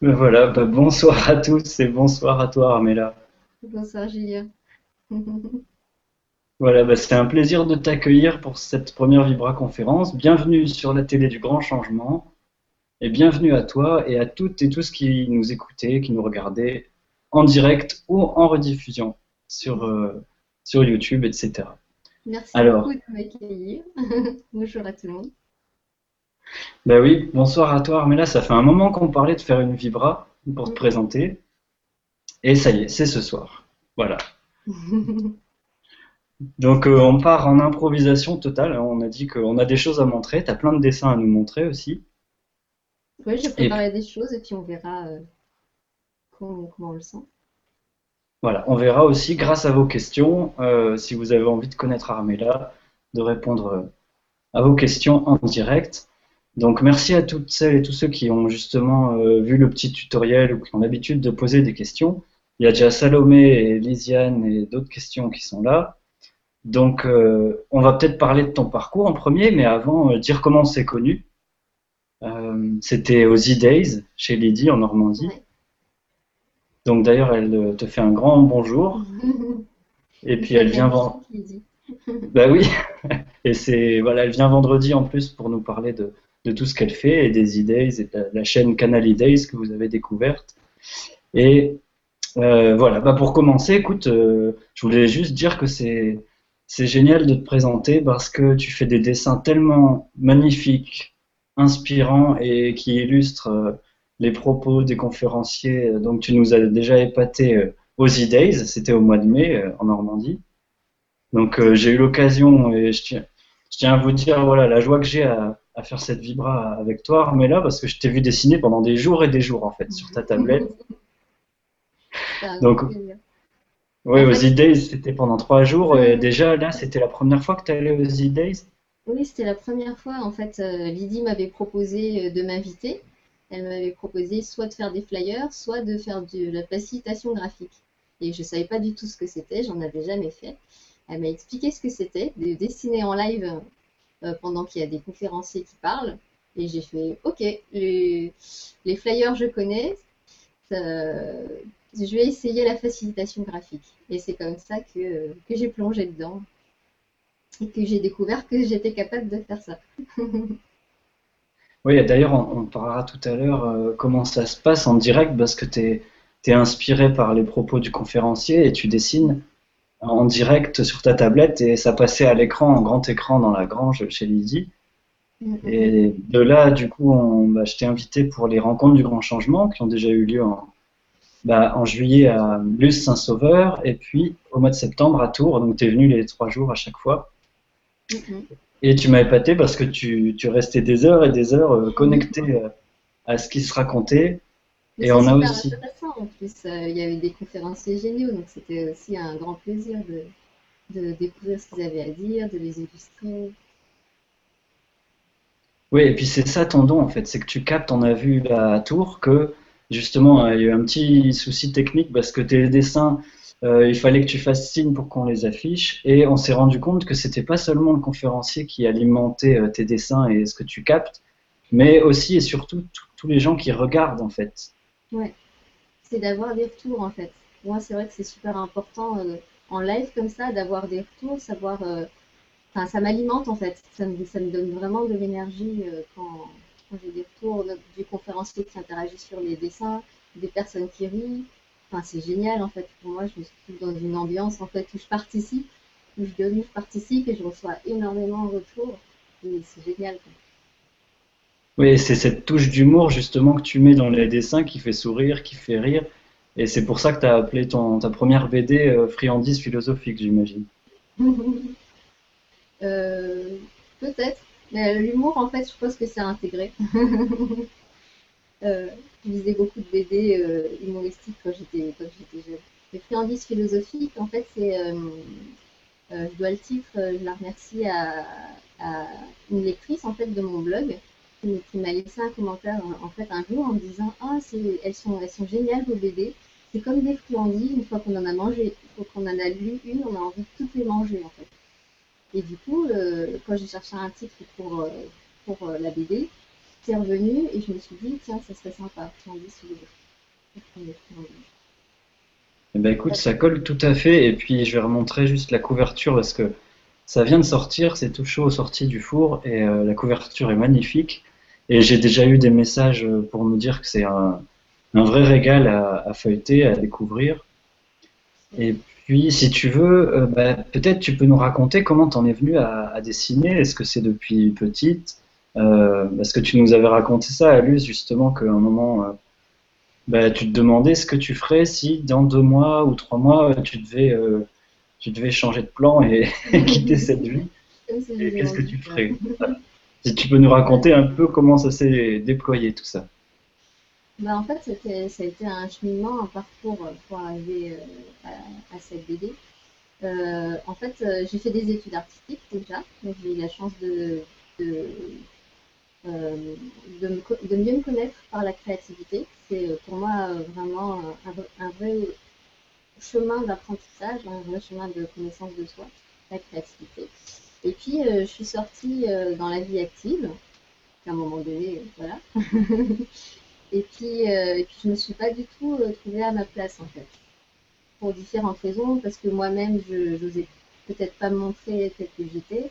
Voilà, ben bonsoir à tous et bonsoir à toi Armella. Bonsoir Julien. Voilà, ben c'est un plaisir de t'accueillir pour cette première Vibra conférence. Bienvenue sur la télé du grand changement et bienvenue à toi et à toutes et tous qui nous écoutaient, qui nous regardaient en direct ou en rediffusion sur, euh, sur YouTube, etc. Merci Alors. beaucoup de m'accueillir. Bonjour à tout le monde. Ben oui, bonsoir à toi Armella. Ça fait un moment qu'on parlait de faire une Vibra pour te présenter. Et ça y est, c'est ce soir. Voilà. Donc euh, on part en improvisation totale. On a dit qu'on a des choses à montrer. Tu as plein de dessins à nous montrer aussi. Oui, j'ai préparé des choses et puis on verra euh, comment, comment on le sent. Voilà, on verra aussi grâce à vos questions, euh, si vous avez envie de connaître Armella, de répondre à vos questions en direct. Donc merci à toutes celles et tous ceux qui ont justement euh, vu le petit tutoriel ou qui ont l'habitude de poser des questions. Il y a déjà Salomé et Lisiane et d'autres questions qui sont là. Donc euh, on va peut-être parler de ton parcours en premier, mais avant euh, dire comment on s'est connu. C'était aux E-Days chez Lydie en Normandie. Donc d'ailleurs elle te fait un grand bonjour. Et puis elle vient vendre. Bah oui. Et c'est voilà, elle vient vendredi en plus pour nous parler de, de tout ce qu'elle fait et des e-days et de la, chaîne Canal e-days que vous avez découverte. Et euh, voilà, bah pour commencer, écoute, euh, je voulais juste dire que c'est génial de te présenter parce que tu fais des dessins tellement magnifiques, inspirants et qui illustrent euh, les propos des conférenciers. Donc tu nous as déjà épaté aux e-days, c'était au mois de mai en Normandie. Donc j'ai eu l'occasion et je tiens, je tiens à vous dire voilà la joie que j'ai à, à faire cette vibra avec toi, Armella, parce que je t'ai vu dessiner pendant des jours et des jours en fait sur ta tablette. Donc. Oui, aux e-days c'était pendant trois jours et déjà là c'était la première fois que tu allais aux e-days. Oui, c'était la première fois. En fait, euh, Lydie m'avait proposé euh, de m'inviter. Elle m'avait proposé soit de faire des flyers, soit de faire de la facilitation graphique. Et je ne savais pas du tout ce que c'était, j'en avais jamais fait. Elle m'a expliqué ce que c'était, de dessiner en live pendant qu'il y a des conférenciers qui parlent. Et j'ai fait, ok, les, flyers je connais, euh, je vais essayer la facilitation graphique. Et c'est comme ça que, que j'ai plongé dedans et que j'ai découvert que j'étais capable de faire ça. Oui, d'ailleurs on, on parlera tout à l'heure euh, comment ça se passe en direct parce que tu es, inspiré par les propos du conférencier et tu dessines en direct sur ta tablette et ça passait à l'écran, en grand écran dans la grange chez Lydie. Et de là, du coup, on, bah, je t'ai invité pour les rencontres du Grand Changement qui ont déjà eu lieu en, bah, en juillet à Luce Saint-Sauveur et puis au mois de septembre à Tours. Donc tu es venu les trois jours à chaque fois. Mhm. Et tu m'as épaté parce que tu, tu restais des heures et des heures euh, connecté euh, à ce qui se racontait. Mais Et on a aussi- intéressant en plus. Euh, il y avait des conférenciers géniaux, donc c'était aussi un grand plaisir de, de découvrir ce qu'ils avaient à dire, de les illustrer. Oui, et puis c'est ça ton don en fait, c'est que tu captes, on a vu à Tours que justement euh, il y a eu un petit souci technique parce que tes dessins, euh, il fallait que tu fasses signe pour qu'on les affiche et on s'est rendu compte que c'était pas seulement le conférencier qui alimentait tes dessins et ce que tu captes, mais aussi et surtout tous les gens qui regardent en fait. C'est d'avoir des retours en fait. Moi, c'est vrai que c'est super important euh, en live comme ça d'avoir des retours, savoir. euh, Enfin, ça m'alimente en fait. Ça me, donne vraiment de l'énergie euh, quand, j'ai des retours du conférencier qui interagit sur les dessins, des personnes qui rient. Enfin, c'est génial en fait. Pour moi, je me trouve dans une ambiance en fait où je participe, où je donne, je participe et je reçois énormément de retours. Et c'est génial. Oui, c'est cette touche d'humour justement que tu mets dans les dessins qui fait sourire, qui fait rire. Et c'est pour ça que tu as appelé ton, ta première BD euh, Friandise philosophique, j'imagine. Euh, peut-être, mais l'humour, en fait, je pense que c'est intégré. Euh, je lisais beaucoup de BD euh, humoristiques quand j'étais jeune. Les friandises philosophiques, en fait, c'est, je dois le titre, je la remercie à, à une lectrice en fait de mon blog qui, m'a laissé un commentaire en, fait un jour en me disant ah c'est elles sont elles sont géniales vos BD. C'est comme des friandises, une fois qu'on en a mangé, une qu'on en a lu une, on a envie de toutes les manger en fait. Et du coup, euh, quand j'ai cherché un titre pour, euh, pour euh, la BD, c'est revenu et je me suis dit, tiens, ça serait sympa, eh ben, écoute, ça colle tout à fait. Et puis, je vais remontrer juste la couverture parce que ça vient de sortir, c'est tout chaud sorti du four et la couverture est magnifique. Et j'ai déjà eu des messages pour me dire que c'est un, un, vrai régal à, feuilleter, à découvrir. Et puis, si tu veux, euh, bah, peut-être tu peux nous raconter comment tu en es venu à, dessiner. Est-ce que c'est depuis petite? Euh, Parce que tu nous avais raconté ça à Luz, justement, qu'à un moment, euh, bah, tu te demandais ce que tu ferais si dans deux mois ou trois mois, tu devais, tu devais changer de plan et, quitter cette vie? Qu'est-ce que tu ferais? Si tu peux nous raconter un peu comment ça s'est déployé tout ça. Bah, en fait, ça a été un cheminement, un parcours pour arriver à, cette BD. Euh, en fait, euh, j'ai fait des études artistiques déjà, j'ai eu la chance de, euh, de, mieux me connaître par la créativité. C'est pour moi vraiment un, vrai chemin d'apprentissage, un vrai chemin de connaissance de soi, la créativité. Et puis, je suis sortie dans la vie active, à un moment donné, voilà. et, puis, et puis, je ne me suis pas du tout trouvée à ma place, en fait pour différentes raisons, parce que moi-même, je n'osais peut-être pas me montrer tel que j'étais.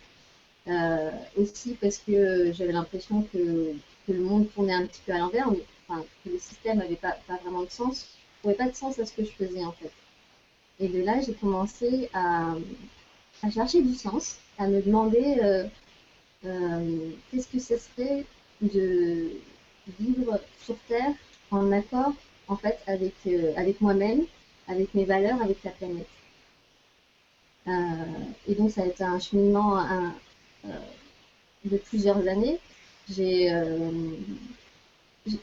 Euh, aussi parce que j'avais l'impression que, le monde tournait un petit peu à l'envers, enfin, que le système n'avait pas, pas, vraiment de sens, n'avait pas de sens à ce que je faisais en fait. Et de là, j'ai commencé à, à, chercher du sens, à me demander euh, euh, qu'est-ce que ce serait de vivre sur Terre en accord en fait avec, avec moi-même avec mes valeurs, avec la planète. Euh, et donc ça a été un cheminement euh, de plusieurs années. J'ai euh,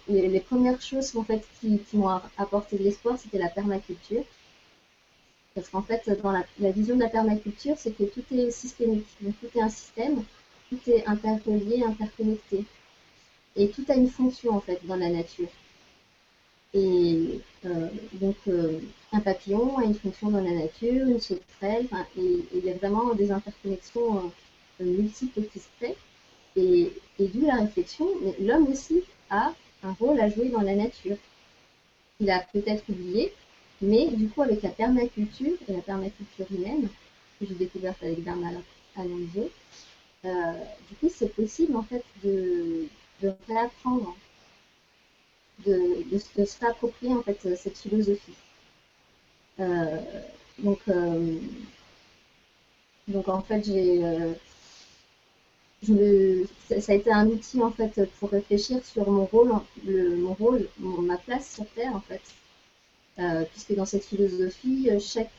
les, premières choses en fait qui, m'ont apporté de l'espoir, c'était la permaculture. Parce qu'en fait, dans la, vision de la permaculture, c'est que tout est systémique, tout est un système, tout est interrelié, interconnecté. Et tout a une fonction en fait dans la nature. Et euh, donc, euh, un papillon a une fonction dans la nature, une sauterelle, et, il y a vraiment des interconnexions euh, multiples qui se créent. Et, et d'où la réflexion, l'homme aussi a un rôle à jouer dans la nature. Il a peut-être oublié, mais du coup, avec la permaculture et la permaculture humaine, que j'ai découverte avec Bernard Alonso, euh, du coup, c'est possible en fait de, réapprendre de, se réapproprier en fait cette philosophie. Euh, donc, euh, donc en fait, j'ai, ça a été un outil en fait pour réfléchir sur mon rôle, le, mon rôle, ma place sur Terre en fait, puisque dans cette philosophie, chaque,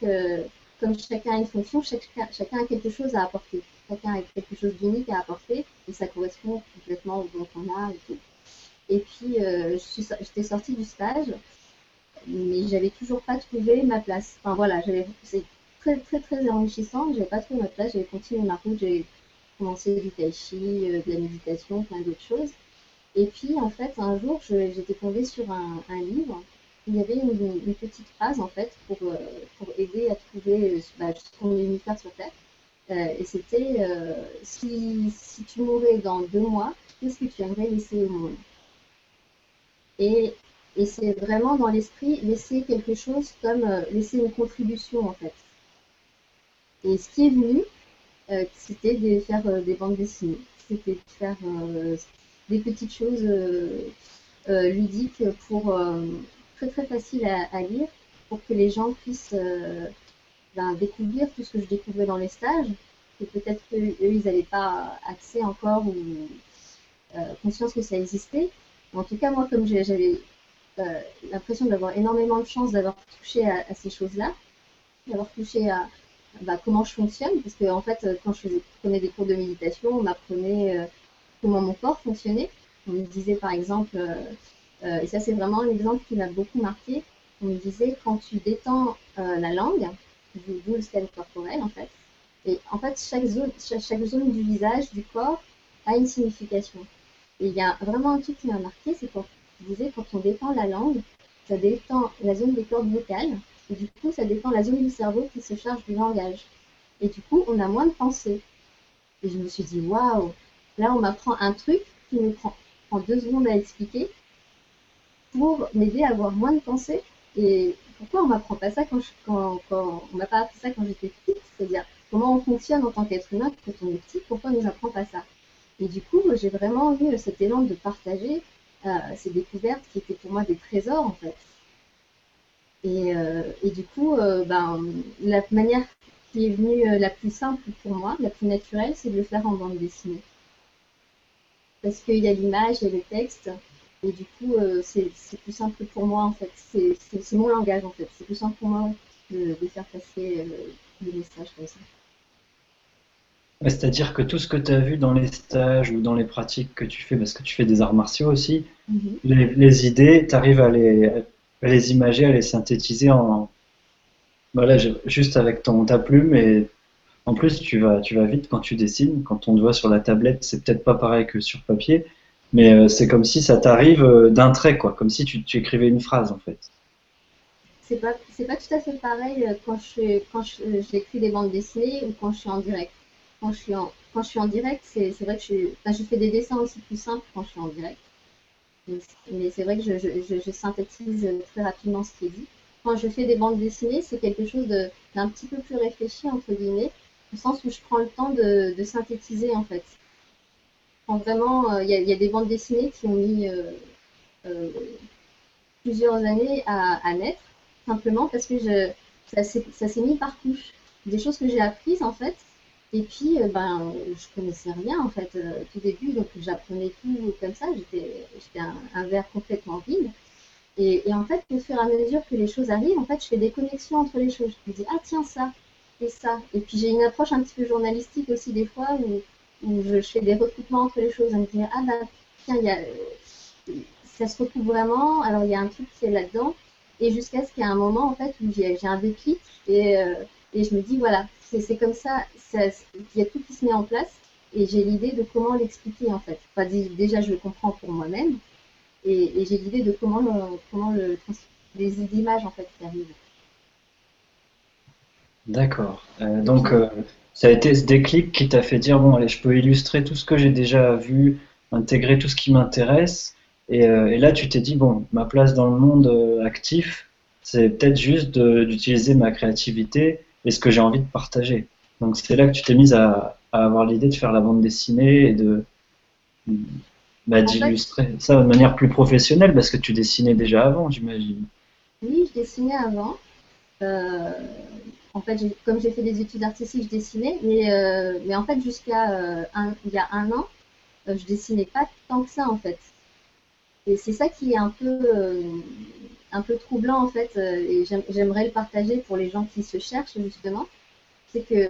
comme chacun a une fonction, chacun a quelque chose à apporter. Chacun a quelque chose d'unique à apporter et ça correspond complètement au don qu'on a et tout. Et puis, euh, j'étais sortie du stage, mais j'avais toujours pas trouvé ma place. Enfin voilà, c'est très très très enrichissant. J'avais pas trouvé ma place. J'avais continué ma route. J'ai commencé du tai chi, euh, de la méditation, plein d'autres choses. Et puis en fait, un jour, j'étais tombée sur un, livre. Il y avait une, petite phrase en fait pour, euh, pour aider à trouver bah, ce qu'on est venu faire sur Terre. et c'était si, si tu mourais dans deux mois, qu'est-ce que tu aimerais laisser au monde? Et, c'est vraiment dans l'esprit laisser quelque chose comme euh, laisser une contribution en fait. Et ce qui est venu, euh, c'était de faire euh, des bandes dessinées, c'était de faire des petites choses ludiques pour très très facile à, lire, pour que les gens puissent ben, découvrir tout ce que je découvrais dans les stages, et peut-être qu'eux, ils n'avaient pas accès encore ou conscience que ça existait, en tout cas, moi, comme j'avais euh, l'impression d'avoir énormément de chance d'avoir touché à, ces choses-là, d'avoir touché à bah, comment je fonctionne, parce que en fait, quand je prenais des cours de méditation, on m'apprenait euh, comment mon corps fonctionnait. On me disait par exemple, euh, et ça c'est vraiment un exemple qui m'a beaucoup marqué, on me disait quand tu détends la langue, d'où le scan corporel en fait, et en fait chaque zone, chaque zone du visage, du corps a une signification. Et il y a vraiment un truc qui m'a marqué, c'est quand je disais, quand on détend la langue, ça détend la zone des cordes vocales, et du coup, ça détend la zone du cerveau qui se charge du langage. Et du coup, on a moins de pensées. Et je me suis dit, waouh, là, on m'apprend un truc qui me prend prend deux secondes à expliquer pour m'aider à avoir moins de pensées. Et pourquoi on m'apprend pas ça quand, on m'a pas appris ça quand j'étais petite? C'est-à-dire comment on fonctionne en tant qu'être humain quand on est petit, pourquoi on nous apprend pas ça? Et du coup, j'ai vraiment eu cet élan de partager euh, ces découvertes qui étaient pour moi des trésors en fait. Et, euh, et du coup, euh, ben, la manière qui est venue la plus simple pour moi, la plus naturelle, c'est de le faire en bande dessinée. Parce qu'il y a l'image et le texte, et du coup, c'est plus simple pour moi en fait. C'est mon langage en fait. C'est plus simple pour moi de, de faire passer le message comme ça. C'est-à-dire que tout ce que tu as vu dans les stages ou dans les pratiques que tu fais, parce que tu fais des arts martiaux aussi, mhm. les, idées, tu arrives à les, les imager, à les synthétiser en. Voilà, juste avec ton, ta plume et en plus tu vas, tu vas vite quand tu dessines. Quand on te voit sur la tablette, c'est peut-être pas pareil que sur papier, mais euh, c'est comme si ça t'arrive euh, d'un trait, quoi, comme si tu, écrivais une phrase en fait. C'est pas, pas tout à fait pareil euh, quand j'écris quand je, des bandes dessinées ou quand je suis en direct quand je suis en, quand je suis en direct, c'est vrai que je, fais des dessins aussi plus simples quand je suis en direct. Mais c'est vrai que je, synthétise très rapidement ce qui est dit. Quand je fais des bandes dessinées, c'est quelque chose d'un petit peu plus réfléchi, entre guillemets, au sens où je prends le temps de, de synthétiser, en fait. Vraiment, euh, il y, a des bandes dessinées qui ont mis euh, euh, plusieurs années à, naître, simplement parce que ça s'est mis par couche. Des choses que j'ai apprises, en fait, et puis, ben, je connaissais rien en fait euh, tout début, donc j'apprenais tout comme ça. J'étais, un, verre complètement vide. Et, en fait, au fur et à mesure que les choses arrivent, en fait, je fais des connexions entre les choses. Je me dis ah tiens ça et ça. Et puis j'ai une approche un petit peu journalistique aussi des fois où je, fais des recoupements entre les choses. À me dire ah bah tiens il y a, ça se recoupe vraiment. Alors il y a un truc qui est là-dedans. Et jusqu'à ce qu'il y ait un moment en fait où j'ai, un déclic et, euh, et je me dis voilà c'est comme ça, il y a tout qui se met en place et j'ai l'idée de comment l'expliquer en fait. Enfin, déjà, je le comprends pour moi-même et, j'ai l'idée de comment le, comment le les images en fait qui arrivent. D'accord. Euh, donc, euh, ça a été ce déclic qui t'a fait dire bon, allez, je peux illustrer tout ce que j'ai déjà vu, intégrer tout ce qui m'intéresse. Et, euh, et, là, tu t'es dit bon, ma place dans le monde actif, c'est peut-être juste d'utiliser ma créativité et ce que j'ai envie de partager. Donc c'est là que tu t'es mise à, avoir l'idée de faire la bande dessinée et de bah, d'illustrer ça de manière plus professionnelle parce que tu dessinais déjà avant, j'imagine. Oui, je dessinais avant. Euh, en fait, comme j'ai fait des études artistiques, je dessinais, mais, euh, mais en fait, jusqu'à euh, il y a un an, je dessinais pas tant que ça, en fait. Et c'est ça qui est un peu un peu troublant en fait, euh, et j'aimerais le partager pour les gens qui se cherchent justement, c'est que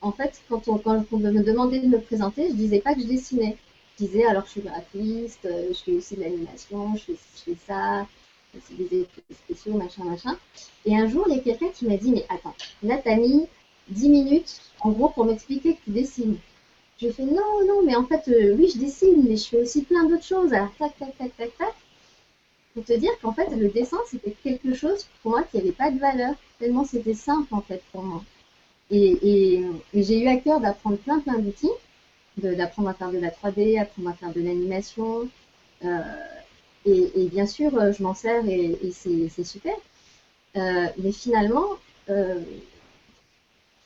en fait, quand on, quand on me demandait de me présenter, je disais pas que je dessinais. Je disais alors je suis graphiste, euh, je fais aussi de l'animation, je fais, je fais ça, des effets spéciaux, machin, machin. Et un jour, il y a quelqu'un qui m'a dit mais attends, là t'as mis 10 minutes en gros pour m'expliquer que tu dessines. Je fais non, non, mais en fait, euh, oui, je dessine, mais je fais aussi plein d'autres choses. Alors, tac, tac, tac, tac, tac pour te dire qu'en fait, le dessin, c'était quelque chose pour moi qui n'avait pas de valeur, tellement c'était simple en fait pour moi. Et, j'ai eu à cœur d'apprendre plein plein d'outils, d'apprendre à faire de la 3D, apprendre à faire de l'animation. Euh, et, bien sûr, euh, je m'en sers et, c'est super. Euh, mais finalement,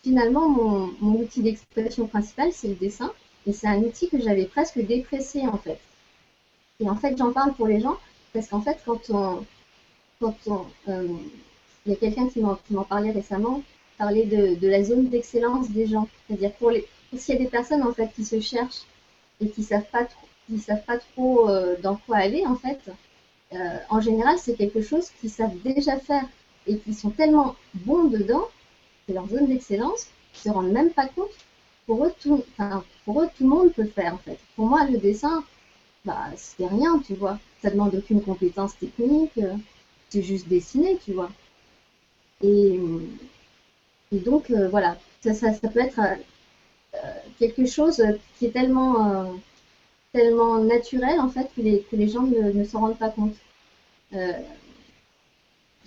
finalement mon, mon outil d'expression principal, c'est le dessin. Et c'est un outil que j'avais presque déprécié en fait. Et en fait, j'en parle pour les gens parce qu'en fait, quand on, quand on, euh, il y a quelqu'un qui m'en parlait récemment, parlait de, de la zone d'excellence des gens. C'est-à-dire pour les, s'il y a des personnes en fait qui se cherchent et qui savent pas trop, qui savent pas trop euh, dans quoi aller en fait, euh, en général c'est quelque chose qu'ils savent déjà faire et qui sont tellement bons dedans, c'est leur zone d'excellence, qu'ils se rendent même pas compte. Pour eux, tout, pour eux, tout le monde peut faire en fait. Pour moi, le dessin, bah, c'est rien, tu vois. Ça demande aucune compétence technique, euh, c'est juste dessiner, tu vois. Et, et donc, voilà, ça, ça, peut être quelque chose qui est tellement, tellement naturel, en fait, que les, que les gens ne, ne s'en rendent pas compte.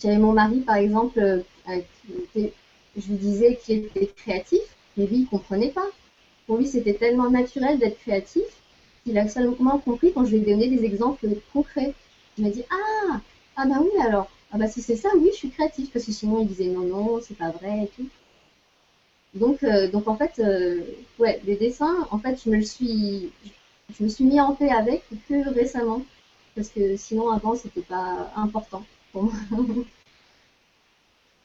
J'avais mon mari, par exemple, je lui disais qu'il était créatif, mais lui, il comprenait pas. Pour lui, c'était tellement naturel d'être créatif il a seulement compris quand je lui ai donné des exemples concrets. Il m'a dit Ah, ah bah oui, alors, ah bah si c'est ça, oui, je suis créatif. Parce que sinon, il disait non, non, c'est pas vrai et tout. Donc, euh, donc en fait, euh, ouais, les dessins, en fait, je me le suis, je me suis mis en paix avec que récemment. Parce que sinon, avant, c'était pas important pour moi.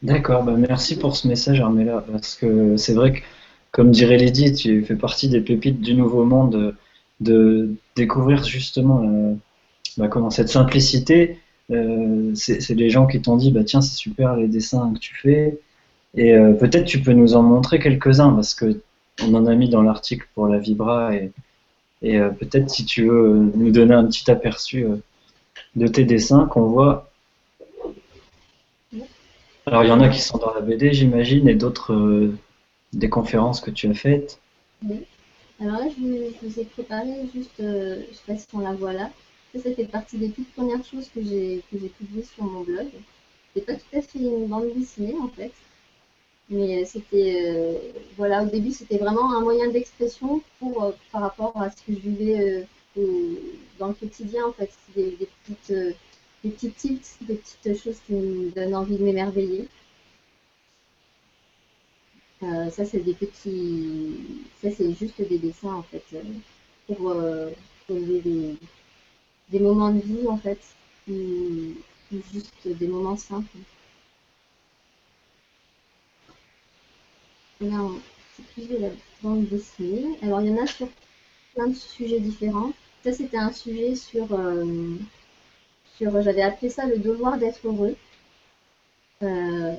D'accord, bah merci pour ce message, Armella, parce que c'est vrai que, comme dirait Lydie, tu fais partie des pépites du Nouveau Monde, de découvrir justement euh, bah, comment cette simplicité, euh, c'est des gens qui t'ont dit, bah tiens, c'est super les dessins que tu fais, et euh, peut-être tu peux nous en montrer quelques-uns, parce que on en a mis dans l'article pour la Vibra, et, et peut-être si tu veux nous donner un petit aperçu de tes dessins qu'on voit alors, il y en a qui sont dans la BD, j'imagine, et d'autres euh, des conférences que tu as faites. Oui. Alors là, je, vous ai préparé juste, euh, je ne sais pas si on la voit là. Ça, ça fait partie des toutes premières choses que j'ai publiées sur mon blog. C'est pas tout à fait une bande dessinée en fait, mais euh, c'était, voilà, au début c'était vraiment un moyen d'expression pour par rapport à ce que je vivais dans le quotidien en fait, des, petites des petits tips, des petites choses qui me donnent envie de m'émerveiller. Euh, ça, c'est des petits. Ça, c'est juste des dessins, en fait, euh, pour, euh, des, des, moments de vie, en fait, ou, juste des moments simples. Là, c'est plus de la bande dessinée. Alors, il y en a sur plein de sujets différents. Ça, c'était un sujet sur j'avais appelé ça le devoir d'être heureux. Euh,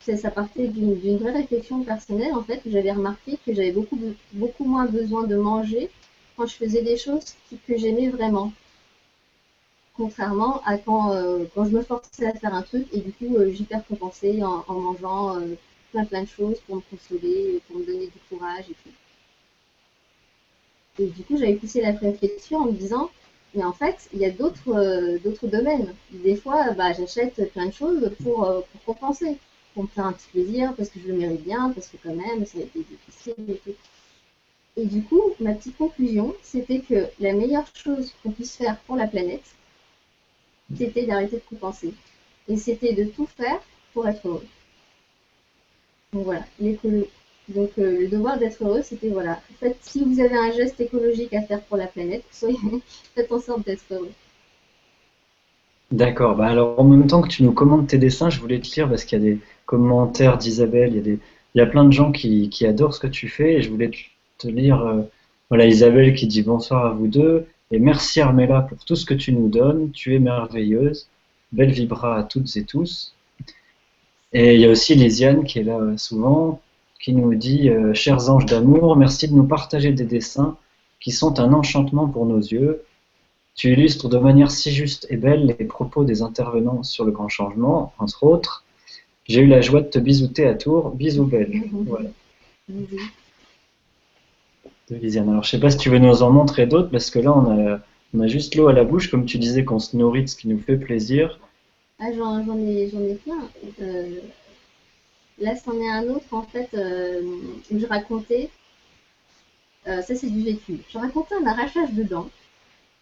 ça partait d'une vraie réflexion personnelle en fait. J'avais remarqué que j'avais beaucoup, beaucoup moins besoin de manger quand je faisais des choses que j'aimais vraiment. Contrairement à quand, euh, quand je me forçais à faire un truc et du coup euh, j'hyper compensais en, en mangeant plein plein de choses pour me consoler, pour me donner du courage et tout. Et du coup j'avais poussé la réflexion en me disant mais en fait, il y a d'autres euh, domaines. Des fois, bah, j'achète plein de choses pour, euh, pour, compenser, pour me faire un petit plaisir, parce que je le mérite bien, parce que quand même, ça a été difficile et tout. Et du coup, ma petite conclusion, c'était que la meilleure chose qu'on puisse faire pour la planète, c'était d'arrêter de compenser. Et c'était de tout faire pour être heureux. Donc voilà, donc euh, le devoir d'être heureux, c'était voilà. En fait, si vous avez un geste écologique à faire pour la planète, soyez, faites en sorte d'être heureux. D'accord. Bah alors en même temps que tu nous commandes tes dessins, je voulais te lire parce qu'il y a des commentaires d'Isabelle, il y a des, il plein de gens qui, qui, adorent ce que tu fais et je voulais te lire. Euh, voilà Isabelle qui dit bonsoir à vous deux et merci Armella pour tout ce que tu nous donnes. Tu es merveilleuse. Belle vibra à toutes et tous. Et il y a aussi Lisiane qui est là euh, souvent qui nous dit euh, Chers anges d'amour, merci de nous partager des dessins qui sont un enchantement pour nos yeux. Tu illustres de manière si juste et belle les propos des intervenants sur le grand changement, entre autres. J'ai eu la joie de te bisouter à Tours. Bisous belle. Voilà. De Lisiane. Alors, je sais pas si tu veux nous en montrer d'autres, parce que là, on a, on a juste l'eau à la bouche, comme tu disais, qu'on se nourrit de ce qui nous fait plaisir. Ah, j'en ai, ai plein. Euh, Là, c'en est un autre, en fait, euh, où je racontais, euh, ça c'est du vécu, je racontais un arrachage de dents.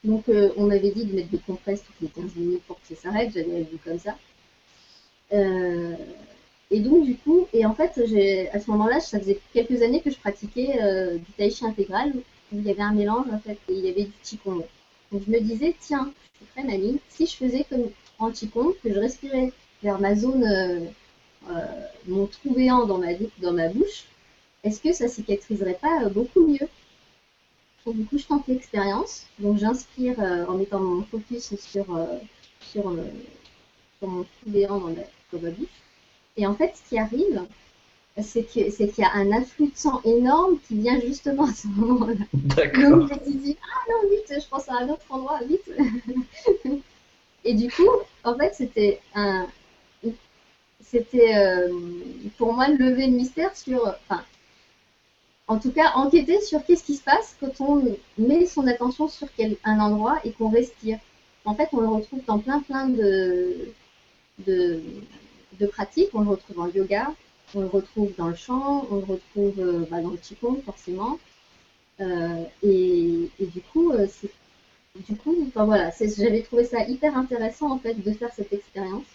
Donc, euh, on avait dit de mettre des compresses toutes les 15 minutes pour que ça s'arrête, j'avais vu comme ça. et donc, du coup, et en fait, à ce moment-là, ça faisait quelques années que je pratiquais du tai chi intégral, où il y avait un mélange, en fait, et il y avait du qigong. Donc, je me disais, tiens, je suis très mamie, si je faisais comme que je respirais vers ma zone euh, mon trou béant dans ma, dans ma bouche, est-ce que ça cicatriserait pas euh, beaucoup mieux? Donc, du coup, je tente l'expérience. Donc, j'inspire euh, en mettant mon focus sur, sur, mon trou béant dans, ma bouche. Et en fait, ce qui arrive, c'est qu'il y a un afflux de sang énorme qui vient justement à ce moment-là. D'accord. Donc, je me dis, ah non, vite, je pense à un autre endroit, vite. Et du coup, en fait, c'était euh, pour moi lever le mystère sur, enfin, en tout cas enquêter sur qu'est-ce qui se passe quand on met son attention sur un endroit et qu'on respire. En fait, on le retrouve dans plein plein de, pratiques. On le retrouve dans le yoga, on le retrouve dans le chant, on le retrouve euh, bah, dans le qigong forcément. et, du coup, du coup, enfin, voilà, j'avais trouvé ça hyper intéressant en fait de faire cette expérience.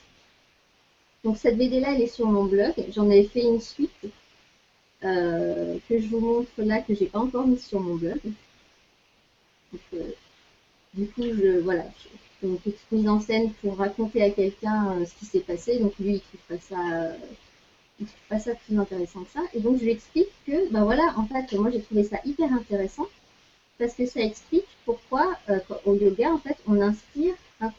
Donc cette BD là, elle est sur mon blog. J'en avais fait une suite que je vous montre là que j'ai pas encore mise sur mon blog. du coup, je voilà, une petite mise en scène pour raconter à quelqu'un euh, ce qui s'est passé. Donc lui, il trouve pas ça, il trouve pas ça plus intéressant que ça. Et donc je lui explique que, ben voilà, en fait, moi j'ai trouvé ça hyper intéressant parce que ça explique pourquoi euh, au yoga, en fait, on inspire hein,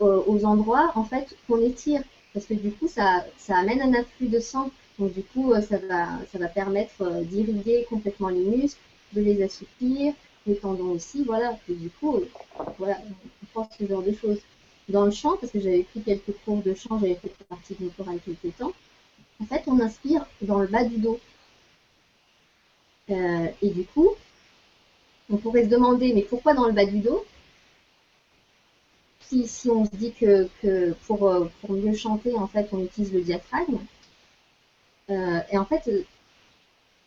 aux endroits en fait qu'on étire, parce que du coup, ça, ça amène un afflux de sang. Donc du coup, euh, ça va, ça va permettre d'irriguer complètement les muscles, de les assouplir, les tendons aussi, voilà. Et du coup, voilà, ce genre de choses. Dans le chant, parce que j'avais pris quelques cours de chant, j'avais fait partie de chorale quelques temps, en fait, on inspire dans le bas du dos. Euh, et du coup, on pourrait se demander, mais pourquoi dans le bas du dos si, on se dit que, euh, pour, mieux chanter, en fait, on utilise le diaphragme. Euh, et en fait,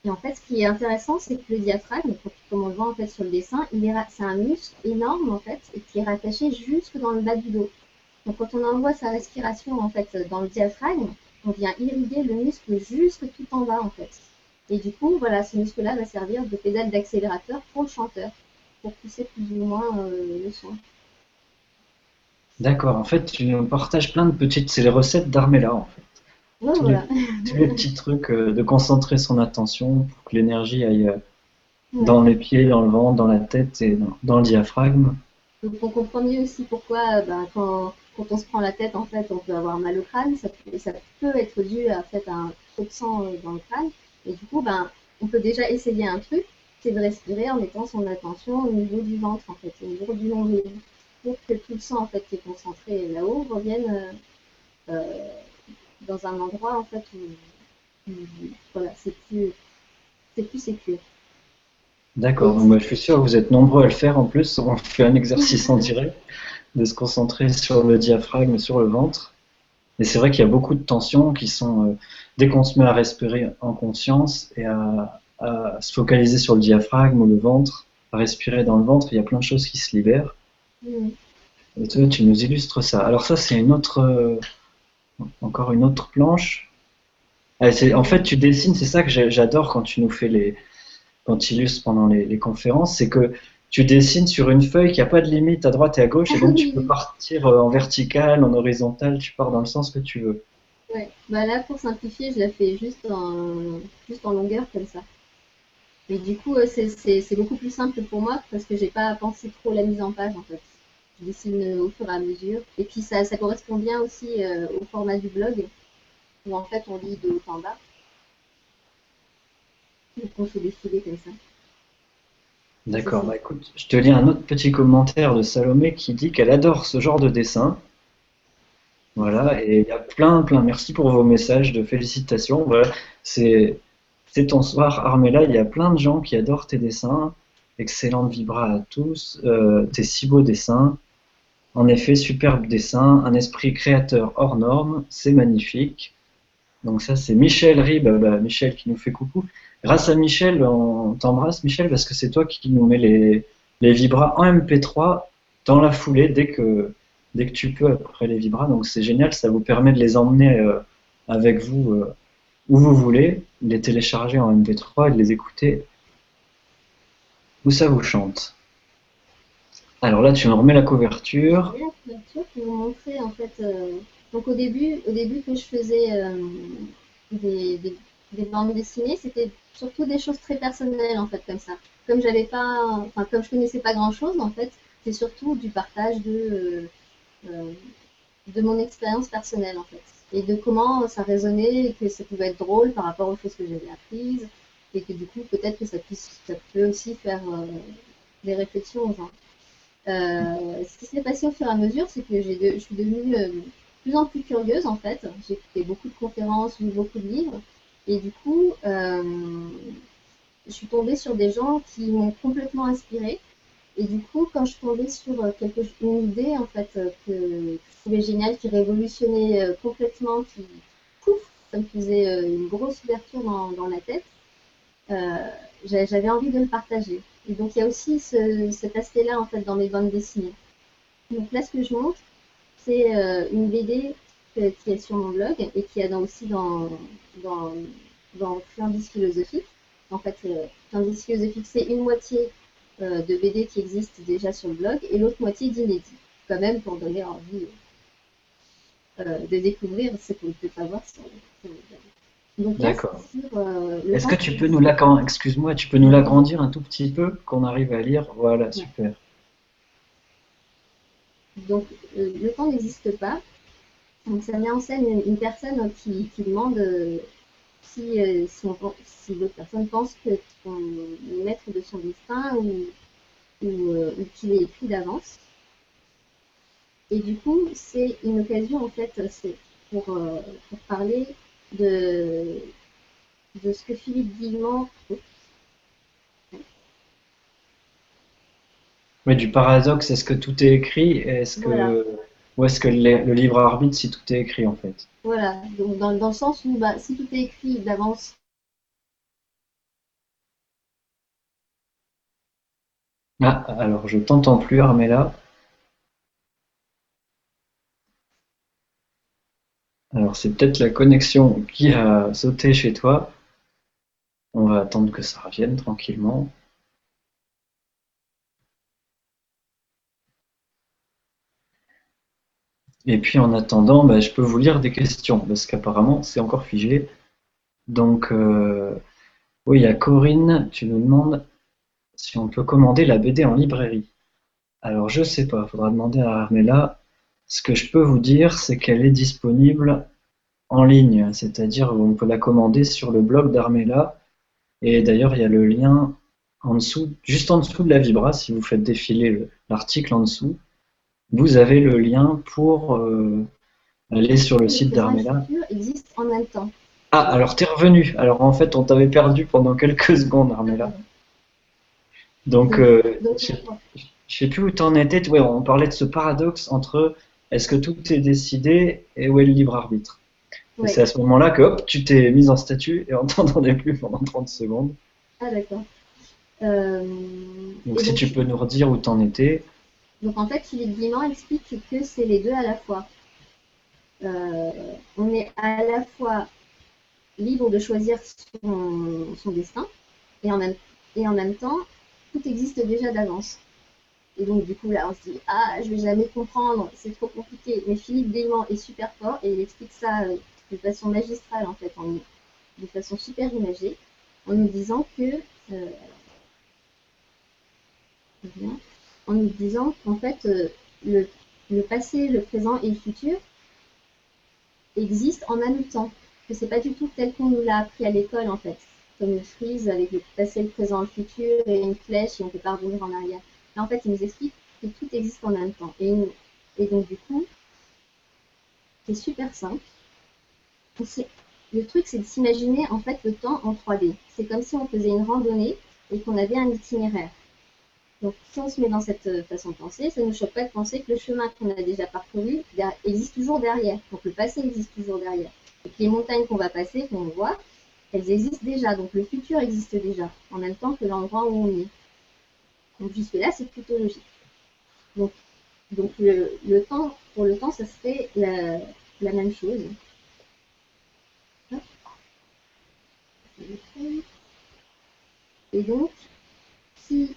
et en fait, ce qui est intéressant, c'est que le diaphragme, comme on le voit en fait sur le dessin, c'est un muscle énorme en fait, et qui est rattaché jusque dans le bas du dos. Donc quand on envoie sa respiration en fait dans le diaphragme, on vient irriguer le muscle jusque tout en bas en fait. Et du coup, voilà, ce muscle-là va servir de pédale d'accélérateur pour le chanteur, pour pousser plus ou moins euh, le son. D'accord, en fait, tu nous partages plein de petites. C'est les recettes d'Armella en fait tous, les, petits trucs euh, de concentrer son attention pour que l'énergie aille euh, dans les pieds, dans le ventre, dans la tête et dans, le diaphragme. Donc on comprend mieux aussi pourquoi ben, quand, on se prend la tête, en fait, on peut avoir mal au crâne. Ça, ça peut être dû à fait, un trop de sang dans le crâne. Et du coup, ben, on peut déjà essayer un truc, c'est de respirer en mettant son attention au niveau du ventre, en fait, au niveau du nombril, pour que tout le sang en fait, qui est concentré là-haut revienne dans un endroit en fait où, voilà, c'est plus, c'est plus sécure. D'accord, moi je suis sûr que vous êtes nombreux à le faire en plus. On fait un exercice en direct de se concentrer sur le diaphragme, sur le ventre. Et c'est vrai qu'il y a beaucoup de tensions qui sont, euh, dès qu'on se met à respirer en conscience et à, se focaliser sur le diaphragme ou le ventre, à respirer dans le ventre, il y a plein de choses qui se libèrent. Et toi, tu nous illustres ça. Alors ça, c'est une autre, euh, encore une autre planche. Ah, en fait, tu dessines, c'est ça que j'adore quand tu nous fais les. quand tu illustres pendant les, conférences, c'est que tu dessines sur une feuille qui n'a pas de limite à droite et à gauche, et donc tu peux partir euh, en vertical, en horizontal, tu pars dans le sens que tu veux. Ouais, bah là pour simplifier, je la fais juste en, longueur comme ça. Mais du coup, euh, c'est beaucoup plus simple pour moi parce que j'ai pas à penser trop la mise en page en fait je dessine au fur et à mesure. Et puis ça, correspond bien aussi euh, au format du blog, où en fait on lit de haut en bas. Donc on fait défiler comme ça. D'accord, bah écoute, je te lis un autre petit commentaire de Salomé qui dit qu'elle adore ce genre de dessin. Voilà, et il y a plein, plein, merci pour vos messages de félicitations. Voilà, c'est ton soir, Armella, il y a plein de gens qui adorent tes dessins. Excellente vibra à tous, euh, tes si beaux dessins. En effet, superbe dessin, un esprit créateur hors norme, c'est magnifique. Donc ça, c'est Michel Rib, bah, Michel qui nous fait coucou. Grâce à Michel, on t'embrasse Michel parce que c'est toi qui nous mets les, les vibras en MP3 dans la foulée dès que, dès que tu peux après les vibras. Donc c'est génial, ça vous permet de les emmener euh, avec vous euh, où vous voulez, les télécharger en MP3 et de les écouter où ça vous chante. Alors là, tu me remets la couverture. La couverture vous montrer en fait. Euh, donc au début, au début que je faisais euh, des, des, bandes dessinées, c'était surtout des choses très personnelles en fait comme ça. Comme j'avais pas, enfin comme je connaissais pas grand chose en fait, c'est surtout du partage de euh, de mon expérience personnelle en fait et de comment ça résonnait et que ça pouvait être drôle par rapport aux choses que j'avais apprises et que du coup peut-être que ça puisse, ça peut aussi faire des réflexions aux gens. Euh, ce qui s'est passé au fur et à mesure, c'est que je suis devenue euh, de plus en plus curieuse en fait. J'ai écouté beaucoup de conférences, lu beaucoup de livres, et du coup, euh, je suis tombée sur des gens qui m'ont complètement inspirée. Et du coup, quand je tombée sur quelque, une idée en fait que, je trouvais géniale, qui révolutionnait complètement, qui pouf, ça me faisait une grosse ouverture dans, dans la tête. j'avais envie de le partager. Et donc il y a aussi cet aspect-là en fait dans mes bandes dessinées. Donc là, ce que je montre, c'est une BD qui est sur mon blog et qui est aussi dans, dans, dans philosophique. En fait, euh, philosophique, c'est une moitié euh, de BD qui existe déjà sur le blog et l'autre moitié d'inédit, quand même pour donner envie euh, de découvrir ce qu'on ne peut pas voir sur, le blog. D'accord. Euh, Est-ce que tu peux nous excuse-moi, tu peux nous l'agrandir un tout petit peu, qu'on arrive à lire? Voilà, super. Donc, le temps n'existe pas. Donc, ça met en scène une, personne qui, qui demande si, euh, si, l'autre personne pense que son maître de son destin ou, euh, ou, qu'il est écrit d'avance. Et du coup, c'est une occasion, en fait, pour, euh, pour, parler de, de ce que Philippe Guillemont. Mais du paradoxe, est-ce que tout est écrit? Est-ce que ou est-ce que le, livre arbitre si tout est écrit en fait? Voilà, donc dans, le sens où bah, si tout est écrit d'avance. Ah, alors je t'entends plus Armella. Alors c'est peut-être la connexion qui a sauté chez toi. On va attendre que ça revienne tranquillement. Et puis en attendant, bah, je peux vous lire des questions, parce qu'apparemment c'est encore figé. Donc, euh, oui, il y a Corinne, tu nous demandes si on peut commander la BD en librairie. Alors je sais pas, il faudra demander à Armella. Ce que je peux vous dire, c'est qu'elle est disponible en ligne, c'est-à-dire on peut la commander sur le blog d'Armella. Et d'ailleurs, il y a le lien en dessous, juste en dessous de la Vibra, si vous faites défiler l'article en dessous vous avez le lien pour euh, aller sur le site d'Armella. existe en même temps. Ah, alors t'es revenu. Alors en fait, on t'avait perdu pendant quelques secondes, Armella. Donc, euh, je sais plus où t'en étais. Ouais, on parlait de ce paradoxe entre est-ce que tout est décidé et où est le libre arbitre. C'est à ce moment-là que hop, tu t'es mise en statut et on t'entendait plus pendant 30 secondes. Ah d'accord. Euh, donc si tu peux nous redire où t'en étais. Donc en fait, Philippe Guimand explique que c'est les deux à la fois. Euh, on est à la fois libre de choisir son, destin et en, même, temps, tout existe déjà d'avance. Et donc du coup là, on se dit ah, je vais jamais comprendre, c'est trop compliqué. Mais Philippe Guimand est super fort et il explique ça euh, de façon magistrale en fait, de façon super imagée, en nous disant que euh, en nous disant qu'en fait, euh, le, passé, le présent et le futur existent en même temps. Que c'est pas du tout tel qu'on nous l'a appris à l'école, en fait. Comme une frise avec le passé, le présent, le futur et une flèche et on peut pas revenir en arrière. Là, en fait, il nous explique que tout existe en même temps. Et, et donc, du coup, c'est super simple. Le truc, c'est de s'imaginer en fait le temps en 3D. C'est comme si on faisait une randonnée et qu'on avait un itinéraire. Donc, si on se met dans cette euh, façon de penser, ça ne nous choque pas de penser que le chemin qu'on a déjà parcouru existe toujours derrière. Donc, le passé existe toujours derrière. Et que les montagnes qu'on va passer, qu'on voit, elles existent déjà. Donc, le futur existe déjà, en même temps que l'endroit où on est. Donc, jusque-là, c'est plutôt logique. Donc, le, temps, pour le temps, ça serait la, la même chose. Et donc, si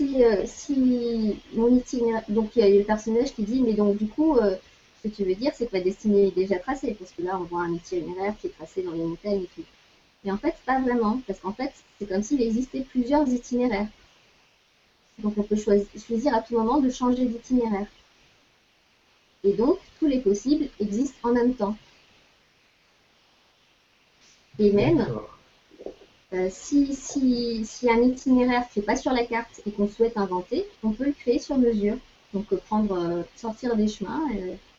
euh, si, mon itinéraire. Donc, il y a le personnage qui dit Mais donc, du coup, euh, ce que tu veux dire, c'est que ma destinée est déjà tracée. Parce que là, on voit un itinéraire qui est tracé dans les montagnes et tout. Mais en fait, pas vraiment. Parce qu'en fait, c'est comme s'il existait plusieurs itinéraires. Donc, on peut choisir, à tout moment de changer d'itinéraire. Et donc, tous les possibles existent en même temps. Et même, euh, si, un itinéraire qui n'est pas sur la carte et qu'on souhaite inventer, on peut le créer sur mesure. Donc euh, prendre, euh, sortir des chemins,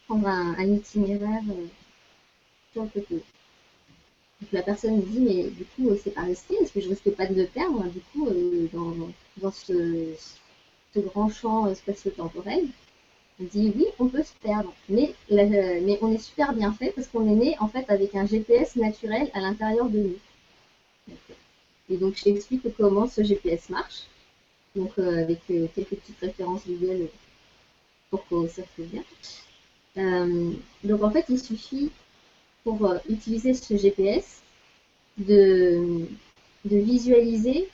prendre un, itinéraire sur le côté. Donc la personne dit mais du coup c'est pas risqué, est-ce que je risque pas de le perdre du coup dans, ce, grand champ spatio-temporel? On dit oui, on peut se perdre, mais, mais on est super bien fait parce qu'on est né en fait avec un GPS naturel à l'intérieur de nous. Et donc, je t'explique comment ce GPS marche. Donc, euh, avec euh, quelques petites références Google pour que ça se bien. Euh, donc, en fait, il suffit pour utiliser ce GPS de, de visualiser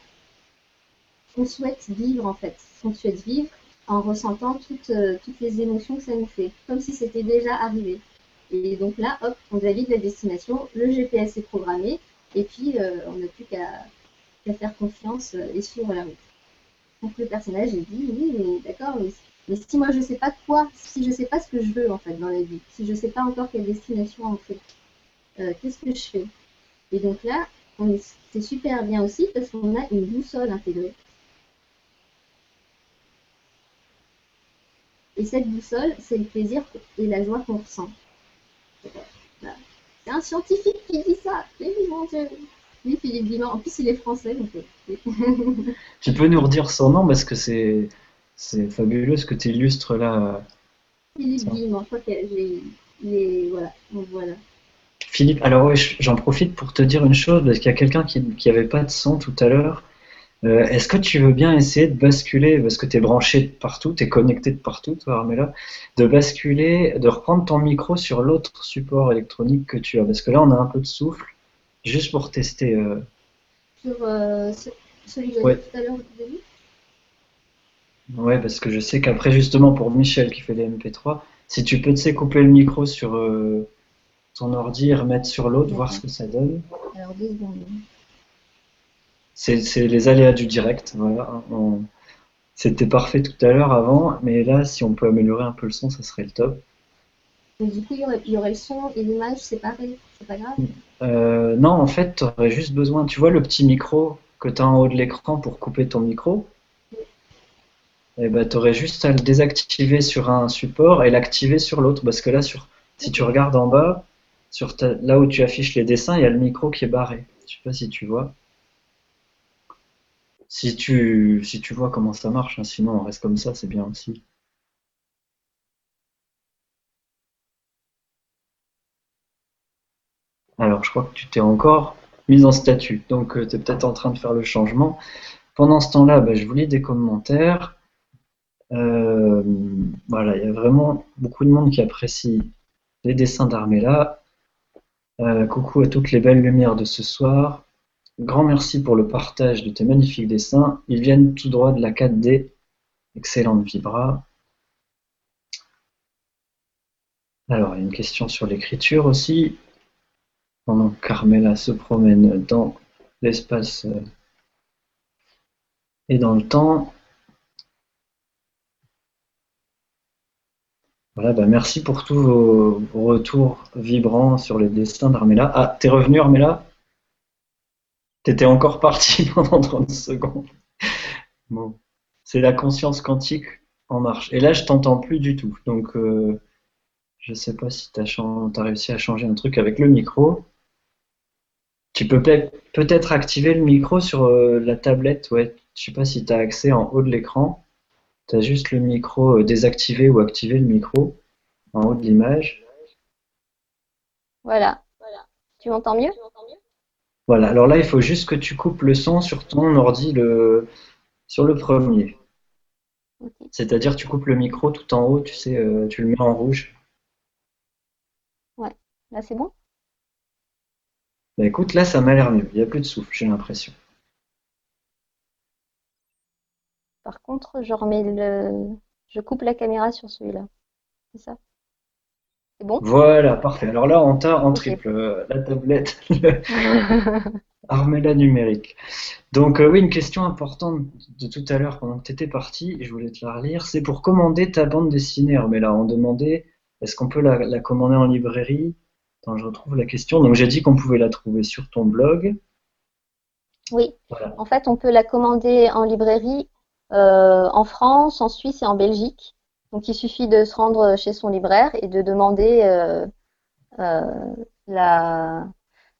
qu'on souhaite vivre, en fait. Qu'on souhaite vivre en ressentant toutes, toutes les émotions que ça nous fait, comme si c'était déjà arrivé. Et donc là, hop, on valide la destination, le GPS est programmé, et puis on n'a plus qu'à faire confiance et suivre la route. Donc le personnage il dit oui mais d'accord mais, si moi je sais pas quoi, si je sais pas ce que je veux en fait dans la vie, si je sais pas encore quelle destination en fait, euh, qu'est-ce que je fais? Et donc là c'est super bien aussi parce qu'on a une boussole intégrée. Et cette boussole, c'est le plaisir et la joie qu'on ressent. C'est un scientifique qui dit ça. Mais mon Dieu. Oui, Philippe Guimard. En plus, il est français. Donc... Euh, tu peux nous redire son nom parce que c'est c'est fabuleux ce que tu illustres là. Philippe Guimard. Je crois qu'il les... Voilà. voilà. Philippe, alors oui, j'en profite pour te dire une chose, parce qu'il y a quelqu'un qui n'avait pas de son tout à l'heure. Euh, est-ce que tu veux bien essayer de basculer, parce que tu es branché de partout, tu es connecté de partout, toi Armella, de basculer, de reprendre ton micro sur l'autre support électronique que tu as? Parce que là, on a un peu de souffle. Juste pour tester. Euh... Sur euh, celui que ouais. tout à l'heure au début Ouais, parce que je sais qu'après, justement, pour Michel qui fait des MP3, si tu peux te sais, couper le micro sur euh, ton ordi et remettre sur l'autre, voir ce que ça donne. Alors, deux secondes. C'est les aléas du direct. Voilà. C'était parfait tout à l'heure avant, mais là, si on peut améliorer un peu le son, ça serait le top. du coup, il y aurait, il y aurait le son et l'image séparés, euh, non, en fait, tu aurais juste besoin, tu vois le petit micro que tu as en haut de l'écran pour couper ton micro eh ben, tu juste à le désactiver sur un support et l'activer sur l'autre. Parce que là, sur, si tu regardes en bas, sur là où tu affiches les dessins, il y a le micro qui est barré. Je sais pas si tu vois. Si tu, si tu vois comment ça marche, hein, sinon on reste comme ça, c'est bien aussi. Alors, je crois que tu t'es encore mise en statut, donc euh, tu es peut-être en train de faire le changement. Pendant ce temps-là, bah, je vous lis des commentaires. Euh, voilà, il y a vraiment beaucoup de monde qui apprécie les dessins d'Armella. Euh, coucou à toutes les belles lumières de ce soir. Grand merci pour le partage de tes magnifiques dessins. Ils viennent tout droit de la 4D. Excellente vibra. Alors, il y a une question sur l'écriture aussi pendant que se promène dans l'espace euh, et dans le temps. Voilà, bah merci pour tous vos, retours vibrants sur les dessins d'Armella. Ah, t'es revenu Armella? T'étais encore parti pendant 30 secondes. Bon, c'est la conscience quantique en marche. Et là, je t'entends plus du tout. Donc, euh, je sais pas si tu as, réussi à changer un truc avec le micro. Tu peux peut-être activer le micro sur euh, la tablette, ouais. Je sais pas si tu as accès en haut de l'écran. Tu as juste le micro euh, désactivé ou activé le micro en haut de l'image. Voilà. Tu m'entends mieux? Voilà. Alors là, il faut juste que tu coupes le son sur ton ordi le... sur le premier. C'est-à-dire tu coupes le micro tout en haut, tu sais, euh, tu le mets en rouge. Ouais. Là, c'est bon? Bah écoute, là, ça m'a l'air mieux. Il n'y a plus de souffle, j'ai l'impression. Par contre, je remets le. Je coupe la caméra sur celui-là. C'est ça? C'est bon? Voilà, parfait. Alors là, on t'a en triple euh, la tablette, la numérique. Donc euh, oui, une question importante de tout à l'heure pendant que tu étais parti, je voulais te la relire, c'est pour commander ta bande dessinée, Armella. On demandait est-ce qu'on peut la commander en librairie? Je retrouve la question. Donc j'ai dit qu'on pouvait la trouver sur ton blog. Oui. En fait, on peut la commander en librairie euh, en France, en Suisse et en Belgique. Donc il suffit de se rendre chez son libraire et de demander euh, euh, la,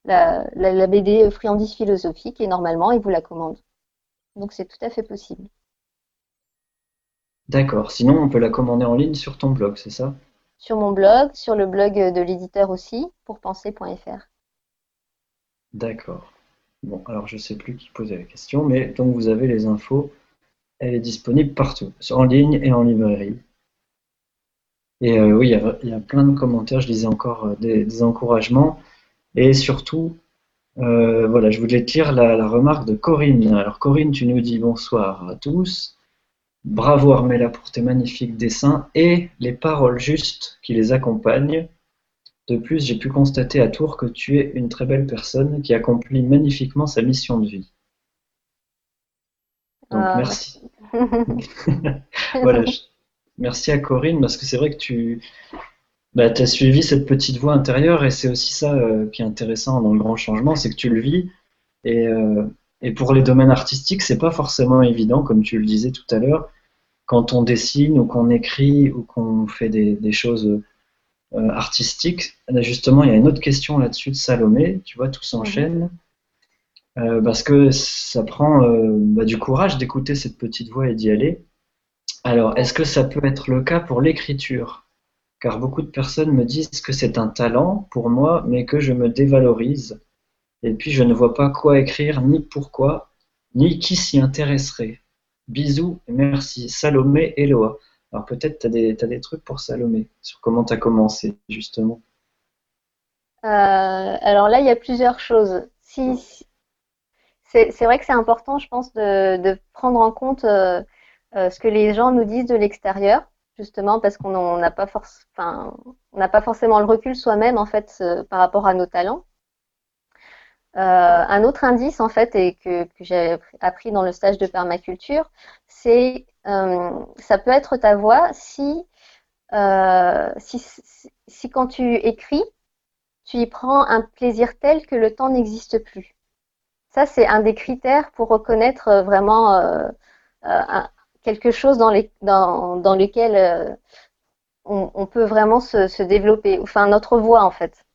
la, BD Friandise philosophique et normalement il vous la commande. Donc c'est tout à fait possible. D'accord. Sinon, on peut la commander en ligne sur ton blog, c'est ça? Sur mon blog, sur le blog de l'éditeur aussi, pour penser.fr. D'accord. Bon, alors je ne sais plus qui posait la question, mais donc vous avez les infos. Elle est disponible partout, en ligne et en librairie. Et euh, oui, il y, a plein de commentaires, je lisais encore euh, des, encouragements. Et surtout, euh, voilà, je voulais te lire la, remarque de Corinne. Alors Corinne, tu nous dis bonsoir à tous. Bravo Armella pour tes magnifiques dessins et les paroles justes qui les accompagnent. De plus, j'ai pu constater à Tours que tu es une très belle personne qui accomplit magnifiquement sa mission de vie. Donc ah, merci. voilà, merci à Corinne parce que c'est vrai que tu bah, as suivi cette petite voie intérieure et c'est aussi ça euh, qui est intéressant dans le grand changement, c'est que tu le vis et, euh, et pour les domaines artistiques, c'est pas forcément évident, comme tu le disais tout à l'heure, quand on dessine ou qu'on écrit ou qu'on fait des, des choses euh, artistique. Justement, il y a une autre question là-dessus de Salomé, tu vois, tout s'enchaîne. Euh, parce que ça prend euh, bah, du courage d'écouter cette petite voix et d'y aller. Alors, est-ce que ça peut être le cas pour l'écriture? Car beaucoup de personnes me disent que c'est un talent pour moi, mais que je me dévalorise. Et puis, je ne vois pas quoi écrire, ni pourquoi, ni qui s'y intéresserait. Bisous et merci. Salomé Eloa. Alors peut-être tu as, des trucs pour Salomé, sur comment tu as commencé justement. Euh, alors là, il y a plusieurs choses. Si, c'est vrai que c'est important, je pense, de, prendre en compte euh, euh, ce que les gens nous disent de l'extérieur, justement parce qu'on n'a pas, pas, forcément le recul soi-même en fait par rapport à nos talents. Un autre indice en fait et que, j'ai appris dans le stage de permaculture, c'est euh, ça peut être ta voix euh, si, si, quand tu écris, tu y prends un plaisir tel que le temps n'existe plus. Ça, c'est un des critères pour reconnaître vraiment euh, quelque chose dans, dans, dans lequel on, peut vraiment se, développer, enfin notre voix en fait.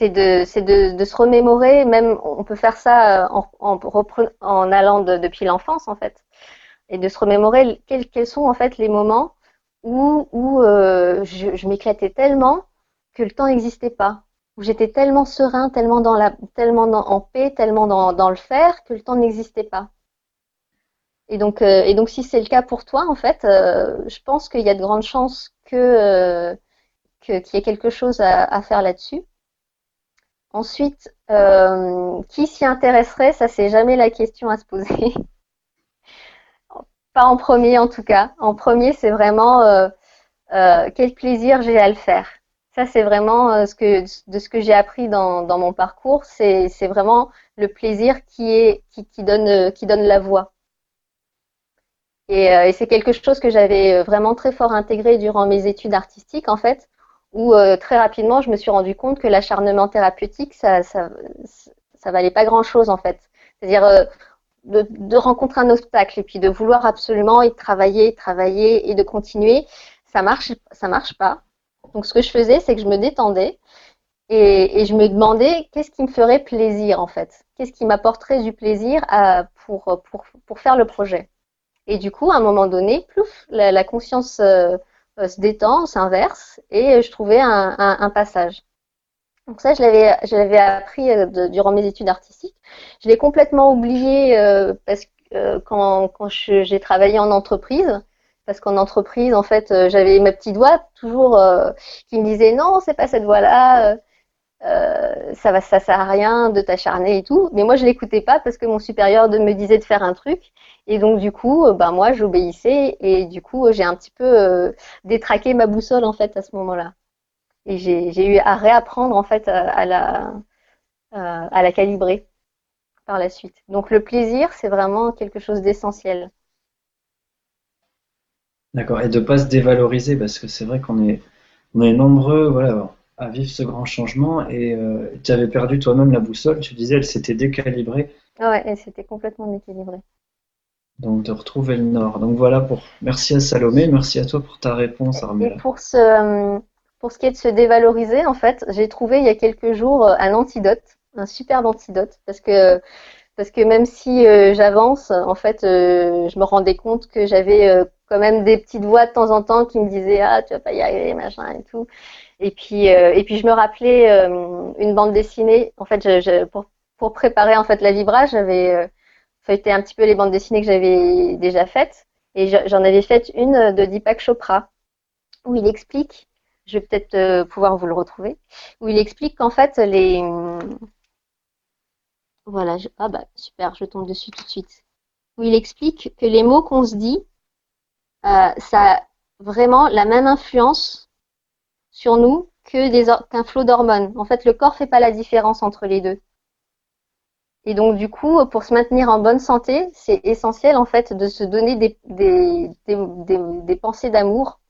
C'est de, de, se remémorer, même on peut faire ça en, en allant depuis l'enfance en fait et de se remémorer quels, sont en fait les moments où, où euh, je, m'éclatais tellement que le temps n'existait pas, où j'étais tellement serein, tellement dans la, tellement en paix, tellement dans, dans, le faire que le temps n'existait pas. Et donc, euh, et donc si c'est le cas pour toi, en fait, euh, je pense qu'il y a de grandes chances que qu'il y ait quelque chose à faire là-dessus. Ensuite, qui s'y intéresserait Ça, c'est jamais la question à se poser. Pas en premier en tout cas. En premier, c'est vraiment euh, euh, quel plaisir j'ai à le faire. Ça, c'est vraiment euh, ce que, de ce que j'ai appris dans, dans, mon parcours. C'est vraiment le plaisir qui, est, qui, qui, donne, qui donne la voix. Et c'est quelque chose que j'avais vraiment très fort intégré durant mes études artistiques, en fait, où très rapidement, je me suis rendu compte que l'acharnement thérapeutique, ça, ça, valait pas grand-chose, en fait. C'est-à-dire, de, rencontrer un obstacle et puis de vouloir absolument y travailler, travailler et de continuer, ça marche, ça marche pas. Donc ce que je faisais, c'est que je me détendais et, je me demandais qu'est-ce qui me ferait plaisir en fait, qu'est-ce qui m'apporterait du plaisir pour, pour, faire le projet. Et du coup, à un moment donné, plouf, la, conscience euh, se détend, s'inverse et je trouvais un passage. Donc ça, je l'avais, je l'avais appris euh, durant mes études artistiques. Je l'ai complètement oublié euh, parce que euh, quand, quand j'ai travaillé en entreprise, parce qu'en entreprise, en fait, j'avais ma petite voix toujours qui me disait non, c'est pas cette voie-là, ça va, ça sert à rien de t'acharner et tout. Mais moi, je l'écoutais pas parce que mon supérieur me disait de faire un truc. Et donc, du coup, ben moi, j'obéissais et du coup, j'ai un petit peu détraqué ma boussole en fait à ce moment-là et j'ai eu à réapprendre en fait à, la, la calibrer par la suite. Donc le plaisir, c'est vraiment quelque chose d'essentiel. D'accord, et de pas se dévaloriser, parce que c'est vrai qu'on est, est nombreux voilà, à vivre ce grand changement, et euh, tu avais perdu toi-même la boussole, tu disais, elle s'était décalibrée. Ah ouais, elle s'était complètement décalibrée. Donc de retrouver le nord. Donc voilà, pour merci à Salomé, merci à toi pour ta réponse, Armella. Et pour ce, pour ce qui est de se dévaloriser, en fait, j'ai trouvé il y a quelques jours euh, un antidote, un superbe antidote, parce que parce que même si euh, j'avance, en fait, euh, je me rendais compte que j'avais quand même des petites voix de temps en temps qui me disaient ah tu vas pas y arriver machin et tout. Et puis et puis je me rappelais une bande dessinée. En fait, je, pour pour préparer en fait la Vibra, j'avais euh, feuilleté un petit peu les bandes dessinées que j'avais déjà faites. Et j'en avais fait une de Deepak Chopra, où il explique, je vais peut-être euh, pouvoir vous le retrouver, où il explique qu'en fait les... Voilà, ah bah super, je tombe dessus tout de suite. Où il explique que les mots qu'on se dit, euh, ça a vraiment la même influence sur nous qu'un flot d'hormones. En fait, le corps fait pas la différence entre les deux. Et donc, du coup, pour se maintenir en bonne santé, c'est essentiel, en fait, de se donner des, pensées d'amour.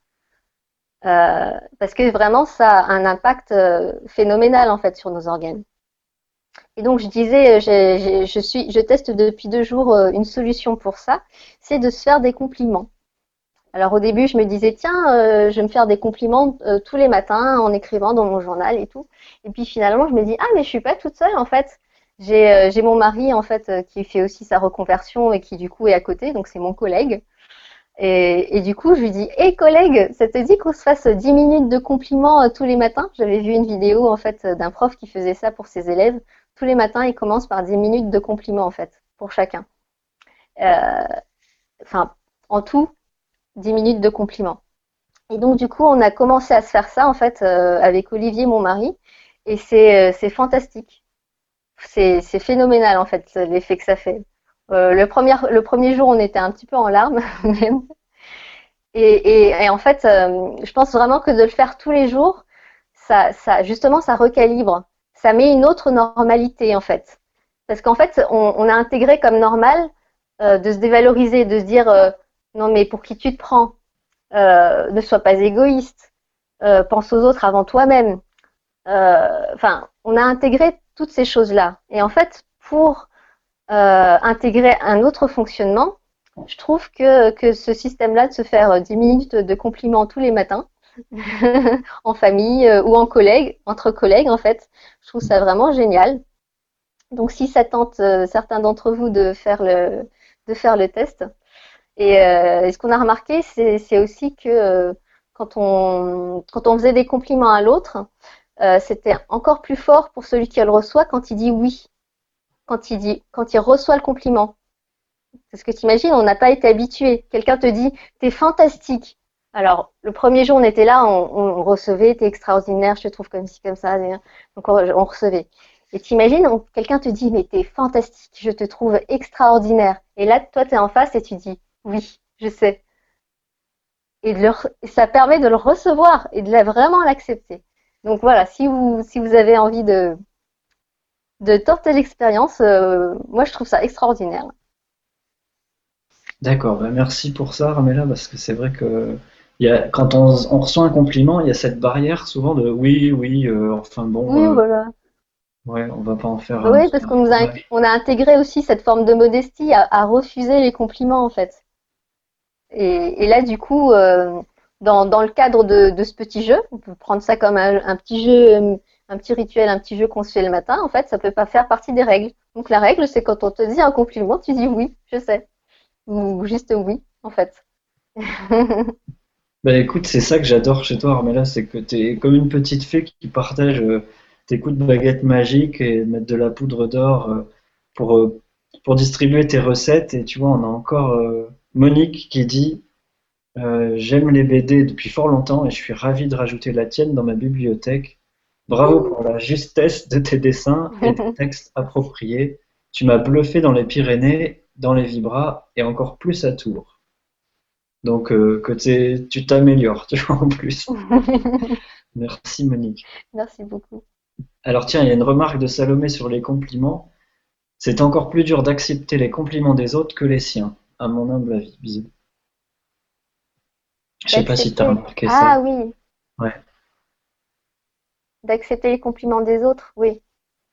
Euh, parce que vraiment, ça a un impact euh, phénoménal, en fait, sur nos organes. Et donc, je disais, je, je, teste depuis deux jours euh, une solution pour ça, c'est de se faire des compliments. Alors au début, je me disais, tiens, euh, je vais me faire des compliments euh, tous les matins en écrivant dans mon journal et tout. Et puis finalement, je me dis, ah, mais je suis pas toute seule en fait. J'ai euh, mon mari en fait qui fait aussi sa reconversion et qui du coup est à côté, donc c'est mon collègue. Et, et, du coup, je lui dis, hé collègue, ça te dit qu'on se fasse 10 minutes de compliments tous les matins? J'avais vu une vidéo en fait d'un prof qui faisait ça pour ses élèves. Tous les matins, il commence par 10 minutes de compliments en fait, pour chacun. Enfin, en tout, 10 minutes de compliments. Et donc, du coup, on a commencé à se faire ça, en fait, euh, avec Olivier, mon mari. Et c'est euh, fantastique. C'est phénoménal, en fait, l'effet que ça fait. Euh, le, premier, jour, on était un petit peu en larmes. Et, et, en fait, je pense vraiment que de le faire tous les jours, ça, ça, justement, ça recalibre. Ça met une autre normalité, en fait. Parce qu'en fait, on, a intégré comme normal de se dévaloriser, de se dire non, mais pour qui tu te prends? Euh, Ne sois pas égoïste. Euh, pense aux autres avant toi-même. Euh, enfin, on a intégré toutes ces choses-là. Et en fait, pour intégrer un autre fonctionnement, je trouve que, que ce système-là de se faire 10 minutes de compliments tous les matins, en famille ou en collègue, entre collègues en fait, je trouve ça vraiment génial. Donc si ça tente certains d'entre vous de faire le, de faire le test, euh, et, ce qu'on a remarqué, c'est aussi que euh, quand, on, faisait des compliments à l'autre, euh, c'était encore plus fort pour celui qui le reçoit quand il dit oui, quand il, reçoit le compliment. Parce que tu imagines, on n'a pas été habitué. Quelqu'un te dit, t'es fantastique. Alors, le premier jour, on était là, on, on recevait, t'es extraordinaire, je te trouve comme ci, comme ça. Donc, on, on recevait. Et t'imagines, quelqu'un te dit, mais t'es fantastique, je te trouve extraordinaire. Et là, toi, t'es en face et tu dis, oui, je sais. Et ça permet de le recevoir et de vraiment l'accepter. Donc voilà, si vous, si vous avez envie de, de tenter l'expérience, euh, moi je trouve ça extraordinaire. D'accord, ben merci pour ça, Ramela, parce que c'est vrai que y a, quand on, reçoit un compliment, il y a cette barrière souvent de oui, oui, euh, enfin bon. Oui, euh, voilà. Ouais, on va pas en faire. Oui, parce qu'on nous a, on a intégré aussi cette forme de modestie à refuser les compliments en fait. Et, là, du coup, euh, dans, dans, le cadre de, de, ce petit jeu, on peut prendre ça comme un, petit jeu, un petit rituel, un petit jeu qu'on se fait le matin. En fait, ça peut pas faire partie des règles. Donc la règle, c'est quand on te dit un compliment, tu dis oui, je sais, ou juste oui, en fait. bah écoute, c'est ça que j'adore chez toi, Armella, c'est que tu es comme une petite fée qui partage euh, tes coups de baguette magique et mettre de la poudre d'or euh, pour, pour distribuer tes recettes. Et tu vois, on a encore Monique qui dit euh, J'aime les BD depuis fort longtemps et je suis ravi de rajouter la tienne dans ma bibliothèque. Bravo pour la justesse de tes dessins et des textes appropriés. Tu m'as bluffé dans les Pyrénées, dans les Vibras et encore plus à Tours. Donc euh, que tu t'améliores, tu vois, en plus. Merci Monique. Merci beaucoup. Alors tiens, il y a une remarque de Salomé sur les compliments. C'est encore plus dur d'accepter les compliments des autres que les siens à mon humble avis. Bisous. Je sais pas si tu as remarqué ça. Ah oui. Ouais. D'accepter les compliments des autres, oui.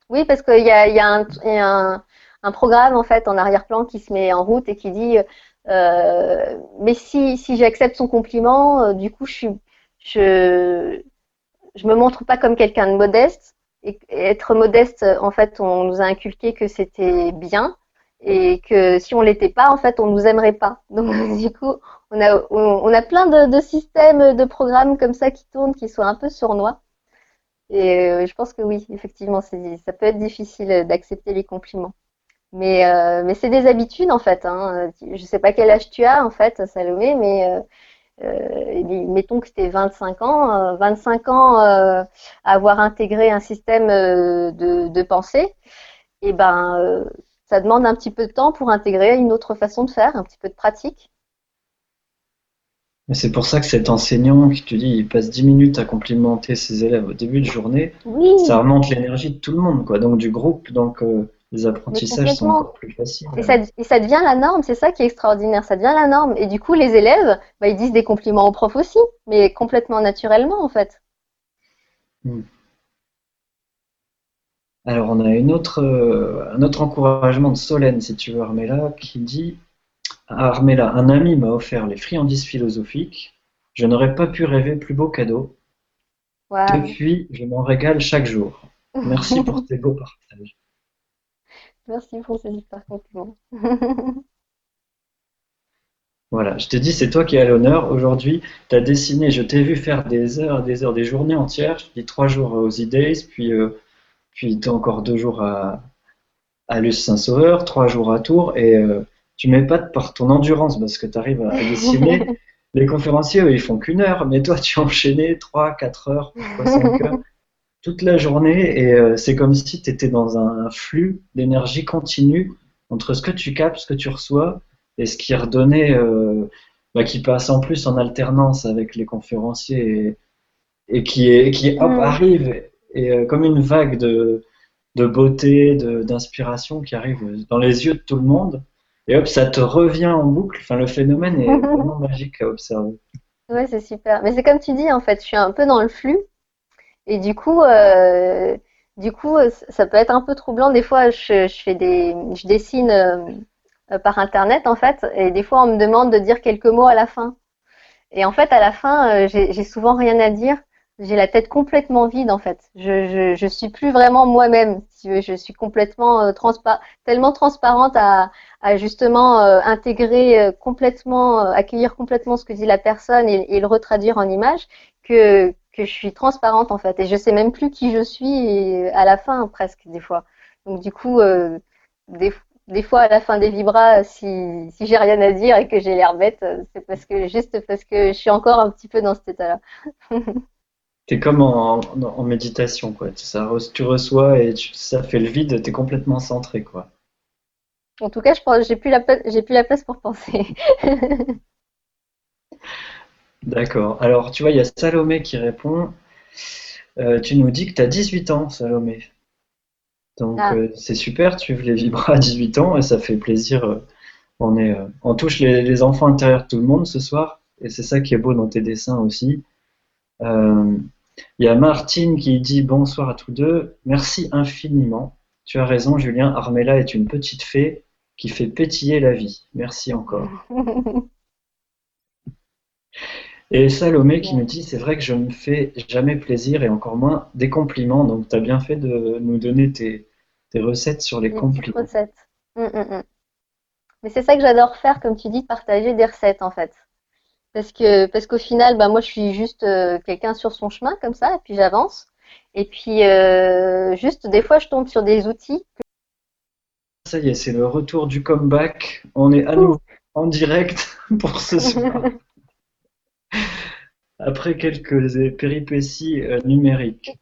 Oui, parce qu'il y a, y a, un, un, programme en fait en arrière-plan qui se met en route et qui dit euh, mais si, si j'accepte son compliment, euh, du coup je suis je je me montre pas comme quelqu'un de modeste et être modeste en fait on nous a inculqué que c'était bien et que si on l'était pas, en fait, on nous aimerait pas. Donc du coup, on a on, a plein de, systèmes, de programmes comme ça qui tournent, qui sont un peu sournois. Et je pense que oui, effectivement, ça peut être difficile d'accepter les compliments. Mais, mais c'est des habitudes en fait. Hein. Je sais pas quel âge tu as en fait, Salomé, mais euh, mettons que c'était 25 ans, 25 ans avoir intégré un système de, de pensée, et ben ça demande un petit peu de temps pour intégrer une autre façon de faire, un petit peu de pratique. C'est pour ça que cet enseignant qui te dit il passe 10 minutes à complimenter ses élèves au début de journée, ça remonte l'énergie de tout le monde, quoi. donc du groupe, donc euh, les apprentissages sont encore plus faciles. Et ça, devient la norme, c'est ça qui est extraordinaire, ça devient la norme. Et du coup, les élèves, bah, ils disent des compliments aux profs aussi, mais complètement naturellement en fait. Hmm. Alors, on a une autre, euh, un autre encouragement de Solène, si tu veux, Armella, qui dit Armella, un ami m'a offert les friandises philosophiques. Je n'aurais pas pu rêver plus beau cadeau. Depuis, je m'en régale chaque jour. Merci pour tes beaux partages. Merci pour ces super compliments. voilà, je t'ai dit, c'est toi qui as l'honneur. Aujourd'hui, tu as dessiné, je t'ai vu faire des heures, des heures, des journées entières. Je dis trois jours aux E-Days, puis euh, puis tu as encore deux jours à, à Luce Saint-Sauveur, trois jours à Tours, et euh, tu m'épates par ton endurance parce que tu arrives à, dessiner. Les conférenciers, eux, ils font qu'une heure, mais toi, tu as enchaîné trois, quatre heures, cinq heures, toute la journée, et euh, c'est comme si tu étais dans un flux d'énergie continue entre ce que tu captes, ce que tu reçois, et ce qui redonnait, euh, bah, qui passe en plus en alternance avec les conférenciers, et, qui, est, qui hop, mm. arrive et euh, comme une vague de, de beauté, d'inspiration qui arrive dans les yeux de tout le monde. Et hop, ça te revient en boucle. Enfin, le phénomène est vraiment magique à observer. Ouais, c'est super. Mais c'est comme tu dis, en fait, je suis un peu dans le flux. Et du coup, euh, du coup, ça peut être un peu troublant. Des fois, je, je fais des, je dessine euh, par internet, en fait, et des fois, on me demande de dire quelques mots à la fin. Et en fait, à la fin, j'ai souvent rien à dire j'ai la tête complètement vide en fait. Je, je, je suis plus vraiment moi-même. Si je suis complètement euh, tellement transparente à, à justement euh, intégrer euh, complètement, euh, accueillir complètement ce que dit la personne et, et, le retraduire en image que que je suis transparente en fait. Et je sais même plus qui je suis à la fin presque des fois. Donc du coup, des, des fois à la fin des vibras, si, si j'ai rien à dire et que j'ai l'air bête, c'est parce que juste parce que je suis encore un petit peu dans cet état-là. T'es comme en, en, méditation, quoi. Ça, tu reçois et ça fait le vide, t'es complètement centré, quoi. En tout cas, je pense, j'ai plus la j'ai plus la place pour penser. D'accord. Alors, tu vois, il y a Salomé qui répond. Euh, tu nous dis que tu as 18 ans, Salomé. Donc, ah. euh, c'est super, tu les vibras à 18 ans et ça fait plaisir. Euh, on, est, on touche les, les, enfants intérieurs de tout le monde ce soir et c'est ça qui est beau dans tes dessins aussi. Il y a Martine qui dit bonsoir à tous deux. Merci infiniment. Tu as raison, Julien. Armella est une petite fée qui fait pétiller la vie. Merci encore. Et Salomé qui nous dit c'est vrai que je ne me fais jamais plaisir et encore moins des compliments. Donc tu as bien fait de nous donner tes, recettes sur les, compliments. Recettes. Hum, hum, hum. Mais c'est ça que j'adore faire, comme tu dis, partager des recettes en fait parce que parce qu'au final, bah moi, je suis juste euh, quelqu'un sur son chemin comme ça, et puis j'avance. Et puis euh, juste des fois, je tombe sur des outils. Ça y est, c'est le retour du comeback. On est à nouveau en direct pour ce soir. Après quelques péripéties euh, numériques.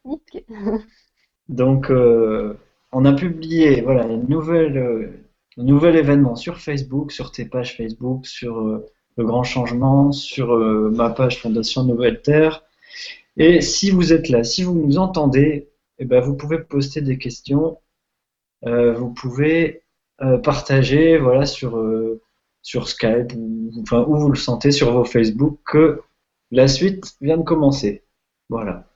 Donc, on a publié voilà, une nouvelle, un nouvel événement sur Facebook, sur tes pages Facebook, sur le grand changement sur euh, ma page Fondation Nouvelle Terre. Et si vous êtes là, si vous nous entendez, eh ben, vous pouvez poster des questions, euh, vous pouvez euh, partager voilà, sur, sur Skype ou enfin, où vous le sentez sur vos Facebook que la suite vient de commencer. Voilà.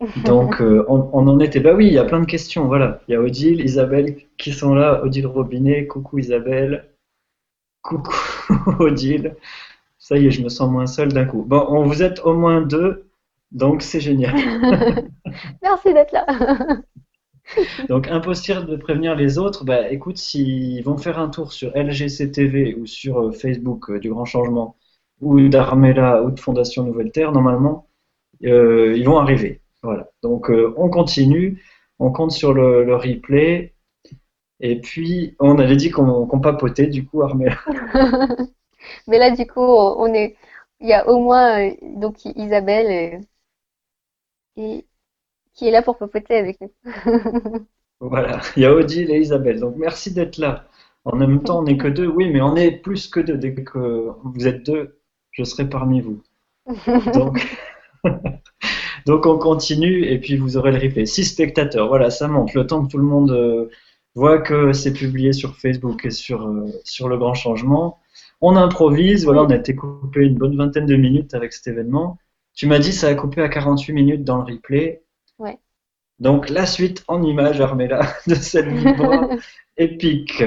Donc, on, on, en était. Bah oui, il y a plein de questions. Voilà. Il y a Odile, Isabelle qui sont là. Odile Robinet, coucou Isabelle. Coucou Odile. Ça y est, je me sens moins seul d'un coup. Bon, on vous êtes au moins deux, donc c'est génial. Merci d'être là. donc, impossible de prévenir les autres. Bah, écoute, s'ils vont faire un tour sur LGCTV ou sur euh, Facebook euh, du Grand Changement, ou d'Armela ou de Fondation Nouvelle Terre, normalement, ils vont arriver. Voilà. Donc on continue, on compte sur le, replay. Et puis on avait dit qu'on papotait du coup Armel. Mais là du coup on est, il y a au moins donc Isabelle et, qui est là pour papoter avec nous. voilà, il y a Odile et Isabelle. Donc merci d'être là. En même temps, on n'est que deux. Oui, mais on est plus que deux. Dès que vous êtes deux, je serai parmi vous. Donc, Donc on continue et puis vous aurez le replay. Six spectateurs, voilà, ça monte. Le temps que tout le monde euh, voit que c'est publié sur Facebook et sur, euh, sur le grand changement. On improvise, voilà, on a été coupé une bonne vingtaine de minutes avec cet événement. Tu m'as dit ça a coupé à 48 minutes dans le replay. Ouais. Donc la suite en image, Armella, de cette vidéo épique.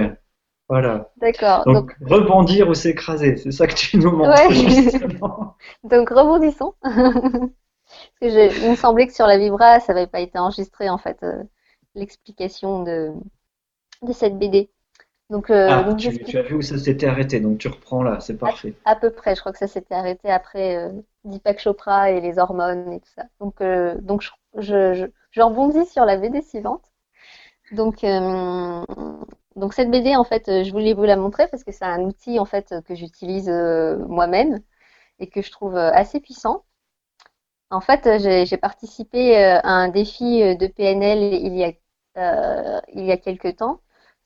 Voilà. D'accord. Donc, rebondir ou s'écraser, c'est ça que tu nous montres justement. Donc rebondissons. Parce que il me semblait que sur la Vibra, ça n'avait pas été enregistré en fait euh, l'explication de, de cette BD. Donc, euh, ah, tu, as vu où ça s'était arrêté, donc tu reprends là, c'est parfait. À, peu près, je crois que ça s'était arrêté après euh, Deepak Chopra et les hormones et tout ça. Donc, euh, donc je, je, je, rebondis sur la BD suivante. Donc, donc cette BD, en fait, je voulais vous la montrer parce que c'est un outil en fait que j'utilise moi-même et que je trouve assez puissant. En fait, j'ai participé à un défi de PNL il y a, il y a quelques temps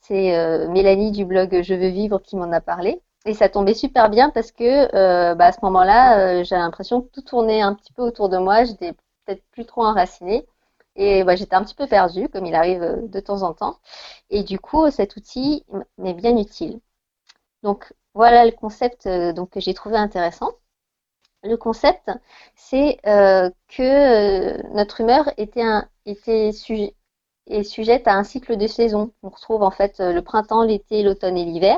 c'est euh, Mélanie du blog Je veux vivre qui m'en a parlé. Et ça tombait super bien parce que euh, bah, à ce moment-là, euh, j'ai l'impression que tout tournait un petit peu autour de moi. J'étais peut-être plus trop enracinée. Et bah, j'étais un petit peu perdue, comme il arrive de temps en temps. Et du coup, cet outil m'est bien utile. Donc voilà le concept donc, que j'ai trouvé intéressant. Le concept, c'est que notre humeur était, un, était sujet, est sujette à un cycle de saison. On retrouve en fait euh, le printemps, l'été, l'automne et l'hiver.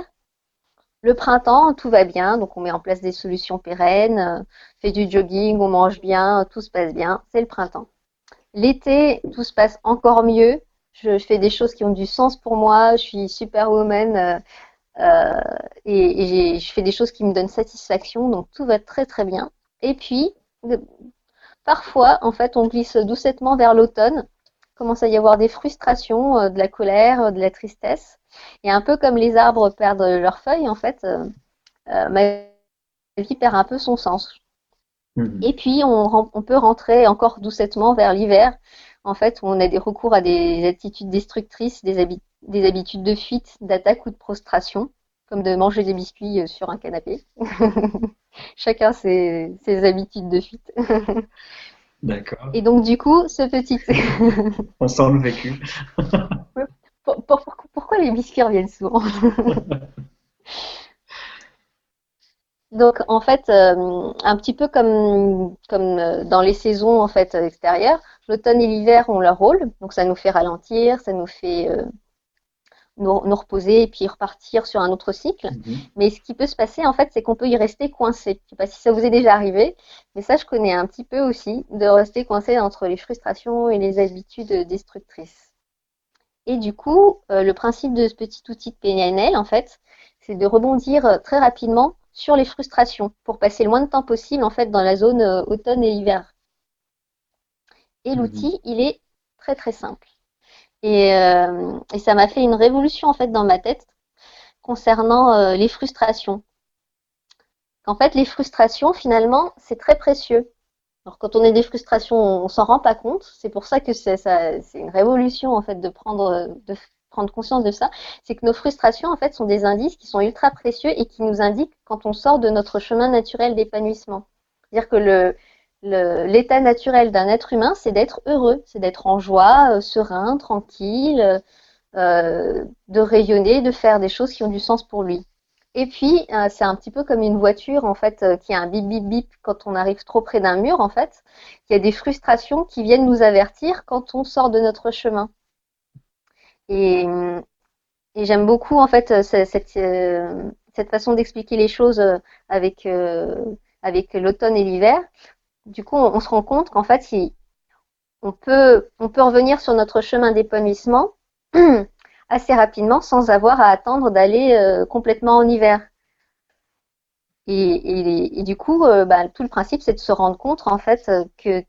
Le printemps, tout va bien, donc on met en place des solutions pérennes, euh, fait du jogging, on mange bien, tout se passe bien, c'est le printemps. L'été, tout se passe encore mieux. Je fais des choses qui ont du sens pour moi, je suis superwoman euh, euh, et, et je fais des choses qui me donnent satisfaction, donc tout va très très bien. Et puis, parfois, en fait, on glisse doucettement vers l'automne commence à y avoir des frustrations, euh, de la colère, euh, de la tristesse. Et un peu comme les arbres perdent leurs feuilles, en fait, euh, ma vie perd un peu son sens. Mhm. Et puis, on, peut rentrer encore doucettement vers l'hiver, en fait, où on a des recours à des attitudes destructrices, des, des habitudes de fuite, d'attaque ou de prostration, comme de manger des biscuits sur un canapé. Chacun ses, ses habitudes de fuite. D'accord. Et donc, du coup, ce petit. On sent le vécu. pourquoi les biscuits reviennent souvent Donc, en fait, euh, un petit peu comme, comme euh, dans les saisons en fait extérieures, l'automne et l'hiver ont leur rôle. Donc, ça nous fait ralentir, ça nous fait euh, nous, reposer et puis repartir sur un autre cycle. Mhm. Mais ce qui peut se passer, en fait, c'est qu'on peut y rester coincé. Je ne sais pas si ça vous est déjà arrivé, mais ça, je connais un petit peu aussi, de rester coincé entre les frustrations et les habitudes destructrices. Et du coup, euh, le principe de ce petit outil de PNL, en fait, c'est de rebondir très rapidement sur les frustrations pour passer le moins de temps possible, en fait, dans la zone euh, automne et hiver. Et mhm. l'outil, il est très très simple. Euh, et, ça m'a fait une révolution en fait dans ma tête concernant euh, les frustrations. En fait, les frustrations, finalement, c'est très précieux. Alors, quand on a des frustrations, on, s'en rend pas compte. C'est pour ça que c'est une révolution en fait de prendre, de prendre conscience de ça. C'est que nos frustrations en fait sont des indices qui sont ultra précieux et qui nous indiquent quand on sort de notre chemin naturel d'épanouissement. C'est-à-dire que le, l'état naturel d'un être humain, c'est d'être heureux, c'est d'être en joie, euh, serein, tranquille, euh, de rayonner, de faire des choses qui ont du sens pour lui. Et puis, euh, c'est un petit peu comme une voiture, en fait, qui a un bip bip bip quand on arrive trop près d'un mur, en fait. Il a des frustrations qui viennent nous avertir quand on sort de notre chemin. Et, j'aime beaucoup, en fait, cette, façon d'expliquer les choses avec l'automne et l'hiver, du coup, on, se rend compte qu'en fait, on, peut, revenir sur notre chemin d'épanouissement assez rapidement sans avoir à attendre d'aller euh, complètement en hiver. Et, du coup, euh, bah, tout le principe, c'est de se rendre compte en fait que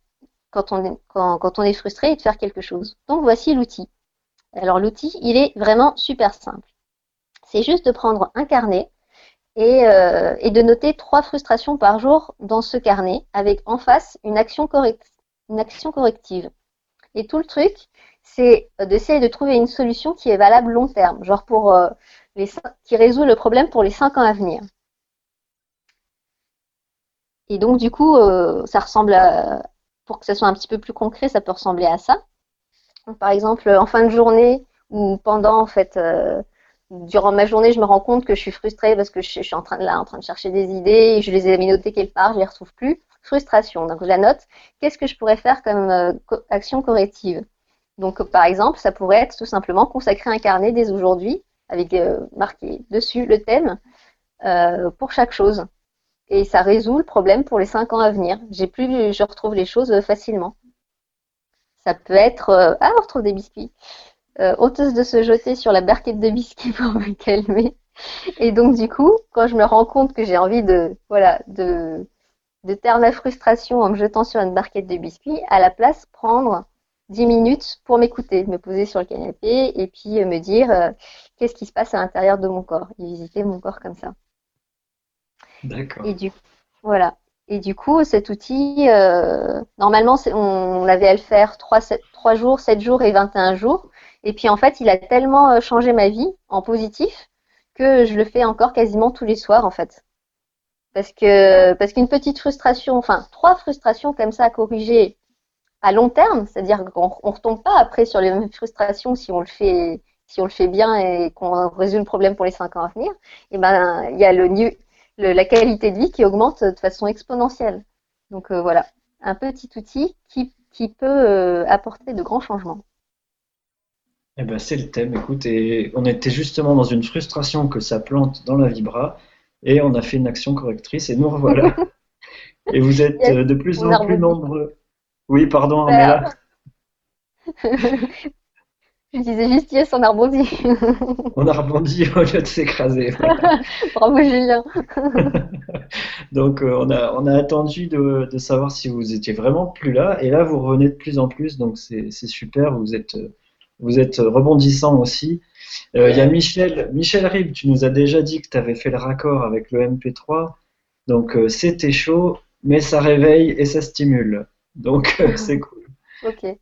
quand on, est, quand, on est frustré et de faire quelque chose. Donc voici l'outil. Alors l'outil, il est vraiment super simple. C'est juste de prendre un carnet et, euh, et, de noter trois frustrations par jour dans ce carnet avec en face une action, corrective. Et tout le truc, c'est d'essayer de trouver une solution qui est valable long terme, genre pour euh, qui résout le problème pour les cinq ans à venir. Et donc du coup, euh, ça ressemble à, pour que ça soit un petit peu plus concret, ça peut ressembler à ça. par exemple, en fin de journée ou pendant en fait durant ma journée, je me rends compte que je suis frustrée parce que je, suis en train de là, en train de chercher des idées, et je les ai notées quelque part, je les retrouve plus. Frustration. Donc je la note. Qu'est-ce que je pourrais faire comme action corrective? Donc, par exemple, ça pourrait être tout simplement consacrer un carnet dès aujourd'hui avec euh, marqué dessus le thème euh, pour chaque chose. Et ça résout le problème pour les cinq ans à venir. J'ai plus, je retrouve les choses facilement. Ça peut être, euh, ah, on retrouve des biscuits. Honteuse de se jeter sur la barquette de biscuits pour me calmer. Et donc, du coup, quand je me rends compte que j'ai envie de, voilà, de, de taire ma frustration en me jetant sur une barquette de biscuits, à la place, prendre 10 minutes pour m'écouter, me poser sur le canapé et puis euh, me dire euh, qu'est-ce qui se passe à l'intérieur de mon corps et visiter mon corps comme ça. D'accord. Et du voilà. Et du coup, cet outil, euh, normalement, on, avait à le faire 3, 3 jours, 7 jours et 21 jours. Et puis en fait, il a tellement changé ma vie en positif que je le fais encore quasiment tous les soirs en fait. Parce que parce qu'une petite frustration, enfin trois frustrations comme ça à corriger à long terme, c'est-à-dire qu'on ne retombe pas après sur les mêmes frustrations si on le fait, si on le fait bien et qu'on résout le problème pour les cinq ans à venir, et eh ben il y a le, la qualité de vie qui augmente de façon exponentielle. Donc euh, voilà, un petit outil qui, qui peut euh, apporter de grands changements. Eh ben, c'est le thème, écoute, et on était justement dans une frustration que ça plante dans la vibra, et on a fait une action correctrice, et nous revoilà. et vous êtes euh, de plus en plus nombreux oui, pardon, Armella. Je disais juste yes, on a rebondi. on a rebondi au lieu de s'écraser. Bravo Julien. Donc euh, on, a, on a attendu de, savoir si vous étiez vraiment plus là, et là vous revenez de plus en plus, donc c'est super, vous êtes, vous êtes rebondissant aussi. Euh, il y a Michel, Michel Rib, tu nous as déjà dit que tu avais fait le raccord avec le MP3, donc euh, c'était chaud, mais ça réveille et ça stimule. Donc, euh, c'est cool. Ok.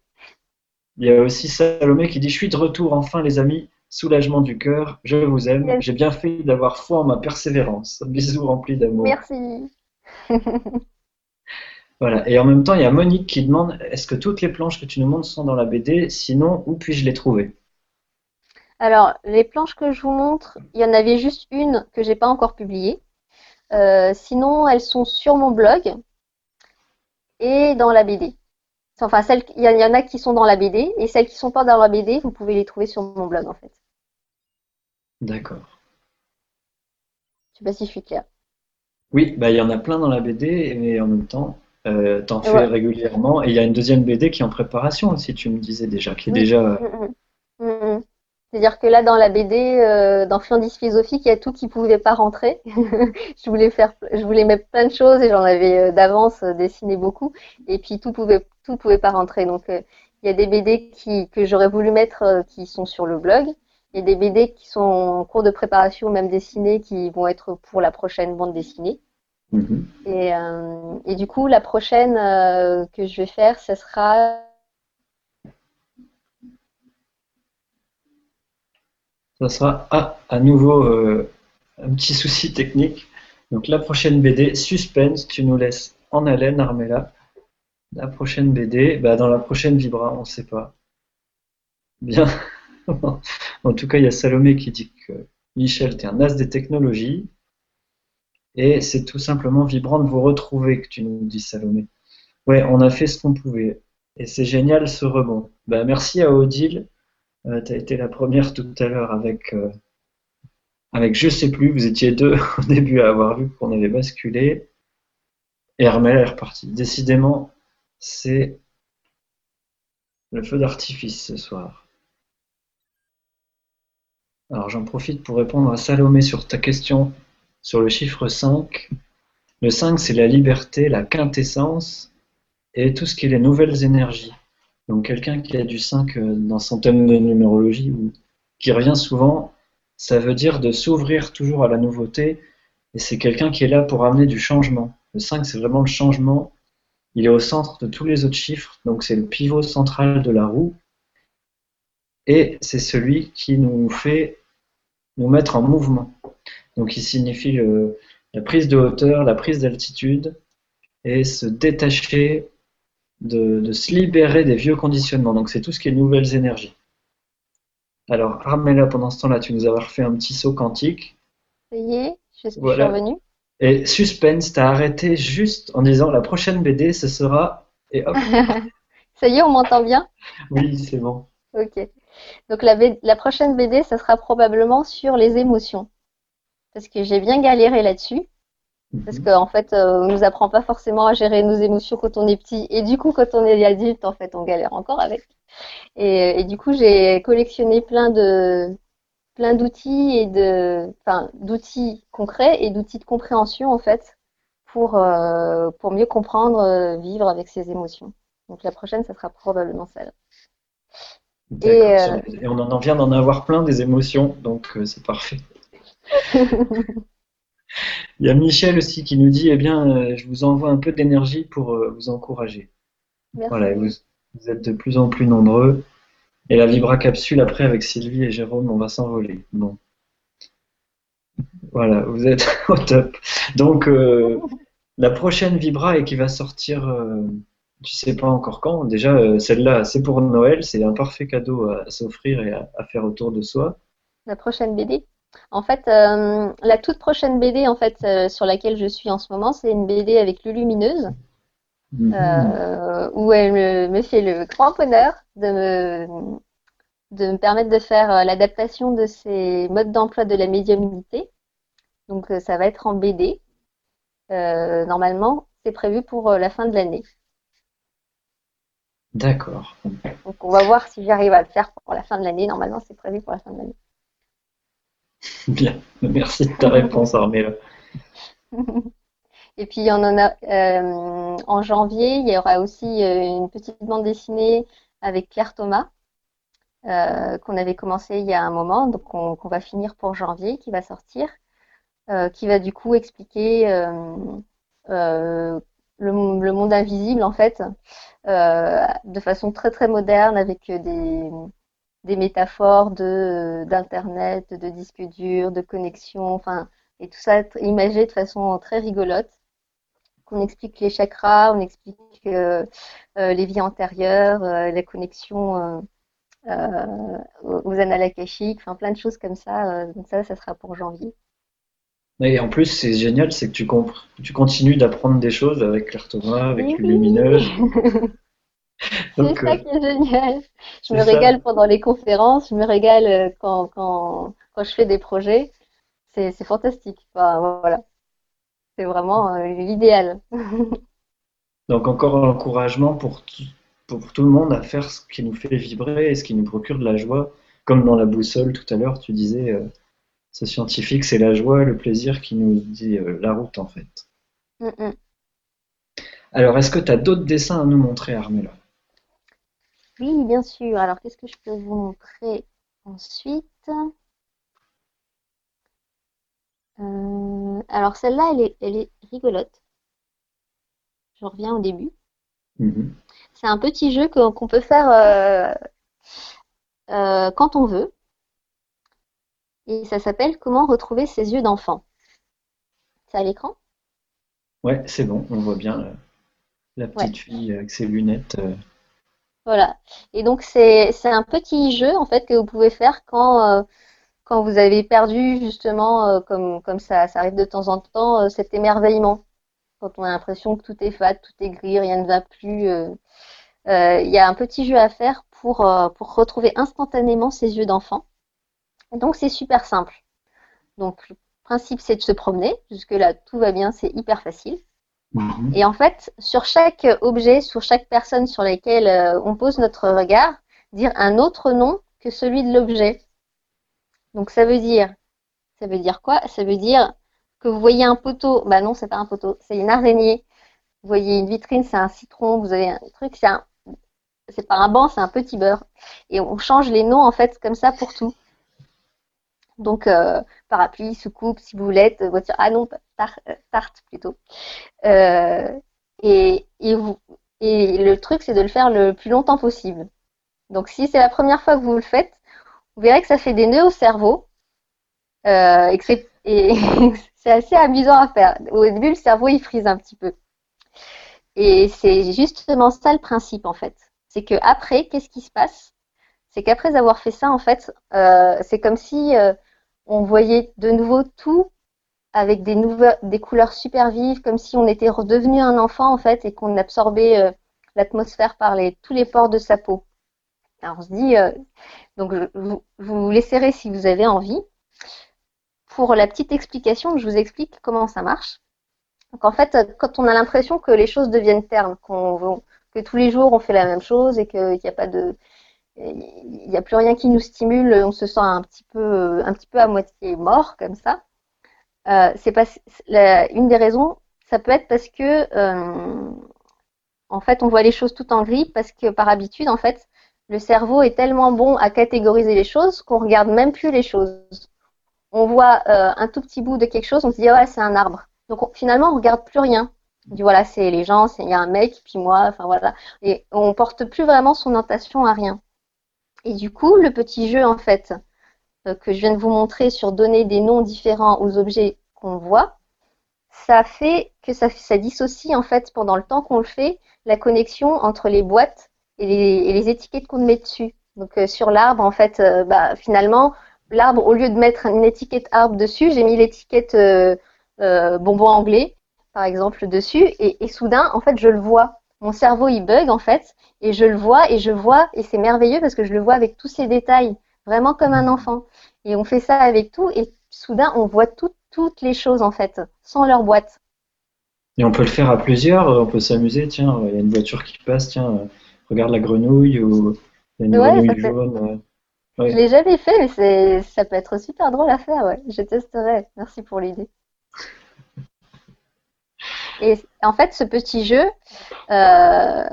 Il y a aussi Salomé qui dit Je suis de retour, enfin, les amis. Soulagement du cœur, je vous aime. J'ai bien fait d'avoir foi en ma persévérance. Bisous remplis d'amour. Merci. voilà. Et en même temps, il y a Monique qui demande Est-ce que toutes les planches que tu nous montres sont dans la BD Sinon, où puis-je les trouver? Alors, les planches que je vous montre, il y en avait juste une que j'ai pas encore publiée. Euh, sinon, elles sont sur mon blog et dans la BD. Enfin, il y, en a qui sont dans la BD et celles qui sont pas dans la BD, vous pouvez les trouver sur mon blog en fait. D'accord. Je sais pas si je suis claire. Oui, bah il y en a plein dans la BD, mais en même temps, euh, t'en fais régulièrement. Et il y a une deuxième BD qui est en préparation aussi, tu me disais déjà, qui est déjà. Mm, mm, mm. C'est-à-dire que là, dans la BD, euh, dans Flandis Philosophique, il y a tout qui ne pouvait pas rentrer. je voulais faire, je voulais mettre plein de choses et j'en avais euh, d'avance euh, dessiné beaucoup. Et puis tout pouvait, tout pouvait pas rentrer. Donc il y a des BD qui, que j'aurais voulu mettre qui sont sur le blog. Il y a des BD qui sont en cours de préparation, même dessinées, qui vont être pour la prochaine bande dessinée. Mm-hmm. et, et, du coup, la prochaine que je vais faire, ce sera ça sera ah, à nouveau euh, un petit souci technique. Donc la prochaine BD, suspense, tu nous laisses en haleine, Armella. La prochaine BD, bah, dans la prochaine Vibra, on ne sait pas. Bien. en tout cas, il y a Salomé qui dit que Michel, tu es un as des technologies. Et c'est tout simplement vibrant de vous retrouver que tu nous dis, Salomé. Ouais, on a fait ce qu'on pouvait. Et c'est génial ce rebond. Bah, merci à Odile euh, tu as été la première tout à l'heure avec, euh, avec je sais plus, vous étiez deux au début à avoir vu qu'on avait basculé. Et Armel est reparti. Décidément, c'est le feu d'artifice ce soir. Alors j'en profite pour répondre à Salomé sur ta question sur le chiffre 5. Le 5, c'est la liberté, la quintessence. et tout ce qui est les nouvelles énergies. Donc quelqu'un qui a du 5 euh, dans son thème de numérologie, ou qui revient souvent, ça veut dire de s'ouvrir toujours à la nouveauté, et c'est quelqu'un qui est là pour amener du changement. Le 5, c'est vraiment le changement. Il est au centre de tous les autres chiffres, donc c'est le pivot central de la roue. Et c'est celui qui nous fait nous mettre en mouvement. Donc il signifie la prise de hauteur, la prise d'altitude, et se détacher, de, se libérer des vieux conditionnements. Donc c'est tout ce qui est nouvelles énergies. Alors Armella, pendant ce temps-là, tu nous as refait un petit saut quantique. Ça y est, je suis revenu. Et suspense, t'as arrêté juste en disant la prochaine BD, ce sera. Et hop. Ça y est, on m'entend bien? Oui, c'est bon. Ok. Donc la, la prochaine BD, ça sera probablement sur les émotions. Parce que j'ai bien galéré là-dessus. Parce mhm. qu'en en fait, euh, on nous apprend pas forcément à gérer nos émotions quand on est petit. Et du coup, quand on est adulte, en fait, on galère encore avec. Et, et du coup, j'ai collectionné plein de plein d'outils et de, enfin, d'outils concrets et d'outils de compréhension en fait pour euh, pour mieux comprendre, euh, vivre avec ses émotions. Donc la prochaine, ça sera probablement celle. Et, et, on en vient d'en avoir plein des émotions, donc c'est parfait. Il y a Michel aussi qui nous dit, eh bien, euh, je vous envoie un peu d'énergie pour euh, vous encourager. Voilà, vous, êtes de plus en plus nombreux. Et la Vibra Capsule, après, avec Sylvie et Jérôme, on va s'envoler. Bon. Voilà, vous êtes au top. Donc, euh, la prochaine Vibra et qui va sortir, tu sais pas encore quand. Déjà, celle-là, c'est pour Noël. C'est un parfait cadeau à, s'offrir et à, faire autour de soi. La prochaine BD en fait, euh, la toute prochaine BD en fait, euh, sur laquelle je suis en ce moment, c'est une BD avec Lulumineuse, mhm. euh, où elle me, fait le grand bonheur de me, de me permettre de faire l'adaptation de ces modes d'emploi de la médiumnité. Donc, ça va être en BD. normalement, c'est prévu pour la fin de l'année. D'accord. Donc, on va voir si j'arrive à le faire pour la fin de l'année. Normalement, c'est prévu pour la fin de l'année. Bien, merci de ta réponse, Armella. Et puis, euh, en janvier, il y aura aussi euh, une petite bande dessinée avec Claire Thomas euh, qu'on avait commencé il y a un moment, donc qu'on va finir pour janvier, qui va sortir, qui va du coup expliquer le, monde invisible en fait, de façon très très moderne avec des des métaphores de d'internet, de disques durs, de connexion, enfin et tout ça imagé de façon très rigolote. On explique les chakras, on explique euh, euh, les vies antérieures, euh, les connexions aux annales akashiques, enfin plein de choses comme ça. donc ça, ça sera pour janvier. Et en plus, c'est génial, c'est que tu, tu continues d'apprendre des choses avec Claire Thomas, avec Lumineuse. C'est ça euh, qui est génial. Je me régale pendant les conférences, je me régale euh, quand, quand, quand je fais des projets. C'est fantastique. voilà. C'est vraiment euh, l'idéal. Donc encore un encouragement pour, pour tout le monde à faire ce qui nous fait vibrer et ce qui nous procure de la joie. Comme dans la boussole tout à l'heure, tu disais, ce scientifique, c'est la joie, le plaisir qui nous dit la route en fait. Mm, mm. Alors, est-ce que tu as d'autres dessins à nous montrer, Armella? Oui, bien sûr. Alors, qu'est-ce que je peux vous montrer ensuite? Euh, Alors, celle-là, elle est, elle est rigolote. Je reviens au début. Mhm. C'est un petit jeu qu'on peut faire euh, euh, quand on veut. Et ça s'appelle Comment retrouver ses yeux d'enfant. C'est à l'écran? Ouais, c'est bon, on voit bien la petite fille avec ses lunettes. Voilà. Et donc c'est un petit jeu en fait que vous pouvez faire quand euh, vous avez perdu justement euh, comme ça ça arrive de temps en temps euh, cet émerveillement quand on a l'impression que tout est fat, tout est gris, rien ne va plus. Il y a un petit jeu à faire pour pour retrouver instantanément ses yeux d'enfant. Donc c'est super simple. Donc le principe c'est de se promener. Jusque là tout va bien, c'est hyper facile. Mhm. Et en fait, sur chaque objet, sur chaque personne sur laquelle euh, on pose notre regard, dire un autre nom que celui de l'objet. Donc ça veut dire, ça veut dire quoi? Ça veut dire que vous voyez un poteau. Bah non, c'est pas un poteau, c'est une araignée. voyez une vitrine, c'est un citron, vous avez un truc, c'est un, c'est pas un banc, c'est un petit beurre. Et on change les noms en fait comme ça pour tout. Donc euh, parapluie, soucoupe, ciboulette, voiture. Ah non, tarte plutôt. et, vous, et le truc, c'est de le faire le plus longtemps possible. Donc si c'est la première fois que vous le faites, vous verrez que ça fait des nœuds au cerveau. Euh, et c'est assez amusant à faire. Au début, le cerveau, il frise un petit peu. Et c'est justement ça le principe, en fait. C'est que après, qu'est-ce qui se passe? C'est qu'après avoir fait ça, en fait, euh, c'est comme si euh, on voyait de nouveau tout avec des, couleurs super vives, comme si on était redevenu un enfant, en fait, et qu'on absorbait euh, l'atmosphère par tous les pores de sa peau. Alors on se dit, euh, donc vous, vous laisserez si vous avez envie. Pour la petite explication, je vous explique comment ça marche. Donc en fait, quand on a l'impression que les choses deviennent ternes, que tous les jours on fait la même chose et qu'il n'y a pas de, il n'y a plus rien qui nous stimule, on se sent un petit peu, un petit peu à moitié mort comme ça. Euh, c'est pas une des raisons. Ça peut être parce que euh, en fait on voit les choses tout en gris parce que par habitude en fait le cerveau est tellement bon à catégoriser les choses qu'on regarde même plus les choses. On voit euh, un tout petit bout de quelque chose, on se dit ouais c'est un arbre. Donc finalement on regarde plus rien. On dit voilà c'est les gens, il y a un mec puis moi, enfin voilà. Et on porte plus vraiment son attention à rien. Et du coup le petit jeu en fait euh, que je viens de vous montrer sur donner des noms différents aux objets qu'on voit, ça fait que ça, dissocie en fait pendant le temps qu'on le fait la connexion entre les boîtes et les, étiquettes qu'on met dessus. Donc euh, sur l'arbre, en fait, euh, bah, finalement, l'arbre, au lieu de mettre une étiquette arbre dessus, j'ai mis l'étiquette bonbon anglais, par exemple, dessus, et, et, soudain, en fait, je le vois. Mon cerveau, il bug, en fait, et je le vois, et je vois, et c'est merveilleux parce que je le vois avec tous ces détails vraiment comme un enfant. Et on fait ça avec tout, et soudain, on voit toutes les choses, en fait, sans leur boîte. Et on peut le faire à plusieurs, on peut s'amuser, tiens, il y a une voiture qui passe, tiens, regarde la grenouille, ou il y a une grenouille jaune. Ouais. Je l'ai jamais fait, mais ça peut être super drôle à faire, ouais. Je testerai. Merci pour l'idée. Et en fait, ce petit jeu, euh,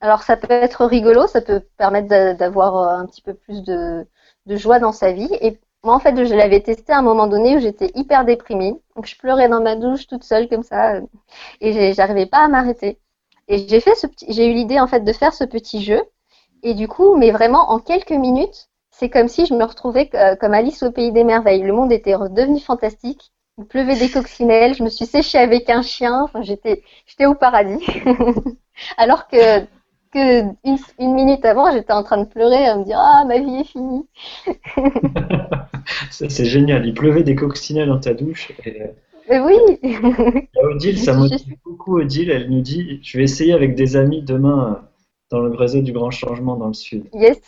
alors ça peut être rigolo, ça peut permettre d'avoir euh, un petit peu plus de, joie dans sa vie. Et moi, en fait, je l'avais testé à un moment donné où j'étais hyper déprimée. Donc, je pleurais dans ma douche toute seule comme ça, et j'arrivais pas à m'arrêter. Et j'ai fait ce j'ai eu l'idée en fait de faire ce petit jeu. Et du coup, mais vraiment en quelques minutes, c'est comme si je me retrouvais euh, comme Alice au pays des merveilles. Le monde était redevenu fantastique. Il pleuvait des coccinelles, je me suis séchée avec un chien. Enfin, j'étais, j'étais au paradis. Alors que que une, minute avant, j'étais en train de pleurer, à me dire ah ma vie est finie. c'est génial. Il pleuvait des coccinelles dans ta douche. Mais oui. Odile, ça motive beaucoup Odile. Elle nous dit je vais essayer avec des amis demain dans le réseau du grand changement dans le sud. Yes.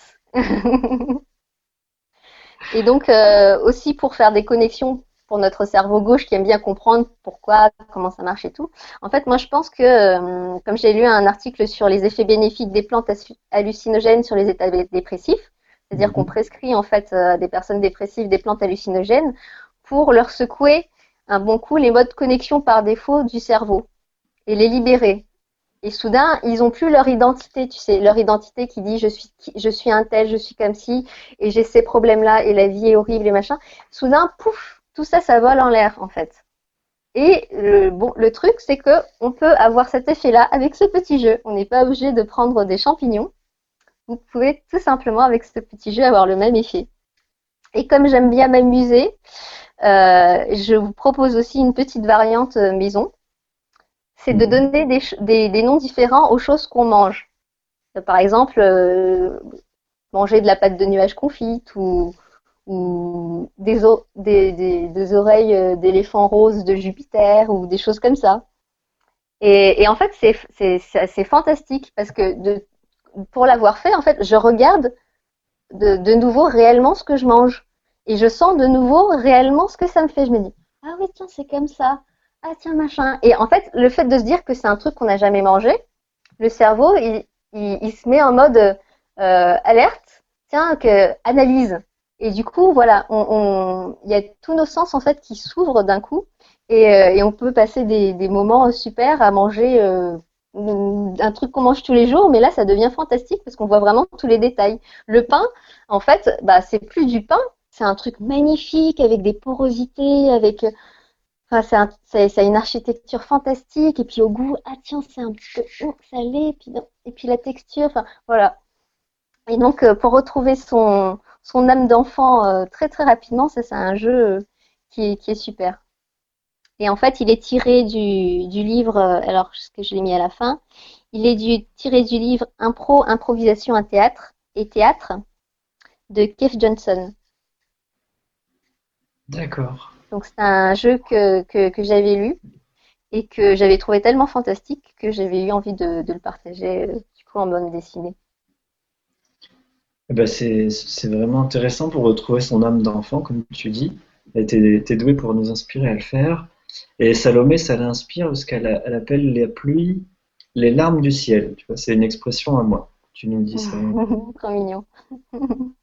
Et donc euh, aussi pour faire des connexions pour notre cerveau gauche qui aime bien comprendre pourquoi, comment ça marche et tout. En fait, moi, je pense que, euh, comme j'ai lu un article sur les effets bénéfiques des plantes hallucinogènes sur les états dépressifs, c'est-à-dire qu'on mhm. prescrit en fait à des personnes dépressives des plantes hallucinogènes pour leur secouer un bon coup les modes de connexion par défaut du cerveau et les libérer. Et soudain, ils ont plus leur identité, tu sais, leur identité qui dit je suis, je suis un tel, je suis comme si, et j'ai ces problèmes-là, et la vie est horrible et machin. Soudain, pouf, tout ça, ça vole en l'air en fait. Et le, bon, le truc, c'est que on peut avoir cet effet-là avec ce petit jeu. On n'est pas obligé de prendre des champignons. Vous pouvez tout simplement avec ce petit jeu avoir le même effet. Et comme j'aime bien m'amuser, euh, je vous propose aussi une petite variante euh, maison. C'est de mhm. donner des, des, noms différents aux choses qu'on mange. Par exemple, euh, manger de la pâte de nuage confite ou, ou des, des, oreilles euh, d'éléphant rose de Jupiter ou des choses comme ça. Et, en fait, c'est fantastique parce que pour l'avoir fait, en fait, je regarde de, nouveau réellement ce que je mange. Et je sens de nouveau réellement ce que ça me fait. Je me dis, ah oui, tiens, c'est comme ça. Ah tiens, machin. Et en fait, le fait de se dire que c'est un truc qu'on n'a jamais mangé, le cerveau, il, il, se met en mode euh, alerte. Tiens, que analyse. Et du coup, voilà, il y a tous nos sens en fait qui s'ouvrent d'un coup. et, on peut passer des, moments super à manger un truc qu'on mange tous les jours, mais là ça devient fantastique parce qu'on voit vraiment tous les détails. Le pain, en fait, bah, c'est plus du pain, c'est un truc magnifique avec des porosités, avec Enfin, c'est une architecture fantastique. Et puis au goût, ah tiens, c'est un petit peu salé. Et puis, et puis la texture, enfin voilà. Et donc, euh, pour retrouver son, son âme d'enfant euh, très très rapidement, ça c'est un jeu euh, qui est, qui est super. Et en fait, il est tiré du, du livre, alors ce que je l'ai mis à la fin, il est du, tiré du livre Impro, improvisation à théâtre et théâtre de Keith Johnson. D'accord. Donc c'est un jeu que, que, j'avais lu et que j'avais trouvé tellement fantastique que j'avais eu envie de, le partager euh, du coup en bande dessinée. Eh ben c'est vraiment intéressant pour retrouver son âme d'enfant, comme tu dis. Elle était, douée pour nous inspirer à le faire. Et Salomé, ça l'inspire parce qu'elle elle appelle les pluies les larmes du ciel. Tu vois, c'est une expression à moi. Tu nous dis ça. Trop mignon.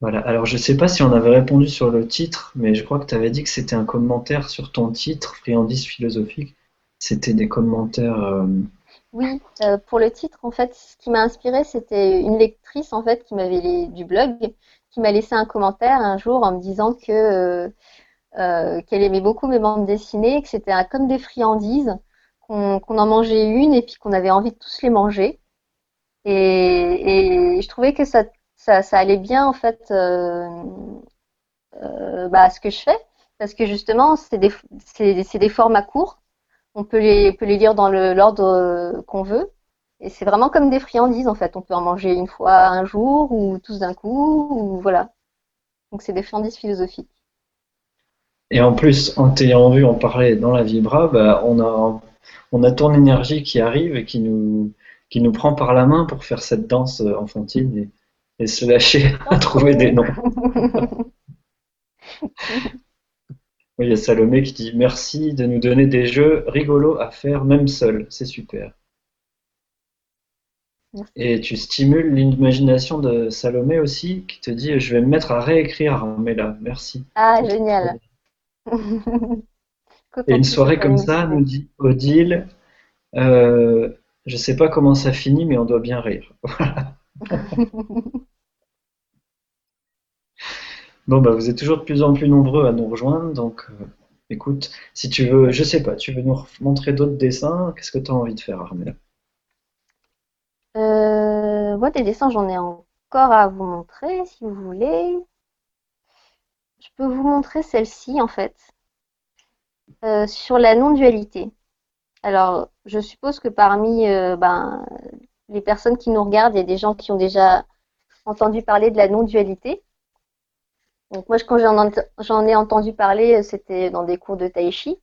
Voilà. Alors, je ne sais pas si on avait répondu sur le titre, mais je crois que tu avais dit que c'était un commentaire sur ton titre, Friandise philosophique. C'était des commentaires. Euh, oui, euh, pour le titre, en fait, ce qui m'a inspiré, c'était une lectrice en fait qui m'avait du blog, qui m'a laissé un commentaire un jour en me disant que euh, qu'elle aimait beaucoup mes bandes dessinées, que c'était comme des friandises, qu'on en mangeait une et puis qu'on avait envie de tous les manger. Et, je trouvais que ça ça, ça allait bien en fait euh, euh, bah, à ce que je fais parce que justement c'est des, des formats courts on peut les, peut les lire dans l'ordre euh, qu'on veut. Et c'est vraiment comme des friandises en fait. On peut en manger une fois un jour ou tous d'un coup ou voilà. Donc c'est des friandises philosophiques. Et en plus en t'ayant vu en parler dans la vibra bah, on a on a ton énergie qui arrive et qui nous qui nous prend par la main pour faire cette danse enfantine et et se lâcher à trouver des noms. Il y a Salomé qui dit merci de nous donner des jeux rigolos à faire même seul, c'est super. Et tu stimules l'imagination de Salomé aussi, qui te dit je vais me mettre à réécrire mais là, merci. Ah, génial. Et une soirée comme ça, nous dit Odile, euh, je sais pas comment ça finit, mais on doit bien rire. Bon, bah, vous êtes toujours de plus en plus nombreux à nous rejoindre, donc euh, écoute, si tu veux, je sais pas, tu veux nous montrer d'autres dessins, qu'est-ce que tu as envie de faire, Armella euh, Moi, des dessins, j'en ai encore à vous montrer, si vous voulez. Je peux vous montrer celle-ci, en fait, euh, sur la non-dualité. Alors, je suppose que parmi ben, les personnes qui nous regardent, il y a des gens qui ont déjà entendu parler de la non-dualité. Donc moi, quand j'en ai entendu parler, c'était dans des cours de tai chi.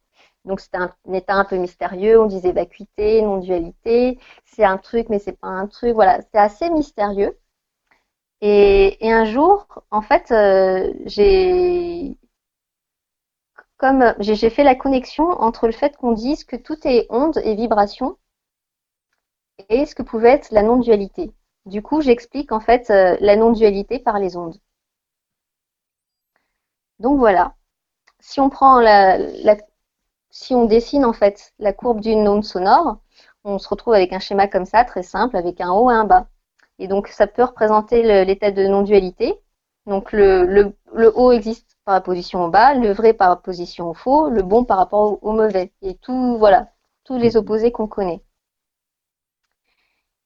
Donc c'était un, état un peu mystérieux. On disait vacuité, non-dualité. C'est un truc, mais c'est pas un truc. Voilà, c'est assez mystérieux. Et, un jour, en fait, euh, j'ai comme j'ai fait la connexion entre le fait qu'on dise que tout est onde et vibration et ce que pouvait être la non-dualité. Du coup, j'explique en fait euh, la non-dualité par les ondes. Donc voilà. Si on prend la, si on dessine en fait la courbe d'une onde sonore, on se retrouve avec un schéma comme ça, très simple, avec un haut et un bas. Et donc ça peut représenter l'état de non-dualité. Donc le, le, haut existe par opposition au bas, le vrai par opposition au faux, le bon par rapport au, mauvais. Et tout, voilà, tous les opposés qu'on connaît.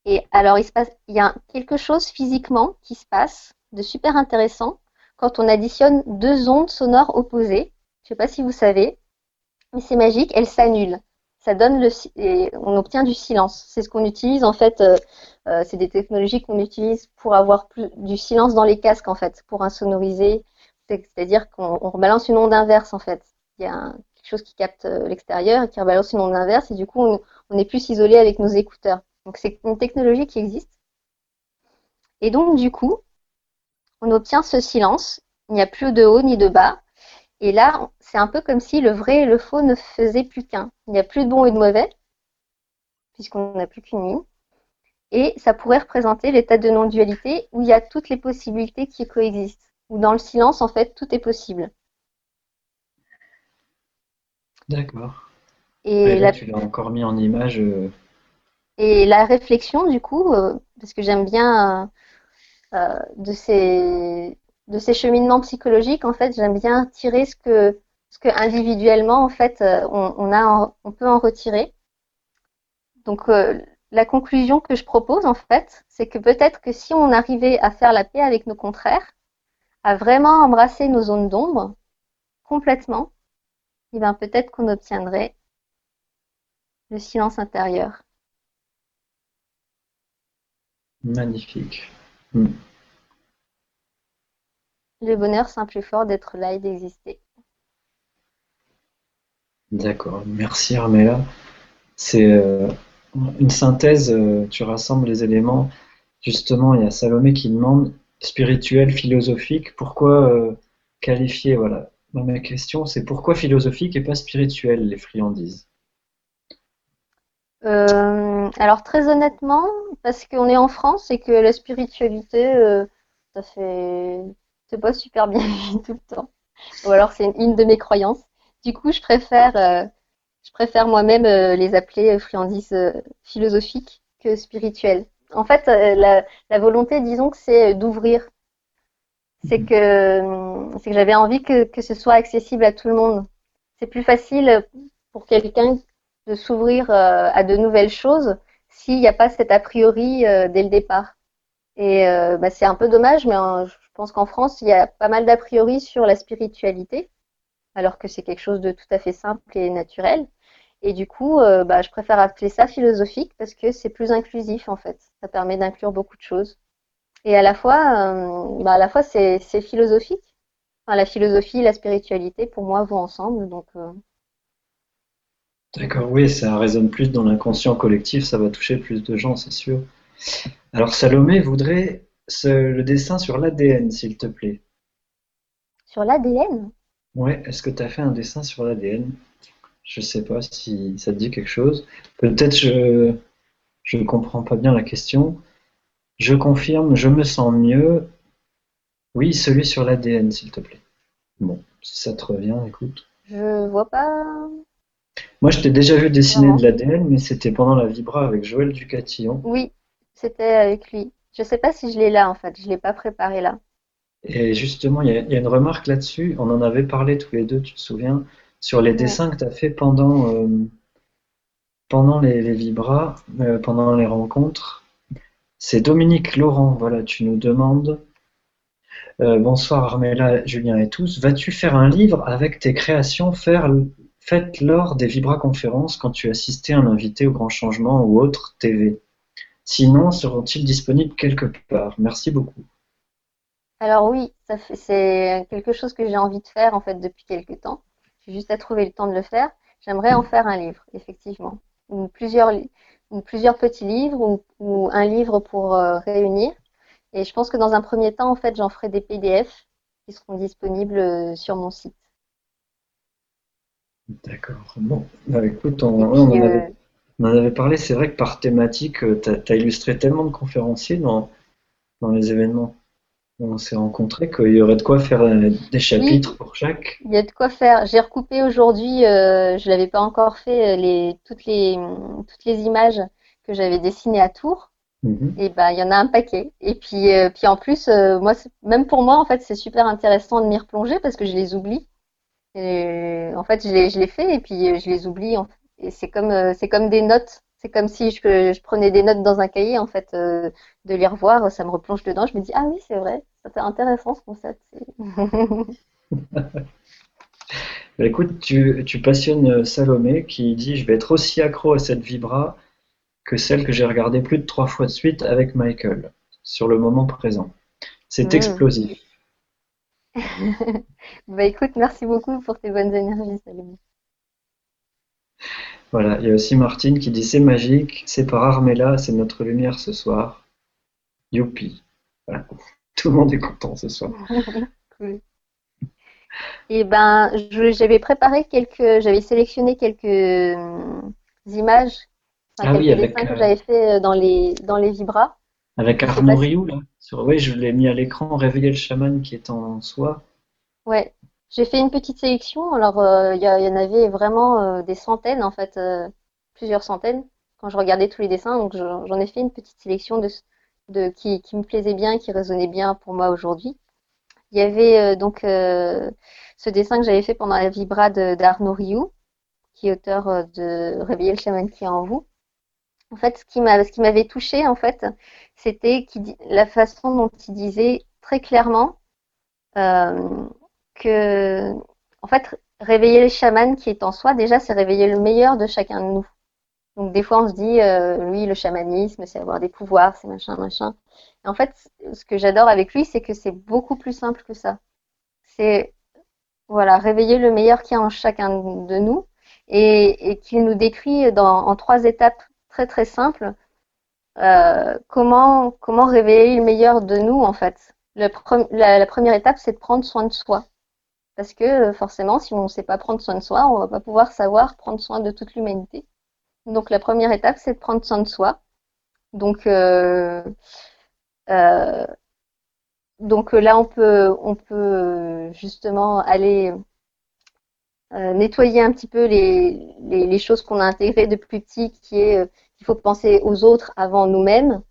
Et alors il se passe, il y a quelque chose physiquement qui se passe de super intéressant quand on additionne deux ondes sonores opposées. Je ne sais pas si vous savez, mais c'est magique, elles s'annulent. On obtient du silence. C'est ce qu'on utilise en fait. Euh, euh, c'est des technologies qu'on utilise pour avoir du silence dans les casques en fait, pour insonoriser. C'est-à-dire qu'on rebalance une onde inverse en fait. Il y a quelque chose qui capte euh, l'extérieur et qui rebalance une onde inverse et du coup on, on est plus isolé avec nos écouteurs. Donc c'est une technologie qui existe. Et donc du coup, on obtient ce silence. Il n'y a plus de haut ni de bas. Et là, c'est un peu comme si le vrai et le faux ne faisaient plus qu'un. Il n'y a plus de bon et de mauvais, puisqu'on n'a plus qu'une ligne. Et ça pourrait représenter l'état de non-dualité où il y a toutes les possibilités qui coexistent. Où dans le silence, en fait, tout est possible. D'accord. Et Et là, la, tu l'as encore mis en image. euh, et la réflexion, du coup, euh, parce que j'aime bien euh, de ces, de ces cheminements psychologiques, en fait, j'aime bien tirer ce que, ce que individuellement, en fait, euh, on peut en retirer. Donc, euh, la conclusion que je propose, en fait, c'est que peut-être que si on arrivait à faire la paix avec nos contraires, à vraiment embrasser nos zones d'ombre complètement, eh ben, peut-être qu'on obtiendrait le silence intérieur. magnifique. Hmm. Le bonheur simple et fort d'être là et d'exister. D'accord. Merci Armella. C'est euh, une synthèse, euh, tu rassembles les éléments. Justement, il y a Salomé qui demande spirituel, philosophique, pourquoi euh, qualifier, voilà. Ma question, c'est pourquoi philosophique et pas spirituel, les friandises? Euh, alors très honnêtement, parce qu'on est en France et que la spiritualité, euh, ça fait, c'est pas super bien tout le temps. Ou alors c'est une, de mes croyances. Du coup, je préfère, euh, je préfère moi-même les appeler friandises philosophiques que spirituelles. En fait, la, la volonté, disons que c'est d'ouvrir. C'est que, c'est que j'avais envie que, que ce soit accessible à tout le monde. C'est plus facile pour quelqu'un de s'ouvrir euh, à de nouvelles choses s'il n'y a pas cet a priori euh, dès le départ. Et euh, bah, c'est un peu dommage, mais euh, je pense qu'en France, il y a pas mal d'a priori sur la spiritualité, alors que c'est quelque chose de tout à fait simple et naturel. Et du coup, bah, je préfère appeler ça philosophique parce que c'est plus inclusif en fait. Ça permet d'inclure beaucoup de choses. Et à la fois, bah, à la fois c'est philosophique. Enfin, la philosophie et la spiritualité, pour moi, vont ensemble. Donc, D'accord, oui, ça résonne plus dans l'inconscient collectif, ça va toucher plus de gens, c'est sûr. Alors Salomé voudrait ce- le dessin sur l'ADN, s'il te plaît. sur l'ADN, Ouais, est-ce que tu as fait un dessin sur l'ADN? Je sais pas si ça te dit quelque chose. Peut-être je je comprends pas bien la question. Je confirme, je me sens mieux. Oui, celui sur l'ADN, s'il te plaît. Bon, si ça te revient, écoute. je vois pas. Moi, je t'ai déjà vu dessiner Vraiment. de l'ADN, mais c'était pendant la Vibra avec Joël Ducatillon. Oui, c'était avec lui. Je sais pas si je l'ai là en fait. Je l'ai pas préparé là. Et justement, il y a, il y a une remarque là-dessus. On en avait parlé tous les deux, tu te souviens, sur les Ouais. dessins que tu as fait pendant, euh, pendant les, les Vibras, euh, pendant les rencontres. C'est Dominique Laurent, voilà, tu nous demandes. euh, bonsoir Armella, Julien et tous. Vas-tu faire un livre avec tes créations faire, faites lors des Vibra conférences quand tu assistais un invité au Grand Changement ou autre TV? Sinon, seront-ils disponibles quelque part? Merci beaucoup. Alors oui, c'est quelque chose que j'ai envie de faire en fait depuis quelque temps. J'ai juste à trouver le temps de le faire. J'aimerais en faire un livre, effectivement, ou plusieurs, petits livres, ou, ou un livre pour euh, réunir. Et je pense que dans un premier temps, en fait, j'en ferai des PDF qui seront disponibles euh, sur mon site. D'accord. Bon, bah, écoute, on, on euh, avait, on en avait parlé. C'est vrai que par thématique, tu as, illustré tellement de conférenciers dans, dans les événements où on s'est rencontrés qu'il y aurait de quoi faire euh, des chapitres pour chaque. Il y a de quoi faire. J'ai recoupé aujourd'hui, euh, je l'avais pas encore fait, euh, les, toutes les, toutes les images que j'avais dessinées à Tours. Mhm. Et ben, il y en a un paquet. Et puis, euh, puis en plus, euh, moi, même pour moi, en fait, c'est super intéressant de m'y replonger parce que je les oublie. Et, en fait, je les, je les fais et puis euh, je les oublie. en fait. Et c'est comme, euh, c'est comme des notes. C'est comme si je, je prenais des notes dans un cahier, en fait, euh, de les revoir, ça me replonge dedans. Je me dis, ah oui, c'est vrai, ça fait intéressant ce concept. Bah, écoute, tu, tu passionnes Salomé qui dit Je vais être aussi accro à cette vibra que celle que j'ai regardée plus de trois fois de suite avec Michael, sur le moment présent. C'est Mm. explosif. Bah écoute, merci beaucoup pour tes bonnes énergies, Salomé. Voilà, il y a aussi Martine qui dit C'est magique, c'est par Armella, c'est notre lumière ce soir. Youpi. Voilà. Tout le monde est content ce soir. Cool. Et ben, je- j'avais préparé quelques, j'avais sélectionné quelques euh, images, enfin, Ah oui, quelques avec, dessins que euh, j'avais fait euh, dans les dans les vibras. Avec Arnaud Rioux, là. Oui, je l'ai mis à l'écran, Réveiller le chaman qui est en soi. Ouais, j'ai fait une petite sélection. Alors, il y, en avait vraiment des centaines, en fait, plusieurs centaines, quand je regardais tous les dessins. Donc, j'en ai fait une petite sélection de, qui, me plaisait bien, qui résonnait bien pour moi aujourd'hui. Il y avait donc ce dessin que j'avais fait pendant la vibra d'Arnaud Rioux, qui est auteur de Réveiller le chaman qui est en vous. En fait, ce qui m'avait touché, en fait, c'était la façon dont il disait très clairement euh, que, en fait, réveiller le chaman qui est en soi, déjà, c'est réveiller le meilleur de chacun de nous. Donc, des fois, on se dit, euh, lui, le chamanisme, c'est avoir des pouvoirs, c'est machin, machin. Et en fait, ce que j'adore avec lui, c'est que c'est beaucoup plus simple que ça. C'est, voilà, réveiller le meilleur qui est en chacun de nous et, qu'il nous décrit en trois étapes très très simple. Euh, comment, comment le meilleur de nous en fait? La, première étape, c'est de prendre soin de soi. Parce que forcément, si on ne sait pas prendre soin de soi, on va pas pouvoir savoir prendre soin de toute l'humanité. Donc la première étape, c'est de prendre soin de soi. Donc, euh, euh, donc là, on peut, on peut justement aller nettoyer un petit peu les, les, les choses qu'on a intégrées de plus petit, qui est qu'il faut penser aux autres avant nous-mêmes,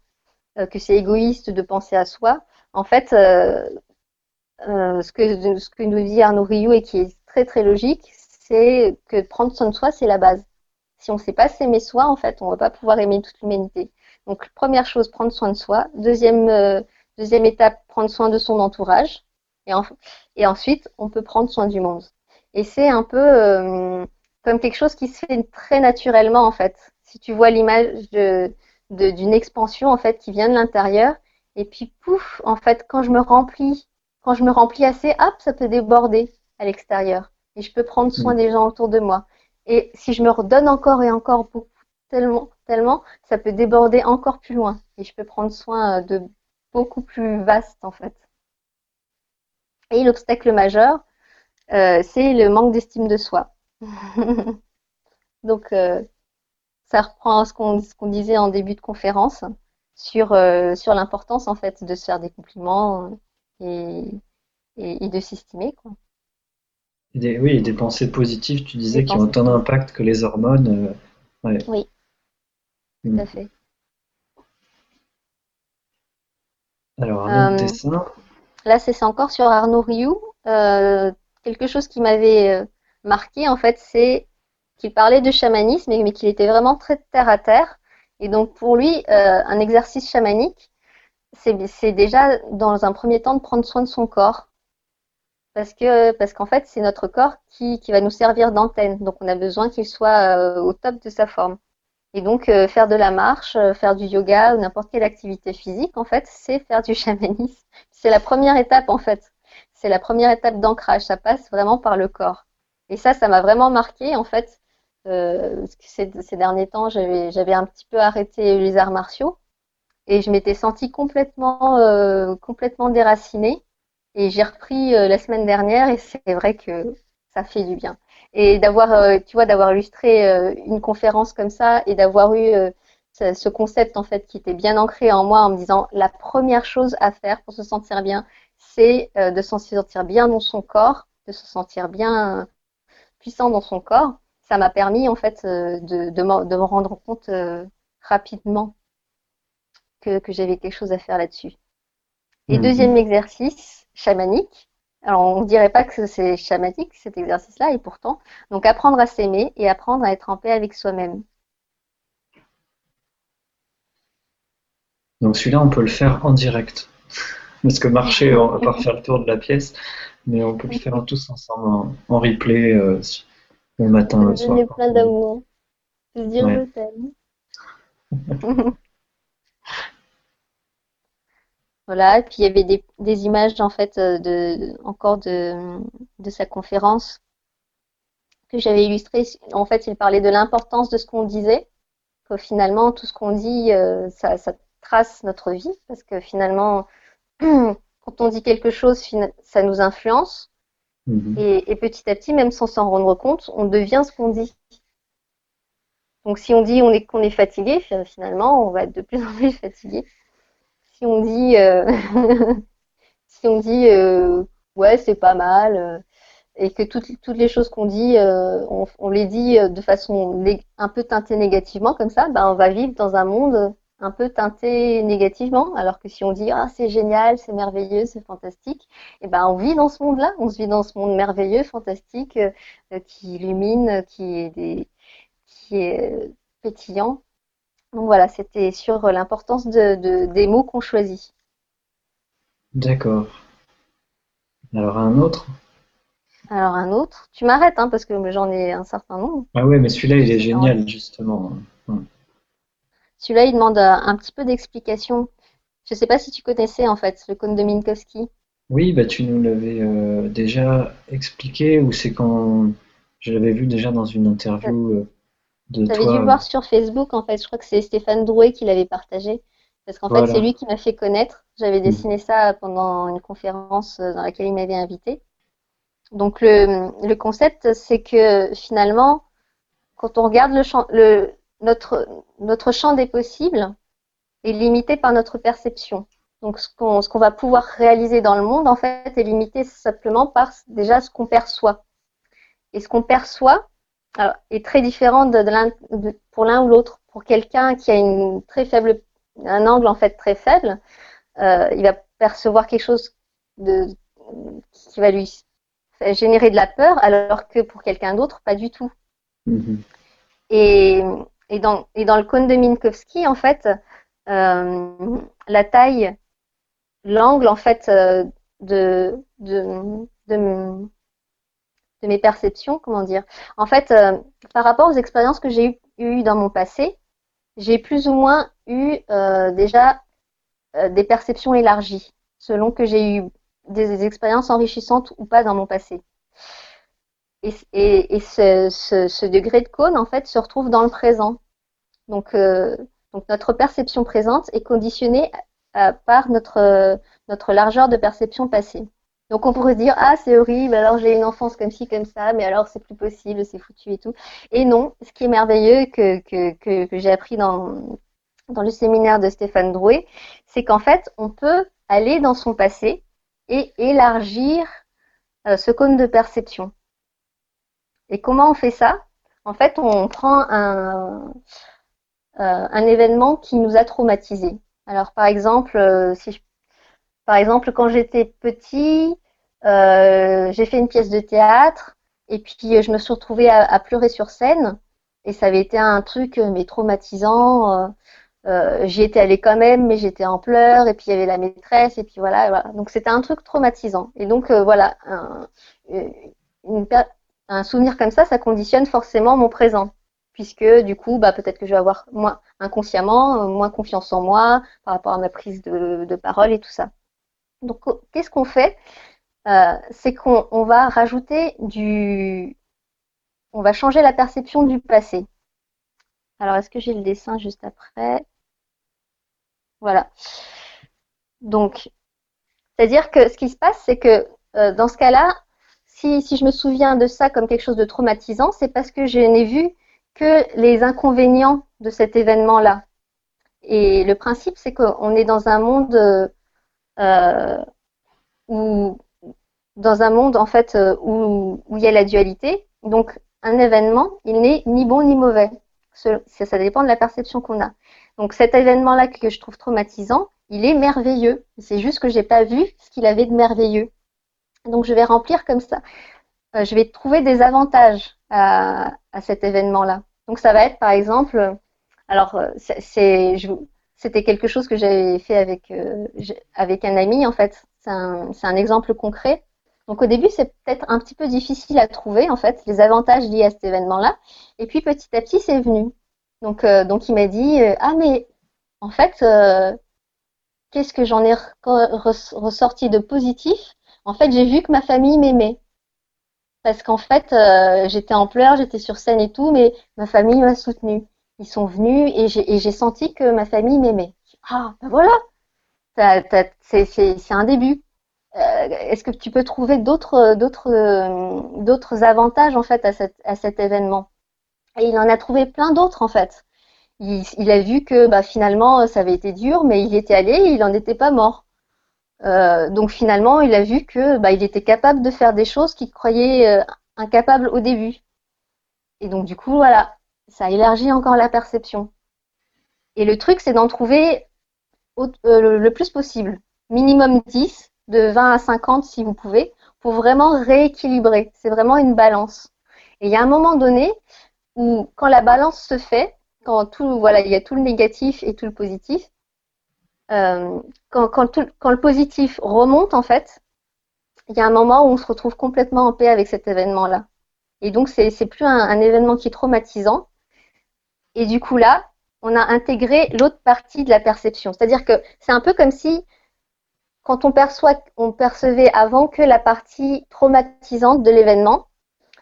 euh, que c'est égoïste de penser à soi. En fait, ce, que, ce que nous dit Arnaud Rioux et qui est très très logique, c'est que prendre soin de soi, c'est la base. Si on ne sait pas s'aimer soi, en fait, on ne va pas pouvoir aimer toute l'humanité. Donc, première chose, prendre soin de soi. Deuxième, deuxième étape, prendre soin de son entourage. Et, en, et ensuite, on peut prendre soin du monde. Et c'est un peu euh, comme quelque chose qui se fait très naturellement en fait. Si tu vois l'image de, d'une expansion en fait qui vient de l'intérieur, et puis pouf, en fait, quand je me remplis, quand je me remplis assez, hop, ça peut déborder à l'extérieur. Et je peux prendre soin mm. des gens autour de moi. Et si je me redonne encore et encore beaucoup, tellement, tellement, ça peut déborder encore plus loin. Et je peux prendre soin de beaucoup plus vaste en fait. Et l'obstacle majeur, euh, c'est le manque d'estime de soi. Donc, euh, ça reprend ce qu'on disait en début de conférence sur, euh, sur l'importance en fait de se faire des compliments et, et, de s'estimer. oui, des pensées positives, tu disais, qui ont autant d'impact que les hormones. Oui, tout à fait. Alors, un autre dessin. Là, c'est encore sur Arnaud Rioux quelque chose qui m'avait euh, marqué, en fait, c'est qu'il parlait de chamanisme, mais qu'il était vraiment très terre à terre. Et donc, pour lui, euh, un exercice chamanique, c'est déjà, dans un premier temps, de prendre soin de son corps. Parce que parce qu'en fait, c'est notre corps qui, qui va nous servir d'antenne. Donc, on a besoin qu'il soit euh, au top de sa forme. Et donc, faire de la marche, faire du yoga ou n'importe quelle activité physique, en fait, c'est faire du chamanisme. C'est la première étape, en fait c'est la première étape d'ancrage. Ça passe vraiment par le corps. Et ça, ça m'a vraiment marqué en fait. Euh, ces, derniers temps, j'avais un petit peu arrêté les arts martiaux et je m'étais sentie complètement, euh, complètement déracinée. Et j'ai repris euh, la semaine dernière et c'est vrai que ça fait du bien. Et d'avoir, tu vois, d'avoir illustré une conférence comme ça et d'avoir eu ce concept en fait qui était bien ancré en moi en me disant la première chose à faire pour se sentir bien, c'est de se sentir bien dans son corps, de se sentir bien puissant dans son corps. Ça m'a permis en fait euh, de, de, me rendre compte euh, rapidement que, j'avais quelque chose à faire là-dessus. Et mhm. deuxième exercice, chamanique. Alors on ne dirait pas que c'est chamanique cet exercice-là, et pourtant, donc apprendre à s'aimer et apprendre à être en paix avec soi-même. Donc celui-là, on peut le faire en direct. Parce que marcher, on va pas faire le tour de la pièce, mais on peut le faire tous ensemble en, replay euh, le matin, le soir. plein d'amour. Se dire je t'aime. voilà, et puis il y avait des, des images en fait euh, de, encore de, de sa conférence que j'avais illustrées. En fait, il parlait de l'importance de ce qu'on disait, que finalement tout ce qu'on dit, euh, ça, ça trace notre vie, parce que finalement quand on dit quelque chose, ça nous influence. Mhm. Et, petit à petit, même sans s'en rendre compte, on devient ce qu'on dit. Donc si on dit qu'on est, fatigué, finalement, on va être de plus en plus fatigué. Si on dit, euh, si on dit euh, ouais, c'est pas mal, et que toutes, toutes les choses qu'on dit, euh, on, on, les dit de façon un peu teintée négativement comme ça, ben on va vivre dans un monde un peu teinté négativement, alors que si on dit ah c'est génial, c'est merveilleux, c'est fantastique, et ben on vit dans ce monde-là, on se vit dans ce monde merveilleux, fantastique, euh, qui illumine, qui est des, qui est euh, pétillant. Donc voilà, c'était sur l'importance de, de, des mots qu'on choisit. D'accord. Alors un autre? Alors un autre. Tu m'arrêtes hein, parce que j'en ai un certain nombre. Ah ouais, mais celui-là il est génial justement. Celui-là, il demande euh, un petit peu d'explication. Je ne sais pas si tu connaissais en fait le cône de Minkowski. Oui, bah, tu nous l'avais euh, déjà expliqué, ou c'est quand je l'avais vu déjà dans une interview euh, de toi. J'avais dû le voir sur Facebook en fait. Je crois que c'est Stéphane Drouet qui l'avait partagé. Parce qu'en fait, c'est lui qui m'a fait connaître. J'avais mm. dessiné ça pendant une conférence dans laquelle il m'avait invité. Donc le, le concept, c'est que finalement, quand on regarde le, le, notre, notre champ des possibles est limité par notre perception. Donc, ce qu'on va pouvoir réaliser dans le monde, en fait, est limité simplement par déjà ce qu'on perçoit. Et ce qu'on perçoit est très différent de, pour l'un ou l'autre. Pour quelqu'un qui a une très faible, un angle en fait très faible, euh, il va percevoir quelque chose de, qui va lui générer de la peur, alors que pour quelqu'un d'autre, pas du tout. Mm-hmm. Et et dans, le cône de Minkowski, en fait, euh, la taille, l'angle, en fait, euh, de, mes perceptions, comment dire. En fait, euh, par rapport aux expériences que j'ai eues dans mon passé, j'ai plus ou moins eu déjà des perceptions élargies, selon que j'ai eu des expériences enrichissantes ou pas dans mon passé. Et, ce, degré de cône, en fait, se retrouve dans le présent. Donc, euh, notre perception présente est conditionnée par notre, largeur de perception passée. Donc on pourrait se dire ah c'est horrible alors j'ai une enfance comme ci comme ça mais alors c'est plus possible c'est foutu et tout et non ce qui est merveilleux que, j'ai appris dans, dans le séminaire de Stéphane Drouet c'est qu'en fait on peut aller dans son passé et élargir euh, ce cône de perception et comment on fait ça? En fait, on prend un, euh, un événement qui nous a traumatisés. Alors, par exemple, euh, si par exemple, quand j'étais petit, euh, j'ai fait une pièce de théâtre et puis je me suis retrouvée à, pleurer sur scène et ça avait été un truc mais traumatisant. J'y étais allée quand même, mais j'étais en pleurs et puis il y avait la maîtresse et puis voilà. voilà. Donc c'était un truc traumatisant. Et donc voilà, un souvenir comme ça, ça conditionne forcément mon présent. Puisque du coup, bah, peut-être que je vais avoir inconsciemment, euh, moins confiance en moi par rapport à ma prise de, parole et tout ça. Donc, qu'est-ce qu'on fait? Euh, C'est qu'on va rajouter du. On va changer la perception du passé. Alors, est-ce que j'ai le dessin juste après? Voilà. Donc, c'est-à-dire que ce qui se passe, c'est que euh, dans ce cas-là, si, je me souviens de ça comme quelque chose de traumatisant, c'est parce que je n'ai vu que les inconvénients de cet événement-là. Et le principe, c'est qu'on est dans un monde euh, où, dans un monde en fait où, il y a la dualité. Donc, un événement, il n'est ni bon ni mauvais. Ça, dépend de la perception qu'on a. Donc, cet événement-là que je trouve traumatisant, il est merveilleux. C'est juste que j'ai pas vu ce qu'il avait de merveilleux. Donc je vais remplir comme ça. Euh, je vais trouver des avantages à, cet événement-là. Donc ça va être par exemple, alors euh, c'était quelque chose que j'avais fait avec, euh, avec un ami en fait. C'est un, un, exemple concret. Donc au début c'est peut-être un petit peu difficile à trouver en fait les avantages liés à cet événement-là. Et puis petit à petit c'est venu. Donc, donc il m'a dit ah mais en fait qu'est-ce que j'en ai ressorti de positif en fait, j'ai vu que ma famille m'aimait. Parce qu'en fait, euh, j'étais en pleurs, j'étais sur scène et tout, mais ma famille m'a soutenue. Ils sont venus et j'ai senti que ma famille m'aimait. Ah, ben voilà, c'est un début. Euh, est-ce que tu peux trouver d'autres d'autres avantages en fait à, cet événement? Et il en a trouvé plein d'autres en fait. Il, il, a vu que bah, finalement ça avait été dur, mais il était allé, et il n'en était pas mort. Euh, donc finalement, il a vu que bah, il était capable de faire des choses qu'il croyait euh, incapable au début. Et donc du coup, voilà, ça élargit encore la perception. Et le truc, c'est d'en trouver euh, le plus possible. Minimum 10, de 20 à 50 si vous pouvez, pour vraiment rééquilibrer. C'est vraiment une balance. Et il y a un moment donné où, quand la balance se fait, quand tout, voilà, il y a tout le négatif et tout le positif, euh, quand, le positif remonte, en fait, il y a un moment où on se retrouve complètement en paix avec cet événement-là. Et donc, c'est plus un, un, événement qui est traumatisant. Et du coup, là, on a intégré l'autre partie de la perception. C'est-à-dire que c'est un peu comme si, quand on perçoit, on percevait avant que la partie traumatisante de l'événement,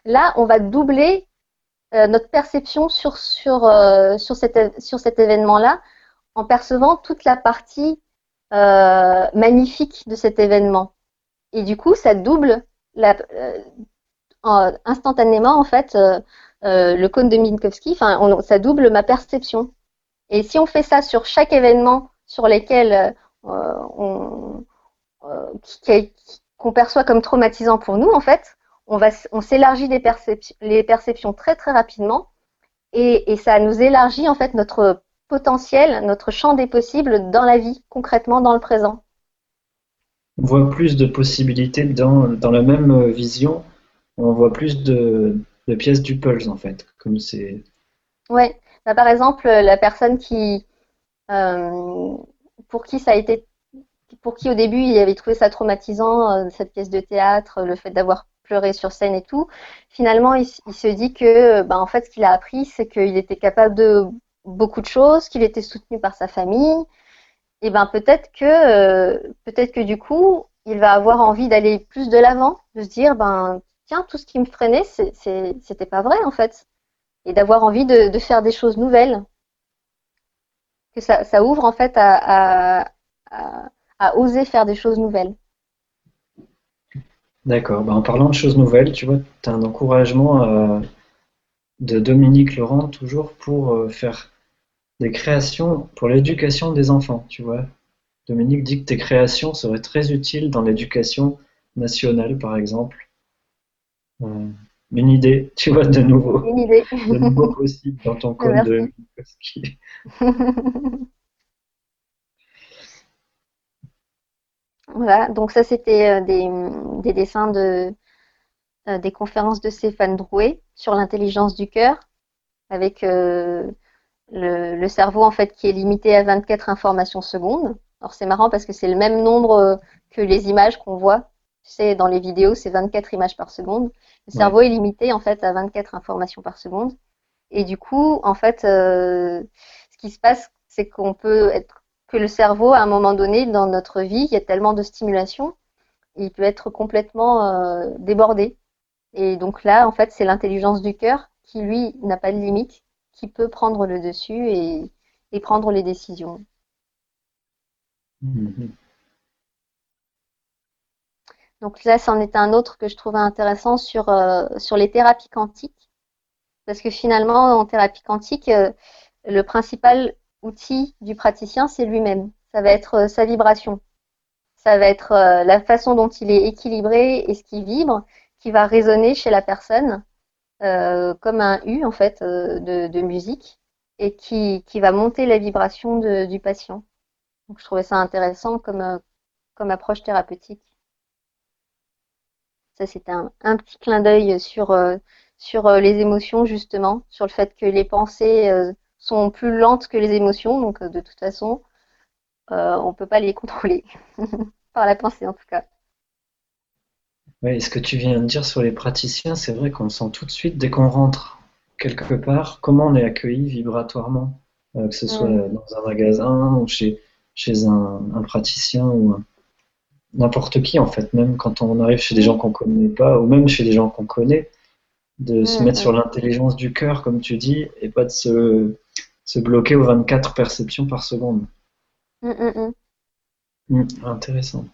là, on va doubler euh, notre perception sur, sur, euh, sur, cet, sur cet événement-là en percevant toute la partie euh, magnifique de cet événement. Et du coup, ça double la, instantanément en fait le cône de Minkowski. Ça double ma perception. Et si on fait ça sur chaque événement sur lesquels on, qu'on perçoit comme traumatisant pour nous, en fait, on, s'élargit les, les perceptions très très rapidement et, et, ça nous élargit en fait notre potentiel, notre champ des possibles dans la vie, concrètement dans le présent. On voit plus de possibilités dans, dans la même vision, on voit plus de, de pièces du pulse en fait, comme c'est. Ouais, bah, par exemple la personne qui euh, pour qui ça a été pour qui au début il avait trouvé ça traumatisant euh, cette pièce de théâtre, le fait d'avoir pleurer sur scène et tout. Finalement, il, se dit que, ben, en fait, ce qu'il a appris, c'est qu'il était capable de beaucoup de choses, qu'il était soutenu par sa famille. Et ben peut-être que, euh, peut-être que du coup, il va avoir envie d'aller plus de l'avant, de se dire, ben tiens, tout ce qui me freinait, c'était pas vrai en fait, et d'avoir envie de, faire des choses nouvelles. Que ça, ouvre en fait à, à, oser faire des choses nouvelles. D'accord. Bah, en parlant de choses nouvelles, tu vois, tu as un encouragement euh, de Dominique Laurent toujours pour euh, faire des créations pour l'éducation des enfants, tu vois. Dominique dit que tes créations seraient très utiles dans l'éducation nationale, par exemple. Euh, une idée, tu vois, de nouveau. Une idée. de nouveau possible dans ton code de Voilà, donc ça c'était euh, des, dessins de euh, des conférences de Stéphane Drouet sur l'intelligence du cœur, avec euh, le, cerveau en fait qui est limité à 24 informations secondes. Alors c'est marrant parce que c'est le même nombre que les images qu'on voit. Tu sais, dans les vidéos, c'est 24 images par seconde. Le cerveau est limité en fait à 24 informations par seconde. Et du coup, en fait, ce qui se passe, c'est qu'on peut être que le cerveau, à un moment donné, dans notre vie, il y a tellement de stimulation, il peut être complètement euh, débordé. Et donc là, en fait, c'est l'intelligence du cœur qui, lui, n'a pas de limite, qui peut prendre le dessus et, prendre les décisions. Mm-hmm. Donc là, c'en est un autre que je trouvais intéressant sur, euh, sur les thérapies quantiques. Parce que finalement, en thérapie quantique, euh, le principal outil du praticien, c'est lui-même. Ça va être euh, sa vibration. Ça va être la façon dont il est équilibré et ce qui vibre qui va résonner chez la personne euh, comme un U en fait de, musique et qui, va monter la vibration du patient. Donc je trouvais ça intéressant comme, comme approche thérapeutique. Ça c'était un, un, petit clin d'œil sur, sur les émotions justement, sur le fait que les pensées sont plus lentes que les émotions, donc euh, de toute façon, euh, on ne peut pas les contrôler, par la pensée en tout cas. Oui, ce que tu viens de dire sur les praticiens, c'est vrai qu'on sent tout de suite dès qu'on rentre quelque part comment on est accueilli vibratoirement, euh, que ce soit dans un magasin ou chez, chez un, praticien ou n'importe qui en fait, même quand on arrive chez des gens qu'on ne connaît pas ou même chez des gens qu'on connaît, de se mettre sur l'intelligence du cœur, comme tu dis, et pas de se se bloquer aux 24 perceptions par seconde. Mm, mm, mm. intéressant.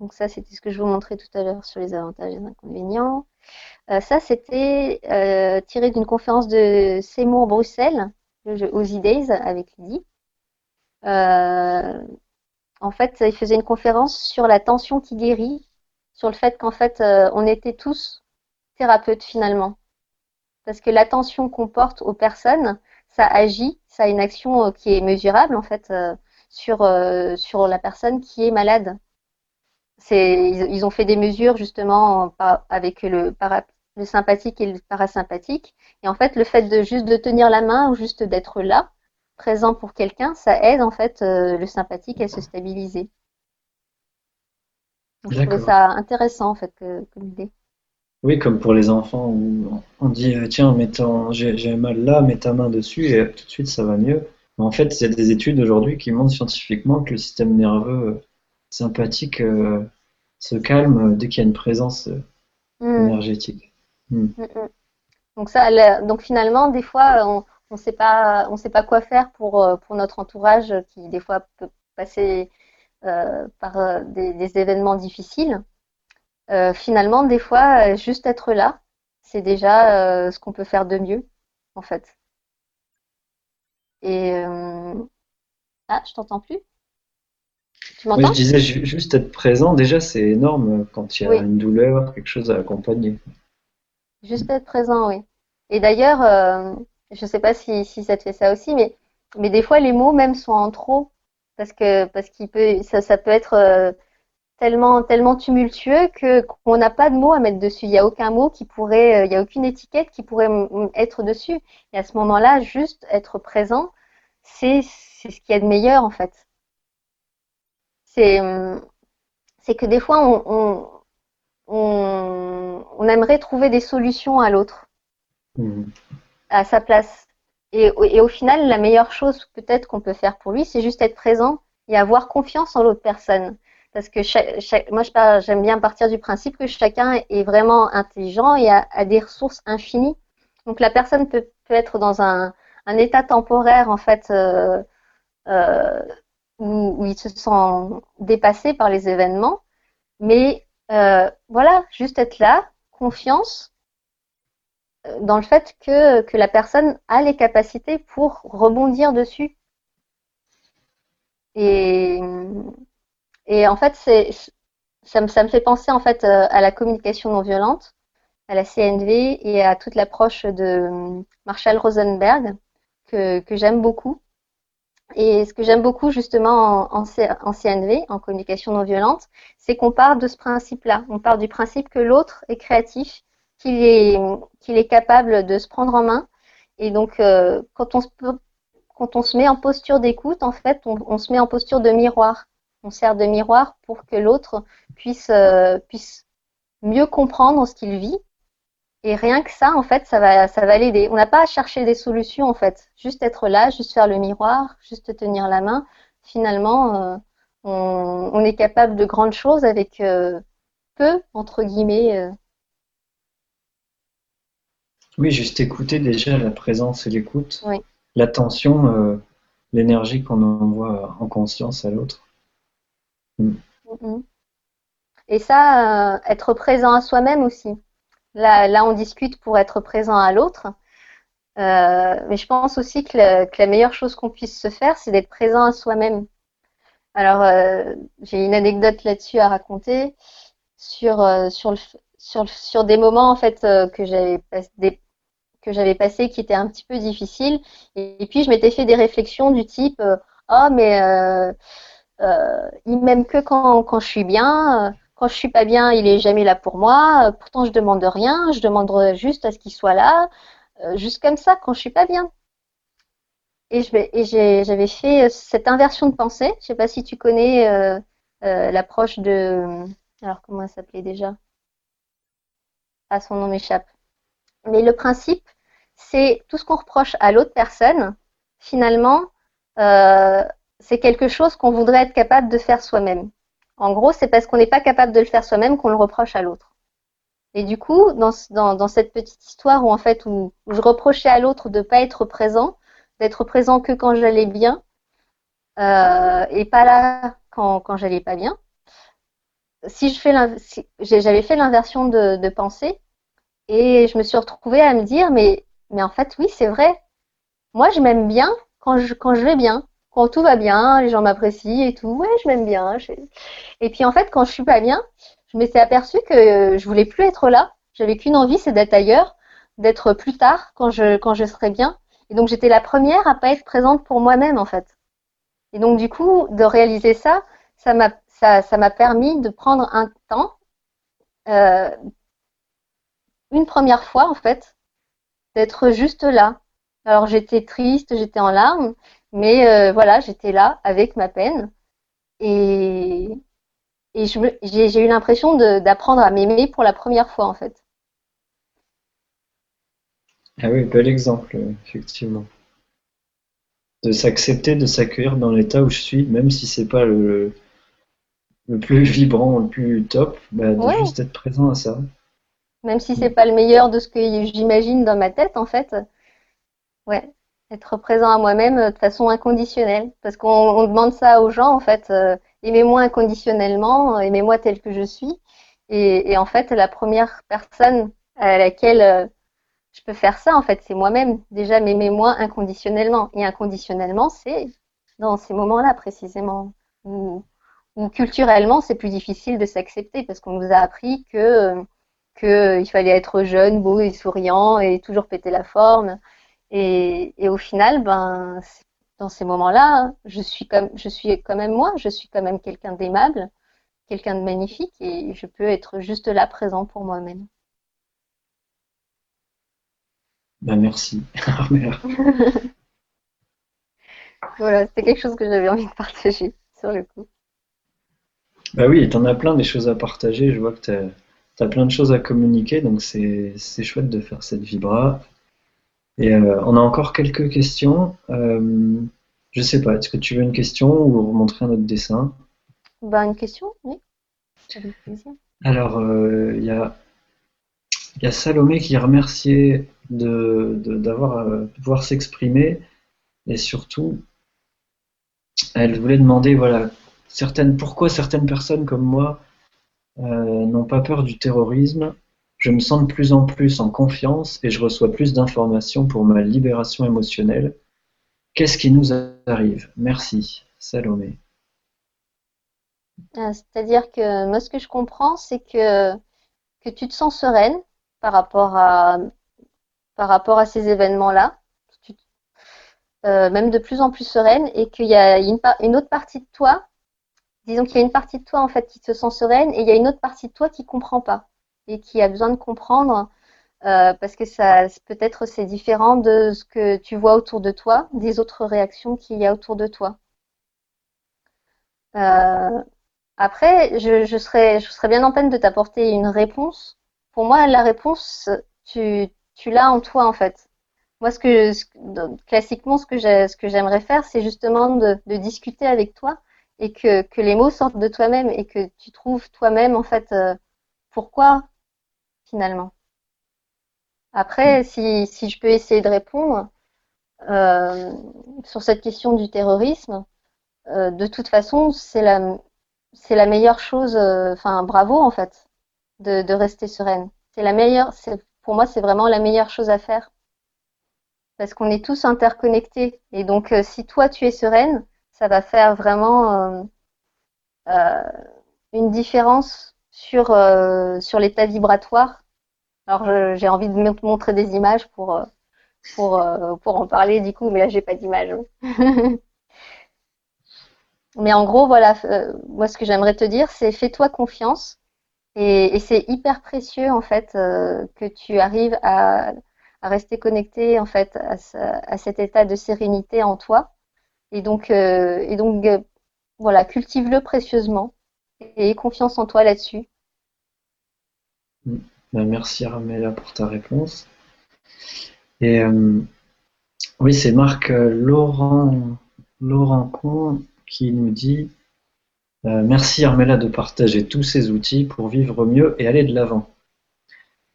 Donc ça, c'était ce que je vous montrais tout à l'heure sur les avantages et les inconvénients. Euh, ça, c'était euh, tiré d'une conférence de Seymour Bruxelles, le Days avec Lydie. Euh, en fait, il faisait une conférence sur la tension qui guérit, sur le fait qu'en fait, on était tous thérapeutes finalement. Parce que l'attention qu'on porte aux personnes, ça agit, ça a une action qui est mesurable en fait sur, sur la personne qui est malade. Ils, ils, ont fait des mesures justement avec le, le sympathique et le parasympathique. Et en fait, le fait de juste de tenir la main ou juste d'être là, présent pour quelqu'un, ça aide en fait euh, le sympathique à se stabiliser. Donc, je trouvais ça intéressant en fait comme idée. Oui, comme pour les enfants où on dit euh, tiens, j'ai mal là, mets ta main dessus et tout de suite ça va mieux. en fait, il y a des études aujourd'hui qui montrent scientifiquement que le système nerveux euh, sympathique se calme dès qu'il y a une présence mmh. énergétique. Mm. Mm, mm. Donc ça, donc finalement, des fois, on ne sait pas, on sait pas quoi faire pour euh, pour notre entourage qui des fois peut passer euh, par euh, des, événements difficiles. finalement, des fois, juste être là, c'est déjà ce qu'on peut faire de mieux, en fait. Et ah, je t'entends plus? Tu m'entends Oui, je disais juste être présent. Déjà, c'est énorme quand il y a une douleur, quelque chose à accompagner. Juste être présent, oui. Et d'ailleurs, euh, je ne sais pas si, si, ça te fait ça aussi, mais, mais des fois les mots même sont en trop parce que parce qu'il peut ça, ça peut être euh, tellement tellement tumultueux que qu'on n'a pas de mots à mettre dessus. Il n'y a aucun mot qui pourrait, euh, il n'y a aucune étiquette qui pourrait être dessus. Et à ce moment-là, juste être présent, c'est c'est ce qu'il y a de meilleur en fait. C'est c'est que des fois on, on, aimerait trouver des solutions à l'autre, mmh. à sa place. Et, au final, la meilleure chose peut-être qu'on peut faire pour lui, c'est juste être présent et avoir confiance en l'autre personne. Parce que moi, j'aime bien partir du principe que chacun est vraiment intelligent et a, des ressources infinies. Donc la personne peut, être dans un, état temporaire en fait euh, euh, où, où, il se sent dépassé par les événements, mais euh, voilà, juste être là, confiance euh, dans le fait que, que la personne a les capacités pour rebondir dessus. Et, et en fait, c'est, ça, me, ça me fait penser en fait euh, à la communication non violente, à la CNV et à toute l'approche de Marshall Rosenberg que, que j'aime beaucoup. Et ce que j'aime beaucoup justement en, CNV, en communication non violente, c'est qu'on part de ce principe-là. On part du principe que l'autre est créatif, qu'il est, capable de se prendre en main. Et donc, euh, quand, on se, met en posture d'écoute, en fait, on, se met en posture de miroir. On sert de miroir pour que l'autre puisse, euh, puisse mieux comprendre ce qu'il vit et rien que ça, en fait, ça va, ça va l'aider. On n'a pas à chercher des solutions, en fait. Juste être là, juste faire le miroir, juste tenir la main. Finalement, euh, on, est capable de grandes choses avec euh, peu, entre guillemets. Euh. Oui, juste écouter déjà la présence et l'écoute. L'attention, l'énergie qu'on envoie en conscience à l'autre. Mm. Et ça, être présent à soi-même aussi. Là, on discute pour être présent à l'autre. Euh, mais je pense aussi que la, meilleure chose qu'on puisse se faire, c'est d'être présent à soi-même. Alors, euh, j'ai une anecdote là-dessus à raconter sur, euh, des moments en fait que j'avais passé qui étaient un petit peu difficiles. Et, puis, je m'étais fait des réflexions du type Oh, mais il m'aime que quand, quand je suis bien quand je suis pas bien, il est jamais là pour moi. Pourtant, je demande rien. Je demande juste à ce qu'il soit là, euh, juste comme ça, quand je suis pas bien. Et j'avais fait euh, cette inversion de pensée. Je sais pas si tu connais euh, l'approche de. Alors, comment elle s'appelait déjà? Ah, son nom m'échappe. Mais le principe, c'est tout ce qu'on reproche à l'autre personne, finalement, c'est quelque chose qu'on voudrait être capable de faire soi-même. En gros, c'est parce qu'on n'est pas capable de le faire soi-même qu'on le reproche à l'autre. Et du coup, dans, cette petite histoire où en fait où, je reprochais à l'autre de ne pas être présent, d'être présent que quand j'allais bien euh, et pas là quand, j'allais pas bien. Si je fais j'avais fait l'inversion de, pensée et je me suis retrouvée à me dire mais mais en fait oui c'est vrai. Moi je m'aime bien quand je vais bien quand tout va bien, les gens m'apprécient et tout, ouais, je m'aime bien. Et puis en fait, quand je suis pas bien, je m'étais aperçue que je voulais plus être là. J'avais qu'une envie, c'est d'être ailleurs, d'être plus tard quand je quand je serai bien. Et donc j'étais la première à pas être présente pour moi-même en fait. Et donc du coup, de réaliser ça, ça m'a permis de prendre un temps, euh, une première fois en fait, d'être juste là. Alors j'étais triste, j'étais en larmes, mais euh, voilà, j'étais là avec ma peine. Et, et j'ai eu l'impression d'apprendre à m'aimer pour la première fois en fait. Ah oui, bel exemple, effectivement. De s'accepter, de s'accueillir dans l'état où je suis, même si c'est pas le, le plus vibrant, le plus top, bah, de juste être présent à ça. Même si c'est pas le meilleur de ce que j'imagine dans ma tête, en fait. Ouais, être présent à moi-même euh, de façon inconditionnelle. Parce qu'on demande ça aux gens, en fait. Euh, aimez-moi inconditionnellement, aimez-moi tel que je suis. Et, en fait, la première personne à laquelle euh, je peux faire ça, en fait, c'est moi-même. Déjà, m'aimez-moi inconditionnellement. Et inconditionnellement, c'est dans ces moments-là, précisément, où culturellement, c'est plus difficile de s'accepter parce qu'on nous a appris que qu'il fallait être jeune, beau et souriant et toujours péter la forme. Et, au final, ben, dans ces moments-là, je suis comme, je suis quand même moi, je suis quand même quelqu'un d'aimable, quelqu'un de magnifique et je peux être juste là présent pour moi-même. Ben merci. voilà, c'était quelque chose que j'avais envie de partager sur le coup. Bah oui, tu en as plein des choses à partager. Je vois que tu as, plein de choses à communiquer, donc c'est chouette de faire cette vibra. Et euh, on a encore quelques questions. Euh, je sais pas, est-ce que tu veux une question ou montrer un autre dessin? Bah, Une question, oui. Alors, euh, il y, a, y, a, Salomé qui remerciait de, d'avoir de, pouvoir s'exprimer et surtout, elle voulait demander voilà, certaines, pourquoi certaines personnes comme moi n'ont pas peur du terrorisme? Je me sens de plus en plus en confiance et je reçois plus d'informations pour ma libération émotionnelle. Qu'est-ce qui nous arrive? Merci, Salomé. Ah, c'est-à-dire que moi, ce que je comprends, c'est que, que tu te sens sereine par rapport à, ces événements-là, euh, même de plus en plus sereine, et qu'il y a une, autre partie de toi, disons qu'il y a une partie de toi en fait qui te sent sereine, et il y a une autre partie de toi qui comprend pas et qui a besoin de comprendre euh, parce que ça peut-être c'est différent de ce que tu vois autour de toi, des autres réactions qu'il y a autour de toi. Euh, après, je, serais, je serais bien en peine de t'apporter une réponse. Pour moi, la réponse, tu, l'as en toi en fait. Moi, ce que classiquement, ce que j'aimerais faire, c'est justement de, discuter avec toi et que, que les mots sortent de toi-même et que tu trouves toi-même en fait euh, pourquoi finalement. Après, mm. si, si, je peux essayer de répondre euh, sur cette question du terrorisme, euh, de toute façon, c'est la, c'est la meilleure chose, euh, enfin bravo en fait, de, de rester sereine. C'est la meilleure, c'est, pour moi, c'est vraiment la meilleure chose à faire. Parce qu'on est tous interconnectés. Et donc, si toi, tu es sereine, ça va faire vraiment une différence sur, sur l'état vibratoire alors j'ai envie de montrer des images pour, euh, pour, euh, pour en parler du coup, mais là j'ai pas d'image. mais en gros, voilà, euh, moi ce que j'aimerais te dire, c'est fais-toi confiance. Et, c'est hyper précieux en fait que tu arrives à, rester connecté en fait à, à, cet état de sérénité en toi. Et donc, et donc voilà, cultive-le précieusement et aie confiance en toi là-dessus. Mm. Ben, merci Armella pour ta réponse. Et euh, oui, c'est Marc euh, Laurent, Laurent qui nous dit euh, Merci Armella de partager tous ces outils pour vivre mieux et aller de l'avant.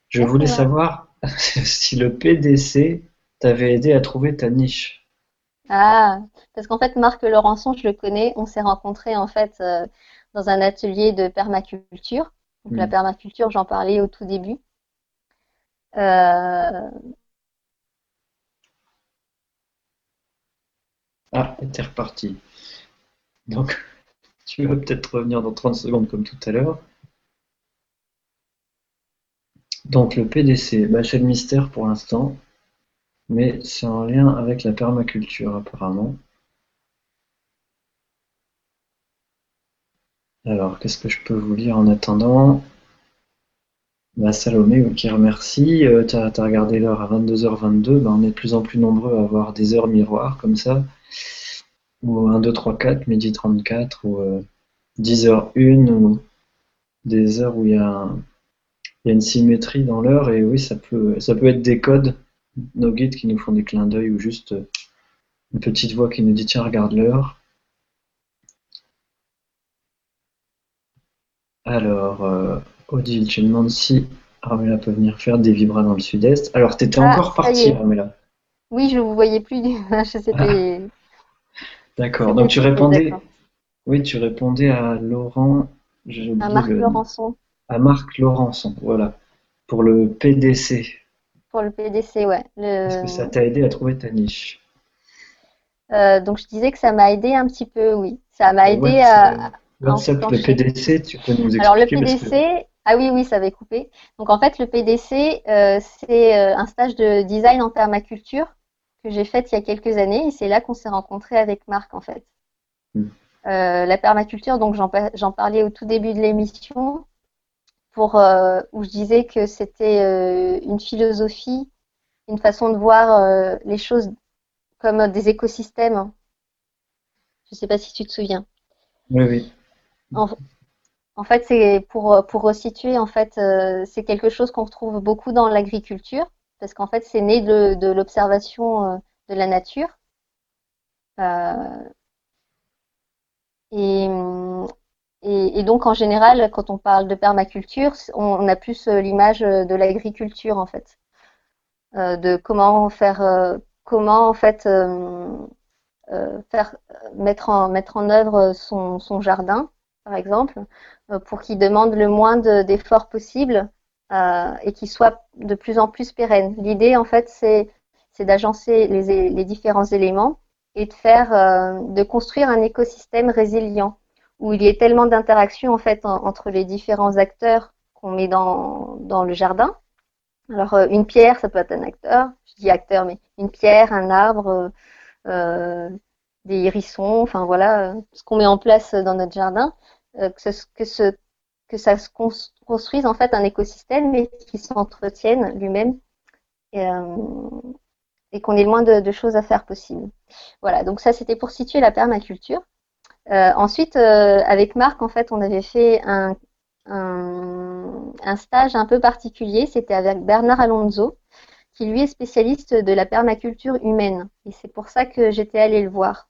Je voulais savoir si le PDC t'avait aidé à trouver ta niche. Ah, parce qu'en fait, Marc Laurençon, je le connais. On s'est rencontrés en fait dans un atelier de permaculture. Donc, la mm. permaculture, j'en parlais au tout début. Euh, Ah, t'es reparti. Donc, tu vas peut-être revenir dans 30 secondes comme tout à l'heure. Donc le PDC, bah, c'est le mystère pour l'instant, mais c'est en lien avec la permaculture apparemment. Alors, qu'est-ce que je peux vous lire en attendant? Bah, Salomé, qui remercie. Euh, tu as, regardé l'heure à 22h22. Bah, on est de plus en plus nombreux à avoir des heures miroirs comme ça. Ou 1, 2, 3, 4, midi 34, ou 10h01, euh, ou des heures où il y a, une symétrie dans l'heure. Et oui, ça peut, ça peut être des codes, nos guides qui nous font des clins d'œil, ou juste euh, une petite voix qui nous dit tiens, regarde l'heure. Alors, euh, Odile, tu demandes si Armella peut venir faire des vibras dans le sud-est. Alors, tu étais ah, encore partie, Armella. Oui, je ne vous voyais plus. Ah. D'accord. Donc, tu répondais. Oui, tu répondais à Laurent. À Marc Laurençon. À Marc Laurençon, voilà. Pour le PDC. Pour le PDC, ouais. Est-ce que ça t'a aidé à trouver ta niche? Euh, Donc, je disais que ça m'a aidé un petit peu, oui. Ça m'a aidé à le PDC, tu peux nous expliquer Alors le PDC, ah oui, oui, ça avait coupé. Donc en fait, le PDC, euh, c'est euh, un stage de design en permaculture que j'ai fait il y a quelques années et c'est là qu'on s'est rencontré avec Marc en fait. Hmm. Euh, la permaculture, donc j'en parlais au tout début de l'émission, pour où je disais que c'était une philosophie, une façon de voir les choses comme des écosystèmes. Je ne sais pas si tu te souviens. Oui, oui. En, fait, c'est pour, pour resituer, en fait, euh, c'est quelque chose qu'on retrouve beaucoup dans l'agriculture, parce qu'en fait, c'est né de, l'observation euh, de la nature. Euh, et, et, donc, en général, quand on parle de permaculture, on, a plus l'image de l'agriculture, en fait, de comment faire, comment en fait faire mettre en mettre en œuvre son, son jardin par exemple, euh, pour qu'il demande le moins d'efforts possible euh, et qu'il soit de plus en plus pérenne. L'idée, en fait, c'est d'agencer les, différents éléments et de faire, euh, de construire un écosystème résilient où il y ait tellement d'interactions en fait entre les différents acteurs qu'on met dans, dans le jardin. Alors une pierre, ça peut être un acteur, je dis acteur, mais une pierre, un arbre, des hérissons, enfin voilà, ce qu'on met en place dans notre jardin. Euh, que, ça se construise en fait un écosystème et qui s'entretienne lui-même et, euh, qu'on ait le moins de, choses à faire possible. Voilà, donc ça c'était pour situer la permaculture. Euh, ensuite, avec Marc, en fait, on avait fait un, un stage un peu particulier. C'était avec Bernard Alonso, qui lui est spécialiste de la permaculture humaine. Et c'est pour ça que j'étais allée le voir.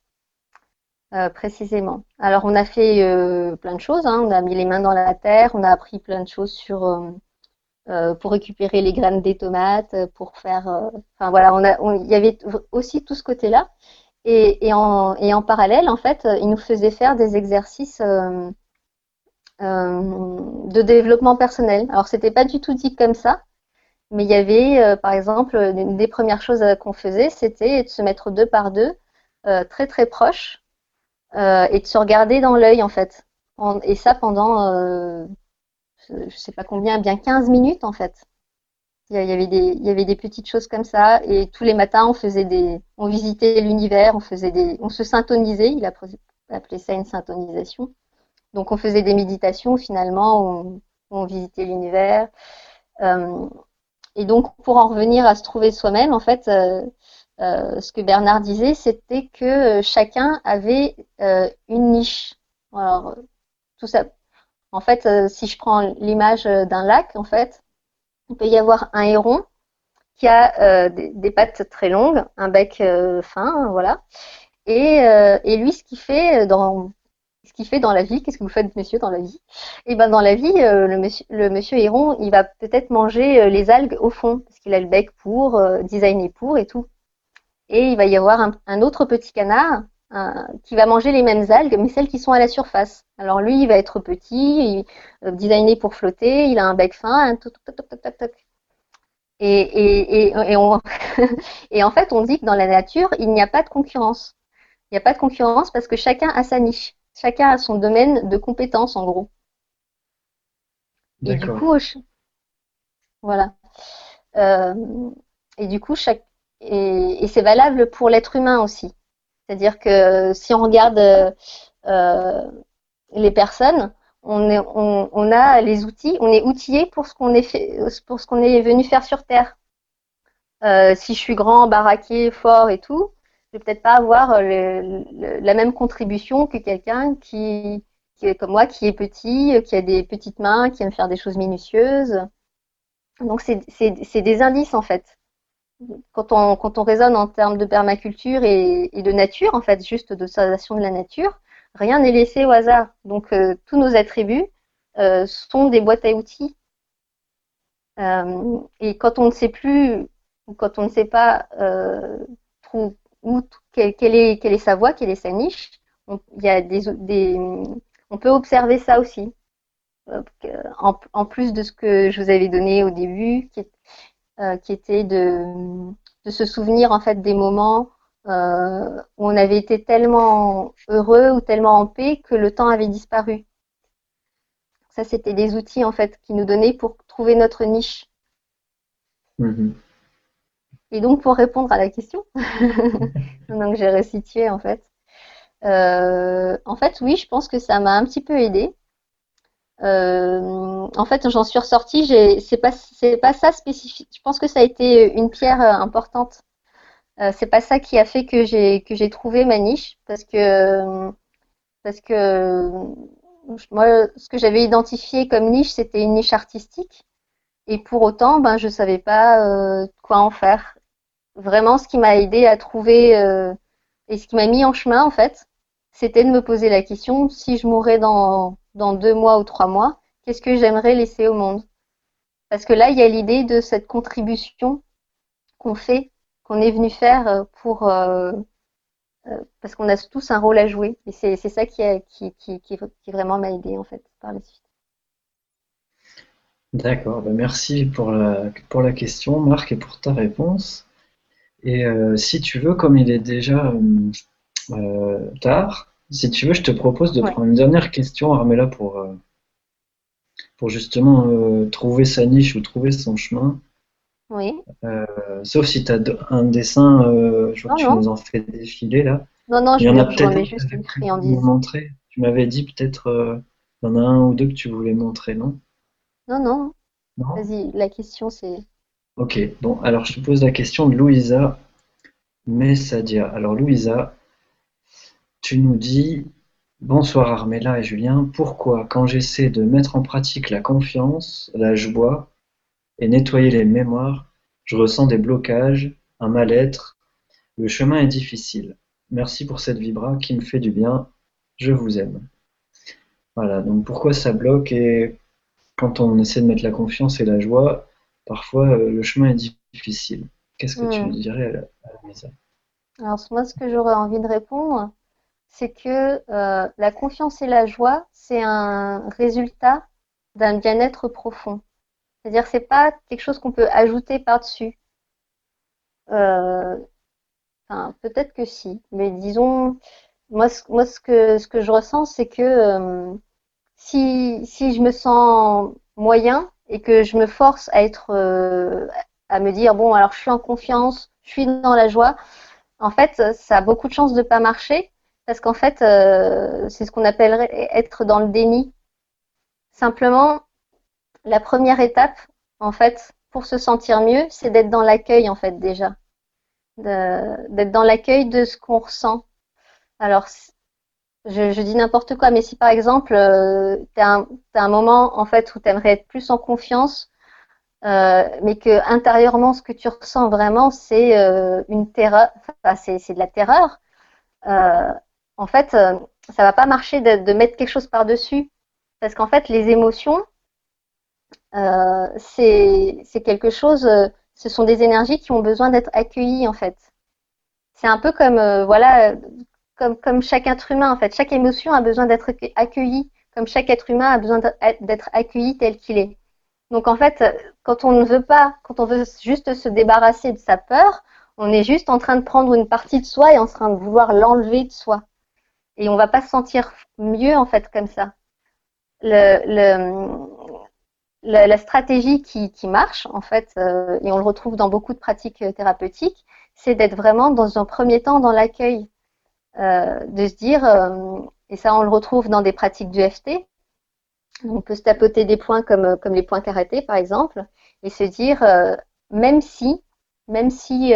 Euh, précisément. Alors on a fait euh, plein de choses, hein. on a mis les mains dans la terre, on a appris plein de choses sur euh, pour récupérer les graines des tomates, pour faire, enfin voilà, on a, il y avait aussi tout ce côté-là. Et, en, et en parallèle, en fait, il nous faisait faire des exercices de développement personnel. Alors c'était pas du tout dit comme ça, mais il y avait, par exemple, une des premières choses qu'on faisait, c'était de se mettre deux par deux, très très proches, euh, et de se regarder dans l'œil en fait. et ça pendant, euh, je sais pas combien, bien 15 minutes en fait. Il y, avait des, il y avait des petites choses comme ça et tous les matins on faisait des, on visitait l'univers, on faisait des, on se syntonisait. Il a appelé ça une syntonisation. Donc on faisait des méditations finalement, on, on visitait l'univers. Euh, et donc pour en revenir à se trouver soi-même, en fait, euh, ce que Bernard disait, c'était que euh, chacun avait euh, une niche. Alors, tout ça. En fait, si je prends l'image d'un lac, en fait, il peut y avoir un héron qui a des, pattes très longues, un bec fin, voilà. Et, lui, ce qu'il fait dans ce qu'il fait dans la vie, qu'est-ce que vous faites, monsieur, dans la vie? Et eh ben dans la vie, le, monsieur, le monsieur héron, il va peut-être manger les algues au fond, parce qu'il a le bec pour, designer pour et tout et il va y avoir un, autre petit canard qui va manger les mêmes algues, mais celles qui sont à la surface. Alors lui, il va être petit, euh, designé pour flotter, il a un bec fin, et, et, et, et, on, et en fait, on dit que dans la nature, il n'y a pas de concurrence. Il n'y a pas de concurrence parce que chacun a sa niche. Chacun a son domaine de compétences, en gros. Et du coup, voilà. Euh, et du coup, chaque et, c'est valable pour l'être humain aussi. C'est-à-dire que si on regarde euh, les personnes, on, est, on, a les outils, on est outillé pour ce qu'on est fait, pour ce qu'on est venu faire sur Terre. Euh, si je suis grand, baraqué, fort et tout, je vais peut-être pas avoir la même contribution que quelqu'un qui, qui est comme moi, qui est petit, qui a des petites mains, qui aime faire des choses minutieuses. Donc c'est des indices en fait. Quand on, quand on raisonne en termes de permaculture et, de nature, en fait, juste d'observation de la nature, rien n'est laissé au hasard. Donc euh, tous nos attributs euh, sont des boîtes à outils. Euh, et quand on ne sait plus, quand on ne sait pas où, quelle, est, quelle, est, sa voie, quelle est sa niche, on, il y a des, on peut observer ça aussi. En, plus de ce que je vous avais donné au début, qui, qui était de, de, se souvenir en fait des moments euh, où on avait été tellement heureux ou tellement en paix que le temps avait disparu. Ça, c'était des outils en fait qui nous donnaient pour trouver notre niche. Mm-hmm. Et donc pour répondre à la question, donc j'ai resitué en fait. Euh, en fait, oui, je pense que ça m'a un petit peu aidé. Euh, en fait, j'en suis ressortie. C'est pas, c'est pas ça spécifique. Je pense que ça a été une pierre importante euh, c'est pas ça qui a fait que j'ai que j'ai trouvé ma niche parce que parce que moi ce que j'avais identifié comme niche c'était une niche artistique et pour autant ben je savais pas euh, quoi en faire. Vraiment ce qui m'a aidé à trouver euh, et ce qui m'a mis en chemin en fait c'était de me poser la question si je mourais dans dans deux mois ou trois mois qu'est-ce que j'aimerais laisser au monde? Parce que là il y a l'idée de cette contribution qu'on fait qu'on est venu faire euh, pour euh, euh, parce qu'on a tous un rôle à jouer. Et c'est ça qui, qui, qui, qui, vraiment m'a aidé en fait par la suite. D'accord, ben merci pour la, pour la question Marc et pour ta réponse. Et si tu veux, comme il est déjà tard, si tu veux, je te propose de prendre une dernière question, Armella, pour, pour justement trouver sa niche ou trouver son chemin. Oui. Euh, sauf si tu as un dessin, euh, je vois que tu nous en fais défiler là. Non, non, je, Il y en a peut-être juste une friandise. Montrer. Tu m'avais dit peut-être, euh, il y en a un ou deux que tu voulais montrer, non? Non, non. non? Vas-y, la question c'est. Ok, bon, alors je te pose la question de Louisa Messadia. Alors Louisa, tu nous dis Bonsoir Armella et Julien, pourquoi quand j'essaie de mettre en pratique la confiance, la joie, et nettoyer les mémoires, je ressens des blocages, un mal-être? Le chemin est difficile. Merci pour cette vibra qui me fait du bien. Je vous aime. Voilà, donc pourquoi ça bloque et quand on essaie de mettre la confiance et la joie, parfois euh, le chemin est difficile. Qu'est-ce que tu hmm. dirais à la, Alors moi, ce que j'aurais envie de répondre, c'est que euh, la confiance et la joie, c'est un résultat d'un bien-être profond. C'est-à-dire que c'est pas quelque chose qu'on peut ajouter par-dessus. Euh, enfin, peut-être que si, mais disons, moi, ce, moi, ce que ce que je ressens, c'est que euh, si si je me sens moyen et que je me force à être à me dire bon, alors je suis en confiance, je suis dans la joie, en fait, ça a beaucoup de chances de pas marcher parce qu'en fait, c'est ce qu'on appellerait être dans le déni. Simplement, la première étape, en fait, pour se sentir mieux, c'est d'être dans l'accueil, en fait, déjà. D'être dans l'accueil de ce qu'on ressent. Alors, je, dis n'importe quoi, mais si par exemple, euh, tu as, un moment, en fait, où tu aimerais être plus en confiance, euh, mais que intérieurement, ce que tu ressens vraiment, c'est euh, une terreur, enfin, c'est de la terreur, en fait, ça va pas marcher de, mettre quelque chose par-dessus. Parce qu'en fait, les émotions, euh, c'est quelque chose, euh, ce sont des énergies qui ont besoin d'être accueillies en fait. C'est un peu comme, euh, voilà, comme chaque être humain en fait. Chaque émotion a besoin d'être accueillie, comme chaque être humain a besoin d'être accueilli tel qu'il est. Donc en fait, quand on ne veut pas, quand on veut juste se débarrasser de sa peur, On est juste en train de prendre une partie de soi et en train de vouloir l'enlever de soi. Et on va pas se sentir mieux en fait comme ça. La, stratégie qui, marche en fait, euh, et on le retrouve dans beaucoup de pratiques thérapeutiques, c'est d'être vraiment dans un premier temps dans l'accueil, euh, de se dire, euh, et ça on le retrouve dans des pratiques du FT, on peut se tapoter des points comme, comme les points karaté par exemple, et se dire, euh, même si, même si,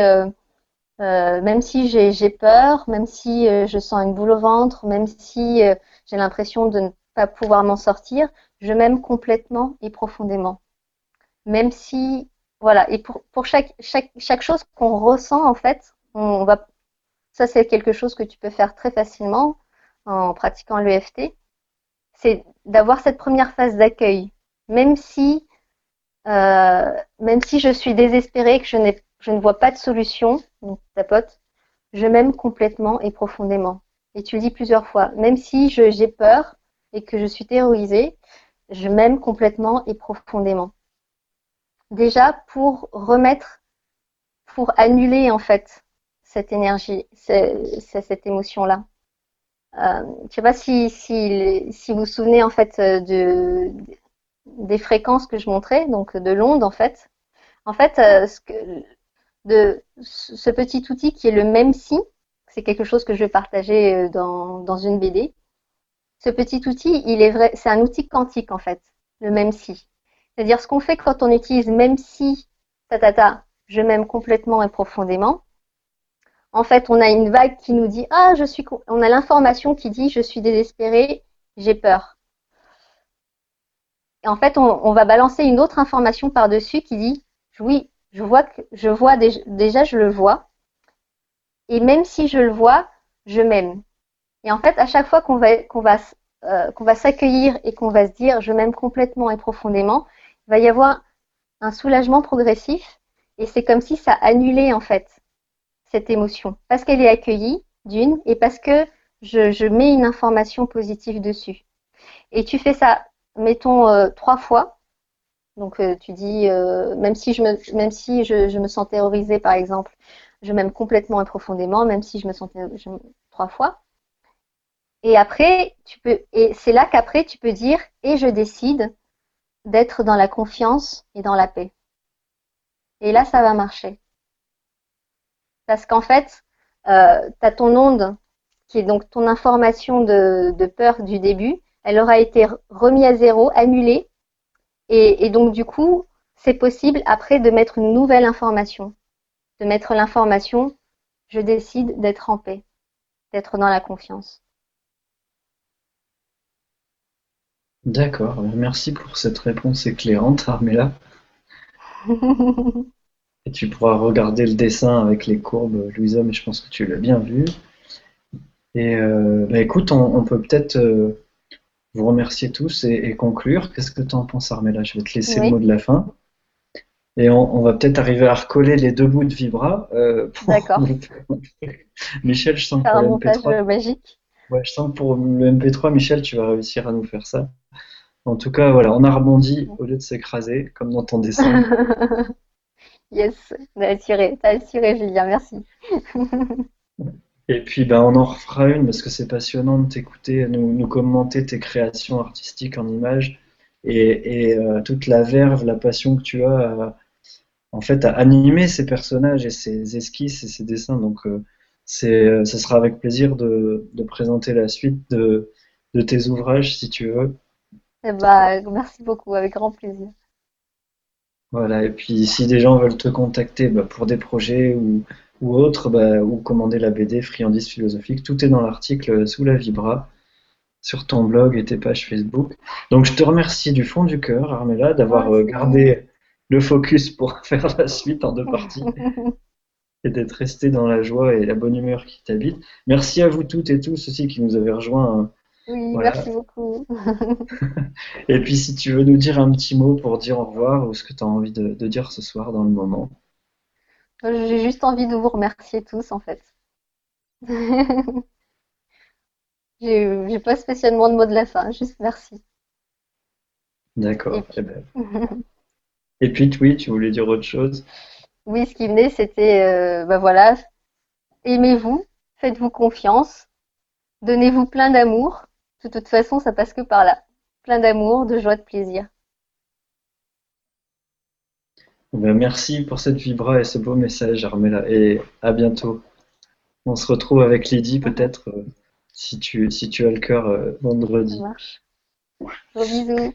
euh, euh, même si j'ai peur, même si je sens une boule au ventre, même si j'ai l'impression de ne pas pouvoir m'en sortir, je m'aime complètement et profondément. Même si, voilà, et pour, pour chaque, chaque, chaque chose qu'on ressent, en fait, on va, ça c'est quelque chose que tu peux faire très facilement en pratiquant l'EFT, c'est d'avoir cette première phase d'accueil. Même si, euh, même si je suis désespérée, que je, je ne vois pas de solution, donc ta pote, je m'aime complètement et profondément. Et tu le dis plusieurs fois, même si j'ai peur et que je suis terrorisée, je m'aime complètement et profondément. Déjà pour remettre, pour annuler en fait cette énergie, cette émotion-là. Euh, je ne sais pas si, vous vous souvenez en fait euh, de, des fréquences que je montrais, donc de l'onde en fait. En fait, euh, ce, que, de, ce petit outil qui est le même si, c'est quelque chose que je vais partager dans, dans une BD. Ce petit outil, il est vrai, c'est un outil quantique en fait, le même si. C'est-à-dire ce qu'on fait quand on utilise même si, ta ta ta, je m'aime complètement et profondément en fait, on a une vague qui nous dit ah je suis on a l'information qui dit je suis désespéré, j'ai peur. Et en fait, on, va balancer une autre information par-dessus qui dit oui, je vois que je vois déjà, je le vois. Et même si je le vois, je m'aime. Et en fait, à chaque fois qu'on va qu'on va euh, qu'on va s'accueillir et qu'on va se dire je m'aime complètement et profondément, il va y avoir un soulagement progressif et c'est comme si ça annulait en fait cette émotion Parce qu'elle est accueillie, d'une, et parce que je, mets une information positive dessus. Et tu fais ça, mettons, euh, trois fois. Donc euh, tu dis, euh, même si, je me, même si je, me sens terrorisée, par exemple, je m'aime complètement et profondément, même si je me sens trois fois. Et après, tu peux, et c'est là qu'après tu peux dire, et je décide d'être dans la confiance et dans la paix. Et là, ça va marcher. Parce qu'en fait, euh, tu as ton onde, qui est donc ton information de, peur du début, elle aura été remise à zéro, annulée. Et, donc, du coup, c'est possible après de mettre une nouvelle information. De mettre l'information, je décide d'être en paix, d'être dans la confiance. D'accord, merci pour cette réponse éclairante, Armella. Et tu pourras regarder le dessin avec les courbes, Louisa, mais je pense que tu l'as bien vu. Et euh, bah, écoute, on, peut peut-être euh, vous remercier tous et, conclure. Qu'est-ce que tu en penses, Armella? Je vais te laisser le mot de la fin. Et on, va peut-être arriver à recoller les deux bouts de Vibra. Euh, D'accord. Michel, je sens que pour le MP3. magique. Ouais, je sens que pour le MP3, Michel, tu vas réussir à nous faire ça. En tout cas, voilà, on a rebondi au lieu de s'écraser, comme dans ton dessin. Yes, t'as assuré, t'as assuré, Julien, merci. Et puis ben, on en refera une parce que c'est passionnant de t'écouter, nous, nous commenter tes créations artistiques en images et, euh, toute la verve, la passion que tu as à, en fait à animer ces personnages et ces esquisses et ces dessins. Donc euh, c'est, euh, ce sera avec plaisir de, présenter la suite de, de, tes ouvrages si tu veux. Eh ben, merci beaucoup, avec grand plaisir. Voilà, et puis si des gens veulent te contacter bah, pour des projets ou, ou autres, bah, ou commander la BD Friandise philosophique, tout est dans l'article sous la vibra sur ton blog et tes pages Facebook. Donc je te remercie du fond du cœur, Armella, d'avoir euh, gardé le focus pour faire la suite en deux parties et d'être resté dans la joie et la bonne humeur qui t'habite. Merci à vous toutes et tous aussi qui nous avez rejoints oui, merci beaucoup. Et puis, si tu veux nous dire un petit mot pour dire au revoir ou ce que tu as envie de, dire ce soir dans le moment. J'ai juste envie de vous remercier tous, en fait. J'ai pas spécialement de mot de la fin, juste merci. D'accord, très bien. Et puis, oui, tu voulais dire autre chose? Oui, ce qui venait, c'était, ben voilà, aimez-vous, faites-vous confiance, donnez-vous plein d'amour. De toute façon, ça passe que par là. Plein d'amour, de joie, de plaisir. Ben, merci pour cette vibra et ce beau message, Armella, et à bientôt. On se retrouve avec Lydie peut-être, euh, si, tu, si tu as le cœur euh, vendredi. Ça marche. Bisous.